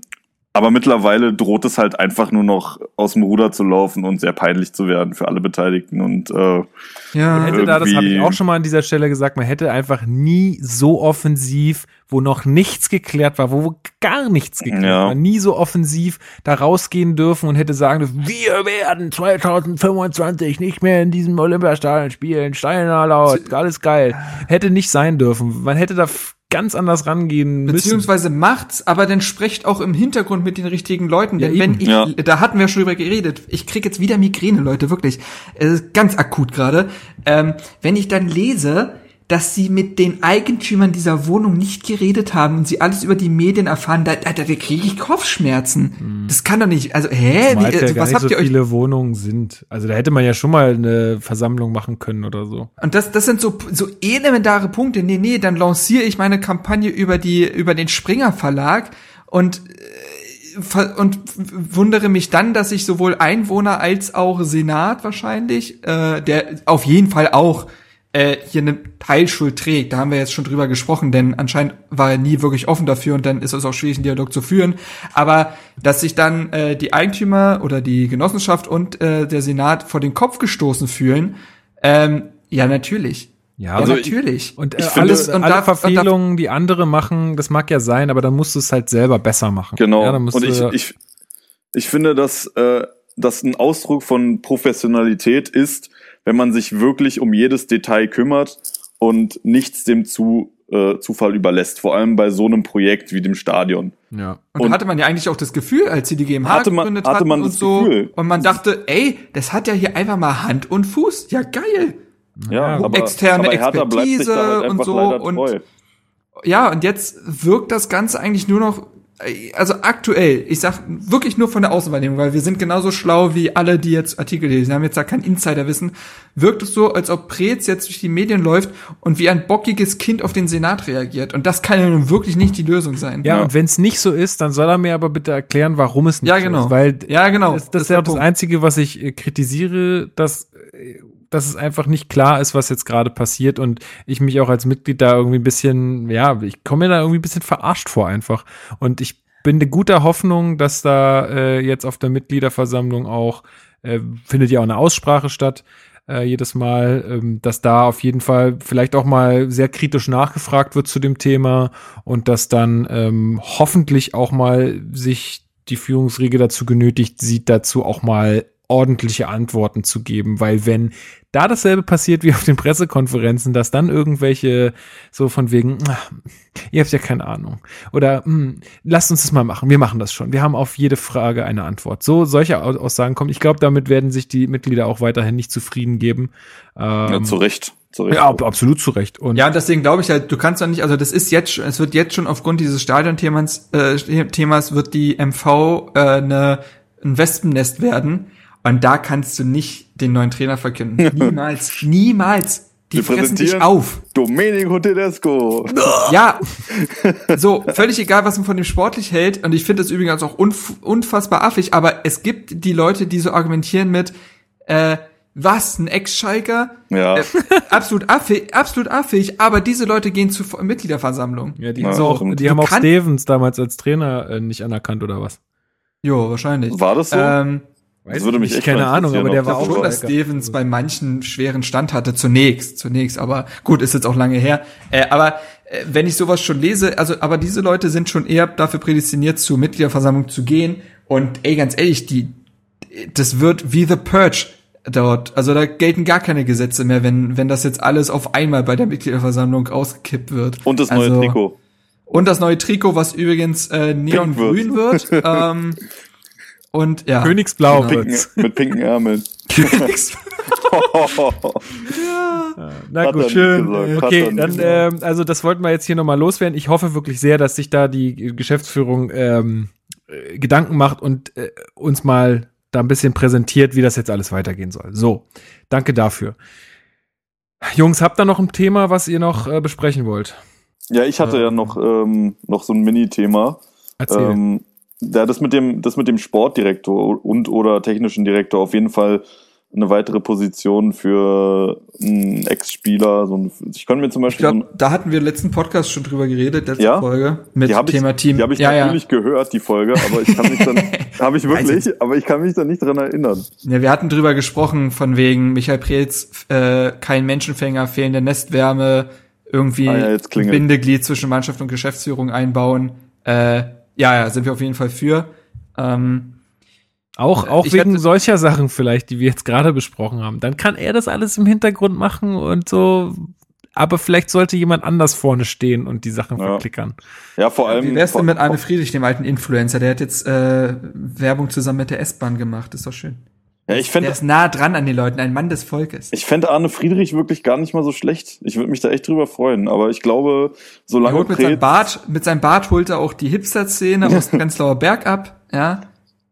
aber mittlerweile droht es halt einfach nur noch aus dem Ruder zu laufen und sehr peinlich zu werden für alle Beteiligten. Und äh, Man Ja. hätte da, das habe ich auch schon mal an dieser Stelle gesagt, man hätte einfach nie so offensiv, wo noch nichts geklärt war, wo gar nichts geklärt Ja. war, nie so offensiv da rausgehen dürfen und hätte sagen dürfen, wir werden 2025 nicht mehr in diesem Olympiastadion spielen, Steiner laut, alles geil. Hätte nicht sein dürfen. Man hätte da ganz anders rangehen müssen. Beziehungsweise macht's, aber dann sprecht auch im Hintergrund mit den richtigen Leuten. Ja, Denn wenn ich, Ja. da hatten wir schon drüber geredet, ich krieg jetzt wieder Migräne, Leute, wirklich. Es ist ganz akut gerade. Ähm, wenn ich dann lese, dass sie mit den Eigentümern dieser Wohnung nicht geredet haben und sie alles über die Medien erfahren, da, da, da kriege ich Kopfschmerzen. Das kann doch nicht, also, hä? Wie, also, was habt so ihr euch viele Wohnungen sind. Also da hätte man ja schon mal eine Versammlung machen können oder so. Und das, das sind so, so elementare Punkte. Nee, nee, dann lanciere ich meine Kampagne über die, über den Springer Verlag und äh, und wundere mich dann, dass sich sowohl Einwohner als auch Senat wahrscheinlich, äh, der auf jeden Fall auch äh, hier eine Teilschuld trägt. Da haben wir jetzt schon drüber gesprochen, denn anscheinend war er nie wirklich offen dafür und dann ist es auch schwierig, einen Dialog zu führen. Aber dass sich dann äh, die Eigentümer oder die Genossenschaft und äh, der Senat vor den Kopf gestoßen fühlen, ähm, ja, natürlich. Ja, also natürlich. Ich, und äh, alles und alle da, Verfehlungen, die andere machen, das mag ja sein, aber dann musst du es halt selber besser machen. Genau. Ja, und ich, ich, ich finde, dass äh, das ein Ausdruck von Professionalität ist, wenn man sich wirklich um jedes Detail kümmert und nichts dem zu, äh, Zufall überlässt, vor allem bei so einem Projekt wie dem Stadion. Ja. Und, und hatte man ja eigentlich auch das Gefühl, als sie die GmbH hatte man, gegründet hatte man und so, Gefühl. und man dachte, ey, das hat ja hier einfach mal Hand und Fuß, ja geil. Ja, aber, externe aber Expertise halt und so und ja, und jetzt wirkt das Ganze eigentlich nur noch also aktuell, ich sag wirklich nur von der Außenwahrnehmung, weil wir sind genauso schlau wie alle, die jetzt Artikel lesen, wir haben jetzt da kein Insiderwissen, wirkt es so, als ob Preetz jetzt durch die Medien läuft und wie ein bockiges Kind auf den Senat reagiert. Und das kann ja nun wirklich nicht die Lösung sein. Ja, ja. und wenn es nicht so ist, dann soll er mir aber bitte erklären, warum es nicht ja, genau. so ist. Weil ja, genau. Das, das ist ja das Einzige, was ich äh, kritisiere, dass äh, dass es einfach nicht klar ist, was jetzt gerade passiert und ich mich auch als Mitglied da irgendwie ein bisschen, ja, ich komme mir da irgendwie ein bisschen verarscht vor einfach. Und ich bin de guter Hoffnung, dass da äh, jetzt auf der Mitgliederversammlung auch, äh, findet ja auch eine Aussprache statt, äh, jedes Mal, ähm, dass da auf jeden Fall vielleicht auch mal sehr kritisch nachgefragt wird zu dem Thema und dass dann ähm, hoffentlich auch mal sich die Führungsriege dazu genötigt sieht, dazu auch mal ordentliche Antworten zu geben, weil wenn da dasselbe passiert wie auf den Pressekonferenzen, dass dann irgendwelche so von wegen, ach, ihr habt ja keine Ahnung oder hm, lasst uns das mal machen, wir machen das schon, wir haben auf jede Frage eine Antwort. So solche Aussagen kommen. Ich glaube, damit werden sich die Mitglieder auch weiterhin nicht zufrieden geben. Ähm, ja, zu Recht. Zu Recht. Ja, absolut zu Recht. Und ja, deswegen glaube ich halt, du kannst doch nicht, also das ist jetzt, es wird jetzt schon aufgrund dieses Stadionthemas äh, Themas wird die MV äh, eine, ein Wespennest werden und da kannst du nicht den neuen Trainer verkünden. Niemals. Niemals. Die Wir fressen dich auf. Domenico Tedesco. Ja. So, völlig egal, was man von dem sportlich hält. Und ich finde das übrigens auch unf unfassbar affig. Aber es gibt die Leute, die so argumentieren mit, äh, was, ein Ex-Schalker? Ja. Äh, absolut affig, absolut affig, aber diese Leute gehen zur Mitgliederversammlung. Ja, die, ja, so, auch, die haben auch Stevens damals als Trainer äh, nicht anerkannt, oder was? Jo, wahrscheinlich. War das so? Ähm, Weiß das würde mich echt keine Ahnung, aber der war auch schon, dass Stevens bei manchen schweren Stand hatte zunächst, zunächst, aber gut, ist jetzt auch lange her. Äh, aber äh, wenn ich sowas schon lese, also aber diese Leute sind schon eher dafür prädestiniert, zur Mitgliederversammlung zu gehen. Und ey, ganz ehrlich, die, das wird wie The Purge dort. Also da gelten gar keine Gesetze mehr, wenn wenn das jetzt alles auf einmal bei der Mitgliederversammlung ausgekippt wird. Und das neue also, Trikot. Und das neue Trikot, was übrigens äh, neongrün wird. wird ähm, Und ja. Königsblau. Mit pinken, mit pinken Ärmeln. Königsblau. ja. Na gut, schön. Okay, dann, äh, also das wollten wir jetzt hier nochmal loswerden. Ich hoffe wirklich sehr, dass sich da die Geschäftsführung ähm, äh, Gedanken macht und äh, uns mal da ein bisschen präsentiert, wie das jetzt alles weitergehen soll. So, danke dafür. Jungs, habt ihr noch ein Thema, was ihr noch äh, besprechen wollt? Ja, ich hatte ähm, ja noch, ähm, noch so ein Mini-Thema. Erzähl. Ähm, ja, das mit dem, das mit dem Sportdirektor und oder technischen Direktor auf jeden Fall eine weitere Position für einen Ex-Spieler. So ein, ich könnte mir zum Beispiel. Ich glaub, da hatten wir letzten Podcast schon drüber geredet, letzte ja? Folge mit dem Thema ich, Team. Die habe ich ja, natürlich ja. gehört, die Folge, aber ich kann mich dann, habe ich wirklich, aber ich kann mich da nicht dran erinnern. Ja, wir hatten drüber gesprochen von wegen Michael Preetz, äh, kein Menschenfänger, fehlende Nestwärme, irgendwie ah, ja, Bindeglied zwischen Mannschaft und Geschäftsführung einbauen. Äh, ja, ja, sind wir auf jeden Fall für. Ähm, auch, auch wegen solcher Sachen vielleicht, die wir jetzt gerade besprochen haben. Dann kann er das alles im Hintergrund machen und so. Aber vielleicht sollte jemand anders vorne stehen und die Sachen ja. verklickern. Ja, vor allem. Wie wär's denn mit Arne Friedrich, dem alten Influencer? Der hat jetzt äh, Werbung zusammen mit der S-Bahn gemacht. Ist doch schön. Ja, ich fänd, der ist nah dran an den Leuten, ein Mann des Volkes. Ich fände Arne Friedrich wirklich gar nicht mal so schlecht. Ich würde mich da echt drüber freuen. Aber ich glaube, solange er mit seinem Bart, mit seinem Bart holt er auch die Hipster-Szene aus dem Prenzlauer Berg ab. Ja.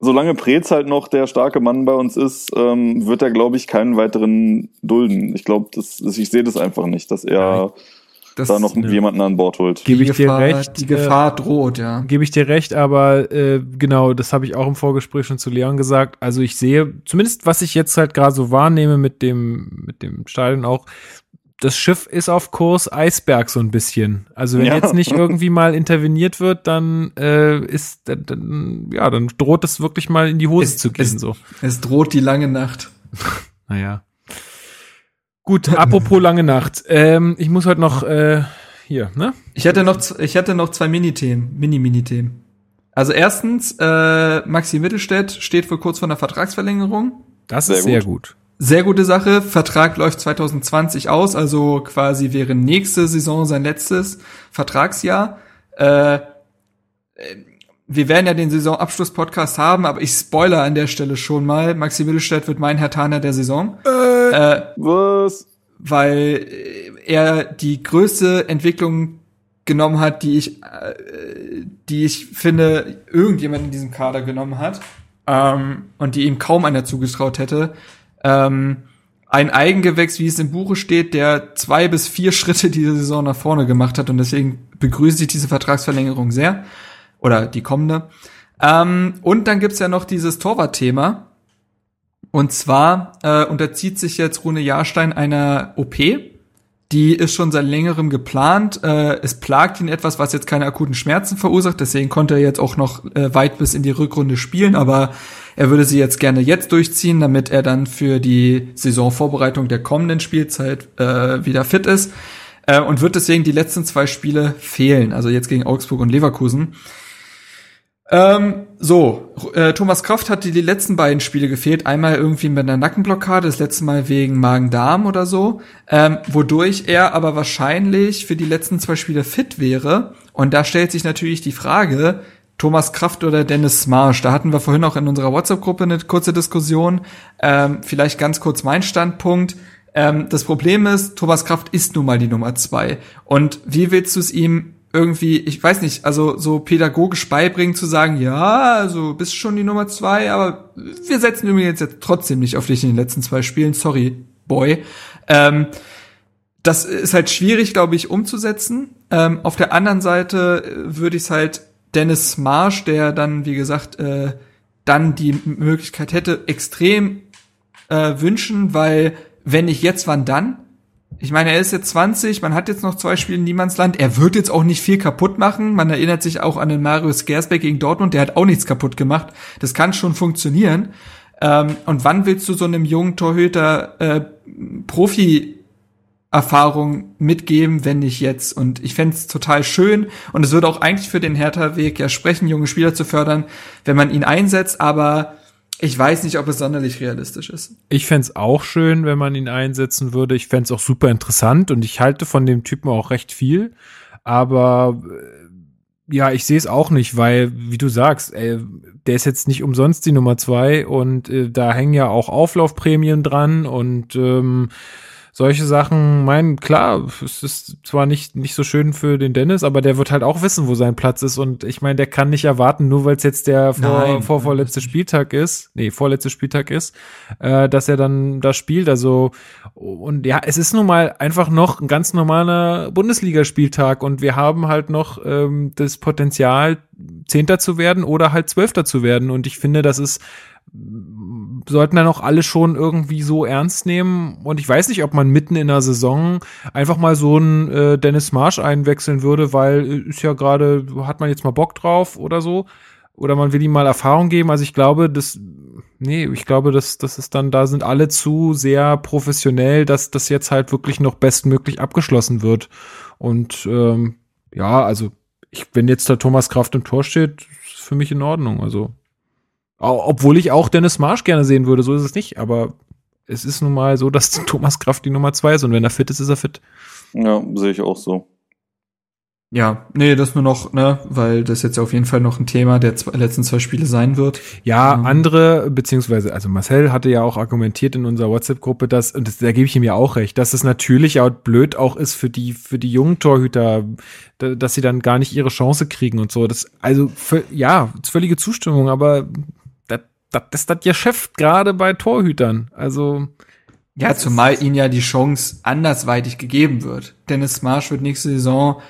Solange Preetz halt noch der starke Mann bei uns ist, ähm, wird er, glaube ich, keinen weiteren dulden. Ich glaube, das, ich sehe das einfach nicht, dass er das, da noch ne, jemanden an Bord holt. Gebe ich Gefahr, dir recht. Die Gefahr äh, droht, ja. Gebe ich dir recht, aber äh, genau, das habe ich auch im Vorgespräch schon zu Leon gesagt. Also ich sehe, zumindest was ich jetzt halt gerade so wahrnehme mit dem, mit dem Stadion auch, das Schiff ist auf Kurs Eisberg so ein bisschen. Also wenn ja. jetzt nicht irgendwie mal interveniert wird, dann äh, ist dann, ja, dann droht es wirklich mal in die Hose es, zu gehen. Es, so. es droht die lange Nacht. naja. Gut, apropos lange Nacht. Ähm, ich muss heute noch äh, hier, ne? Ich hatte noch, ich hatte noch zwei Mini-Themen, Mini-Mini-Themen. Also erstens, äh, Maxi Mittelstädt steht für kurz vor einer Vertragsverlängerung. Das ist sehr, sehr gut. Sehr gute Sache. Vertrag läuft 2020 aus, also quasi wäre nächste Saison sein letztes Vertragsjahr. Äh, wir werden ja den Saisonabschluss-Podcast haben, aber ich spoiler an der Stelle schon mal. Maxi Mittelstädt wird mein Herr Taner der Saison. Äh, äh, was? Weil er die größte Entwicklung genommen hat, die ich, äh, die ich finde, irgendjemand in diesem Kader genommen hat. Ähm, und die ihm kaum einer zugetraut hätte. Ähm, ein Eigengewächs, wie es im Buche steht, der zwei bis vier Schritte diese Saison nach vorne gemacht hat und deswegen begrüße ich diese Vertragsverlängerung sehr oder die kommende. Ähm, und dann gibt's ja noch dieses Torwart-Thema. Und zwar äh, unterzieht sich jetzt Rune Jahrstein einer OP. Die ist schon seit längerem geplant. Äh, es plagt ihn etwas, was jetzt keine akuten Schmerzen verursacht. Deswegen konnte er jetzt auch noch äh, weit bis in die Rückrunde spielen. Aber er würde sie jetzt gerne jetzt durchziehen, damit er dann für die Saisonvorbereitung der kommenden Spielzeit äh, wieder fit ist. Äh, und wird deswegen die letzten zwei Spiele fehlen. Also jetzt gegen Augsburg und Leverkusen. Ähm, so, äh, Thomas Kraft hatte die letzten beiden Spiele gefehlt. Einmal irgendwie mit einer Nackenblockade, das letzte Mal wegen Magen-Darm oder so. Ähm, wodurch er aber wahrscheinlich für die letzten zwei Spiele fit wäre. Und da stellt sich natürlich die Frage, Thomas Kraft oder Dennis Smarsch. Da hatten wir vorhin auch in unserer WhatsApp-Gruppe eine kurze Diskussion. Ähm, vielleicht ganz kurz mein Standpunkt. Ähm, das Problem ist, Thomas Kraft ist nun mal die Nummer zwei. Und wie willst du es ihm irgendwie, ich weiß nicht, also so pädagogisch beibringen zu sagen, ja, also bist schon die Nummer zwei, aber wir setzen übrigens jetzt trotzdem nicht auf dich in den letzten zwei Spielen, sorry, Boy. Ähm, das ist halt schwierig, glaube ich, umzusetzen. Ähm, auf der anderen Seite äh, würde ich es halt Dennis Marsch, der dann, wie gesagt, äh, dann die Möglichkeit hätte, extrem äh, wünschen, weil wenn nicht jetzt, wann dann? Ich meine, er ist jetzt 20, man hat jetzt noch zwei Spiele in Niemandsland. Er wird jetzt auch nicht viel kaputt machen. Man erinnert sich auch an den Marius Gersbeck gegen Dortmund, der hat auch nichts kaputt gemacht. Das kann schon funktionieren. Ähm, und wann willst du so einem jungen Torhüter äh, Profi Erfahrung mitgeben, wenn nicht jetzt. Und ich fände es total schön und es würde auch eigentlich für den Hertha-Weg ja sprechen, junge Spieler zu fördern, wenn man ihn einsetzt, aber ich weiß nicht, ob es sonderlich realistisch ist. Ich fände auch schön, wenn man ihn einsetzen würde. Ich fände auch super interessant und ich halte von dem Typen auch recht viel. Aber äh, ja, ich sehe es auch nicht, weil, wie du sagst, ey, der ist jetzt nicht umsonst die Nummer zwei und äh, da hängen ja auch Auflaufprämien dran und ähm, solche Sachen, mein, klar, es ist zwar nicht, nicht so schön für den Dennis, aber der wird halt auch wissen, wo sein Platz ist. Und ich meine, der kann nicht erwarten, nur weil es jetzt der vor, vor, vorletzte Spieltag ist, nee, vorletzte Spieltag ist, äh, dass er dann da spielt. Also, und ja, es ist nun mal einfach noch ein ganz normaler Bundesligaspieltag und wir haben halt noch ähm, das Potenzial, Zehnter zu werden oder halt Zwölfter zu werden. Und ich finde, das ist sollten dann auch alle schon irgendwie so ernst nehmen. Und ich weiß nicht, ob man mitten in der Saison einfach mal so einen äh, Dennis Marsch einwechseln würde, weil äh, ist ja gerade, hat man jetzt mal Bock drauf oder so. Oder man will ihm mal Erfahrung geben. Also ich glaube, das, nee, ich glaube, dass das ist dann, da sind alle zu sehr professionell, dass das jetzt halt wirklich noch bestmöglich abgeschlossen wird. Und ähm, ja, also ich, wenn jetzt der Thomas Kraft im Tor steht, ist für mich in Ordnung. Also obwohl ich auch Dennis Marsch gerne sehen würde, so ist es nicht. Aber es ist nun mal so, dass Thomas Kraft die Nummer zwei ist und wenn er fit ist, ist er fit. Ja, sehe ich auch so. Ja, nee, das nur noch, ne, weil das jetzt auf jeden Fall noch ein Thema der zwei, letzten zwei Spiele sein wird. Ja, ähm. andere, beziehungsweise, also Marcel hatte ja auch argumentiert in unserer WhatsApp-Gruppe, dass, und das, da gebe ich ihm ja auch recht, dass es natürlich auch blöd auch ist für die, für die jungen Torhüter, dass sie dann gar nicht ihre Chance kriegen und so. Das, also, für, ja, völlige Zustimmung, aber das ist das Geschäft gerade bei Torhütern. Also Ja, zumal ihnen ja die Chance andersweitig gegeben wird. Dennis Marsch wird nächste Saison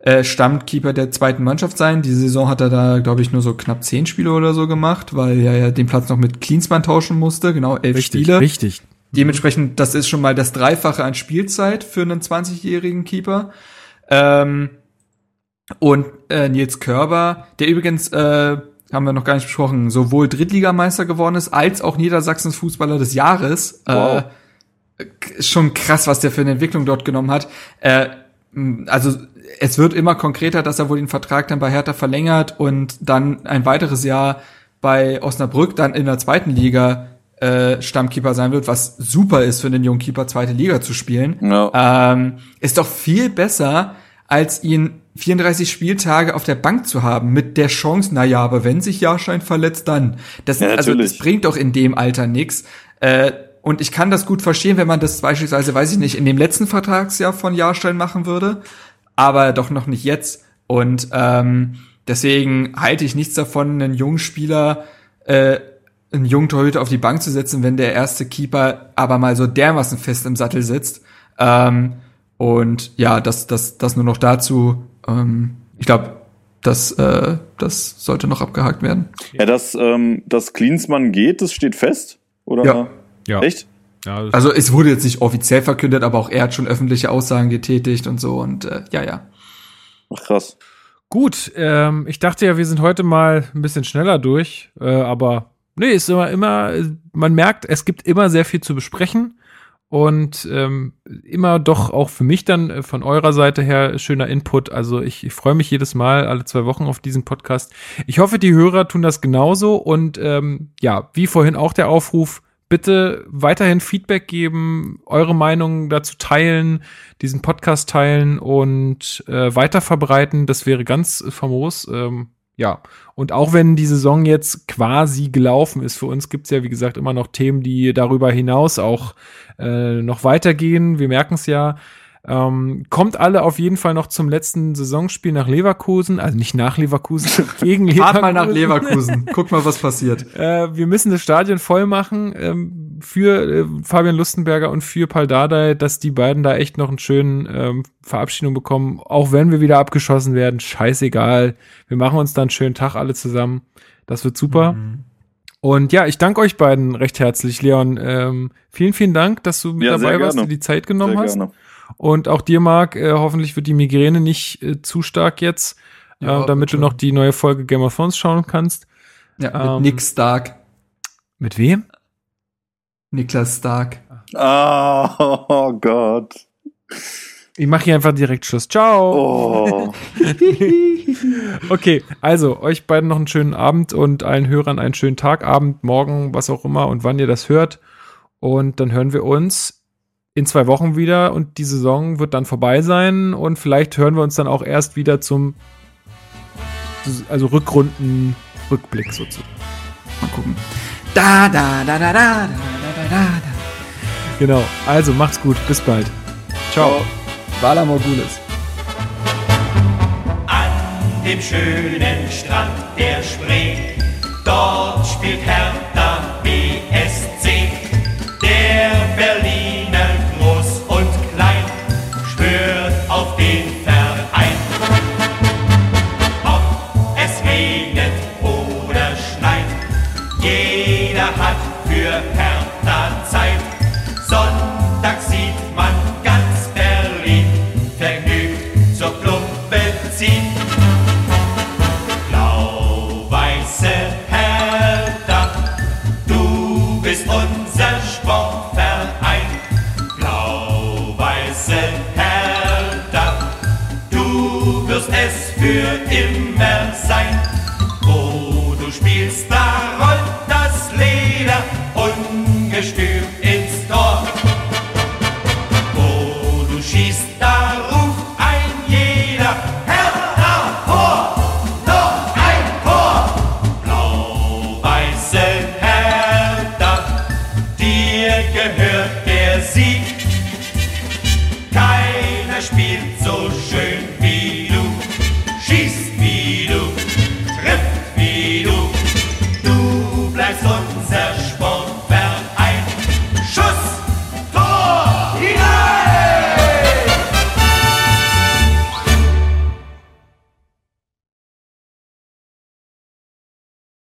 äh, Stammkeeper der zweiten Mannschaft sein. Diese Saison hat er da, glaube ich, nur so knapp zehn Spiele oder so gemacht, weil er ja den Platz noch mit Klinsmann tauschen musste. Genau, elf Richtig, Spiele. richtig. Dementsprechend, das ist schon mal das Dreifache an Spielzeit für einen 20-jährigen Keeper. Ähm, und äh, Nils Körber, der übrigens, äh, haben wir noch gar nicht besprochen, sowohl Drittligameister geworden ist, als auch Niedersachsens Fußballer des Jahres. Wow. Äh, schon krass, was der für eine Entwicklung dort genommen hat. Äh, also es wird immer konkreter, dass er wohl den Vertrag dann bei Hertha verlängert und dann ein weiteres Jahr bei Osnabrück dann in der zweiten Liga äh, Stammkeeper sein wird, was super ist für einen jungen Keeper, zweite Liga zu spielen. Ja. Ähm, ist doch viel besser, als ihn 34 Spieltage auf der Bank zu haben, mit der Chance, na ja, aber wenn sich Jahrschein verletzt, dann. Das, Ja, also, das bringt doch in dem Alter nix. Äh, und ich kann das gut verstehen, wenn man das beispielsweise, weiß ich nicht, in dem letzten Vertragsjahr von Jahrstein machen würde, aber doch noch nicht jetzt. Und ähm, deswegen halte ich nichts davon, einen jungen Spieler, äh, einen jungen Torhüter auf die Bank zu setzen, wenn der erste Keeper aber mal so dermaßen fest im Sattel sitzt. Ähm, und ja, das, das, das nur noch dazu. Ähm, ich glaube, das, äh, das sollte noch abgehakt werden. Ja, dass, ähm, dass Klinsmann geht, das steht fest? Oder? Ja. Ja. Echt? Ja, Also es wurde jetzt nicht offiziell verkündet, aber auch er hat schon öffentliche Aussagen getätigt und so. Und äh, ja, ja. Ach, krass. Gut, ähm, ich dachte ja, wir sind heute mal ein bisschen schneller durch, äh, aber nee, ist immer, immer, man merkt, es gibt immer sehr viel zu besprechen und ähm, immer doch auch für mich dann äh, von eurer Seite her schöner Input. Also ich, ich freue mich jedes Mal alle zwei Wochen auf diesen Podcast. Ich hoffe, die Hörer tun das genauso und ähm, ja, wie vorhin auch der Aufruf, bitte weiterhin Feedback geben, eure Meinung dazu teilen, diesen Podcast teilen und äh, weiter verbreiten. Das wäre ganz famos. Ähm, ja, und auch wenn die Saison jetzt quasi gelaufen ist, für uns gibt's ja, wie gesagt, immer noch Themen, die darüber hinaus auch äh, noch weitergehen. Wir merken es ja. Ähm, kommt alle auf jeden Fall noch zum letzten Saisonspiel nach Leverkusen, also nicht nach Leverkusen, gegen Leverkusen. Fahrt mal nach Leverkusen. Guck mal, was passiert. Äh, wir müssen das Stadion voll machen ähm, für äh, Fabian Lustenberger und für Paul Dardai, dass die beiden da echt noch einen schönen ähm, Verabschiedung bekommen. Auch wenn wir wieder abgeschossen werden, scheißegal. Wir machen uns dann einen schönen Tag alle zusammen. Das wird super. Mhm. Und ja, ich danke euch beiden recht herzlich, Leon. Ähm, vielen, vielen Dank, dass du mit Ja, dabei warst, dir die Zeit genommen Sehr hast. gerne. Und auch dir, Marc, äh, hoffentlich wird die Migräne nicht äh, zu stark jetzt, Ja, äh, damit du noch die neue Folge Game of Thrones schauen kannst. Ja, mit Ähm, Nick Stark. Mit wem? Niklas Stark. Oh, oh Gott. Ich mache hier einfach direkt Schluss. Ciao. Oh. okay, also euch beiden noch einen schönen Abend und allen Hörern einen schönen Tag, Abend, Morgen, was auch immer und wann ihr das hört. Und dann hören wir uns in zwei Wochen wieder und die Saison wird dann vorbei sein und vielleicht hören wir uns dann auch erst wieder zum also Rückrunden Rückblick sozusagen. Mal gucken. Da da da da da. da. Genau. Also macht's gut, bis bald. Ciao. Vala Morgulis. An dem schönen Strand der Spree, dort spielt Hertha BSC. Der Berliner für immer sein.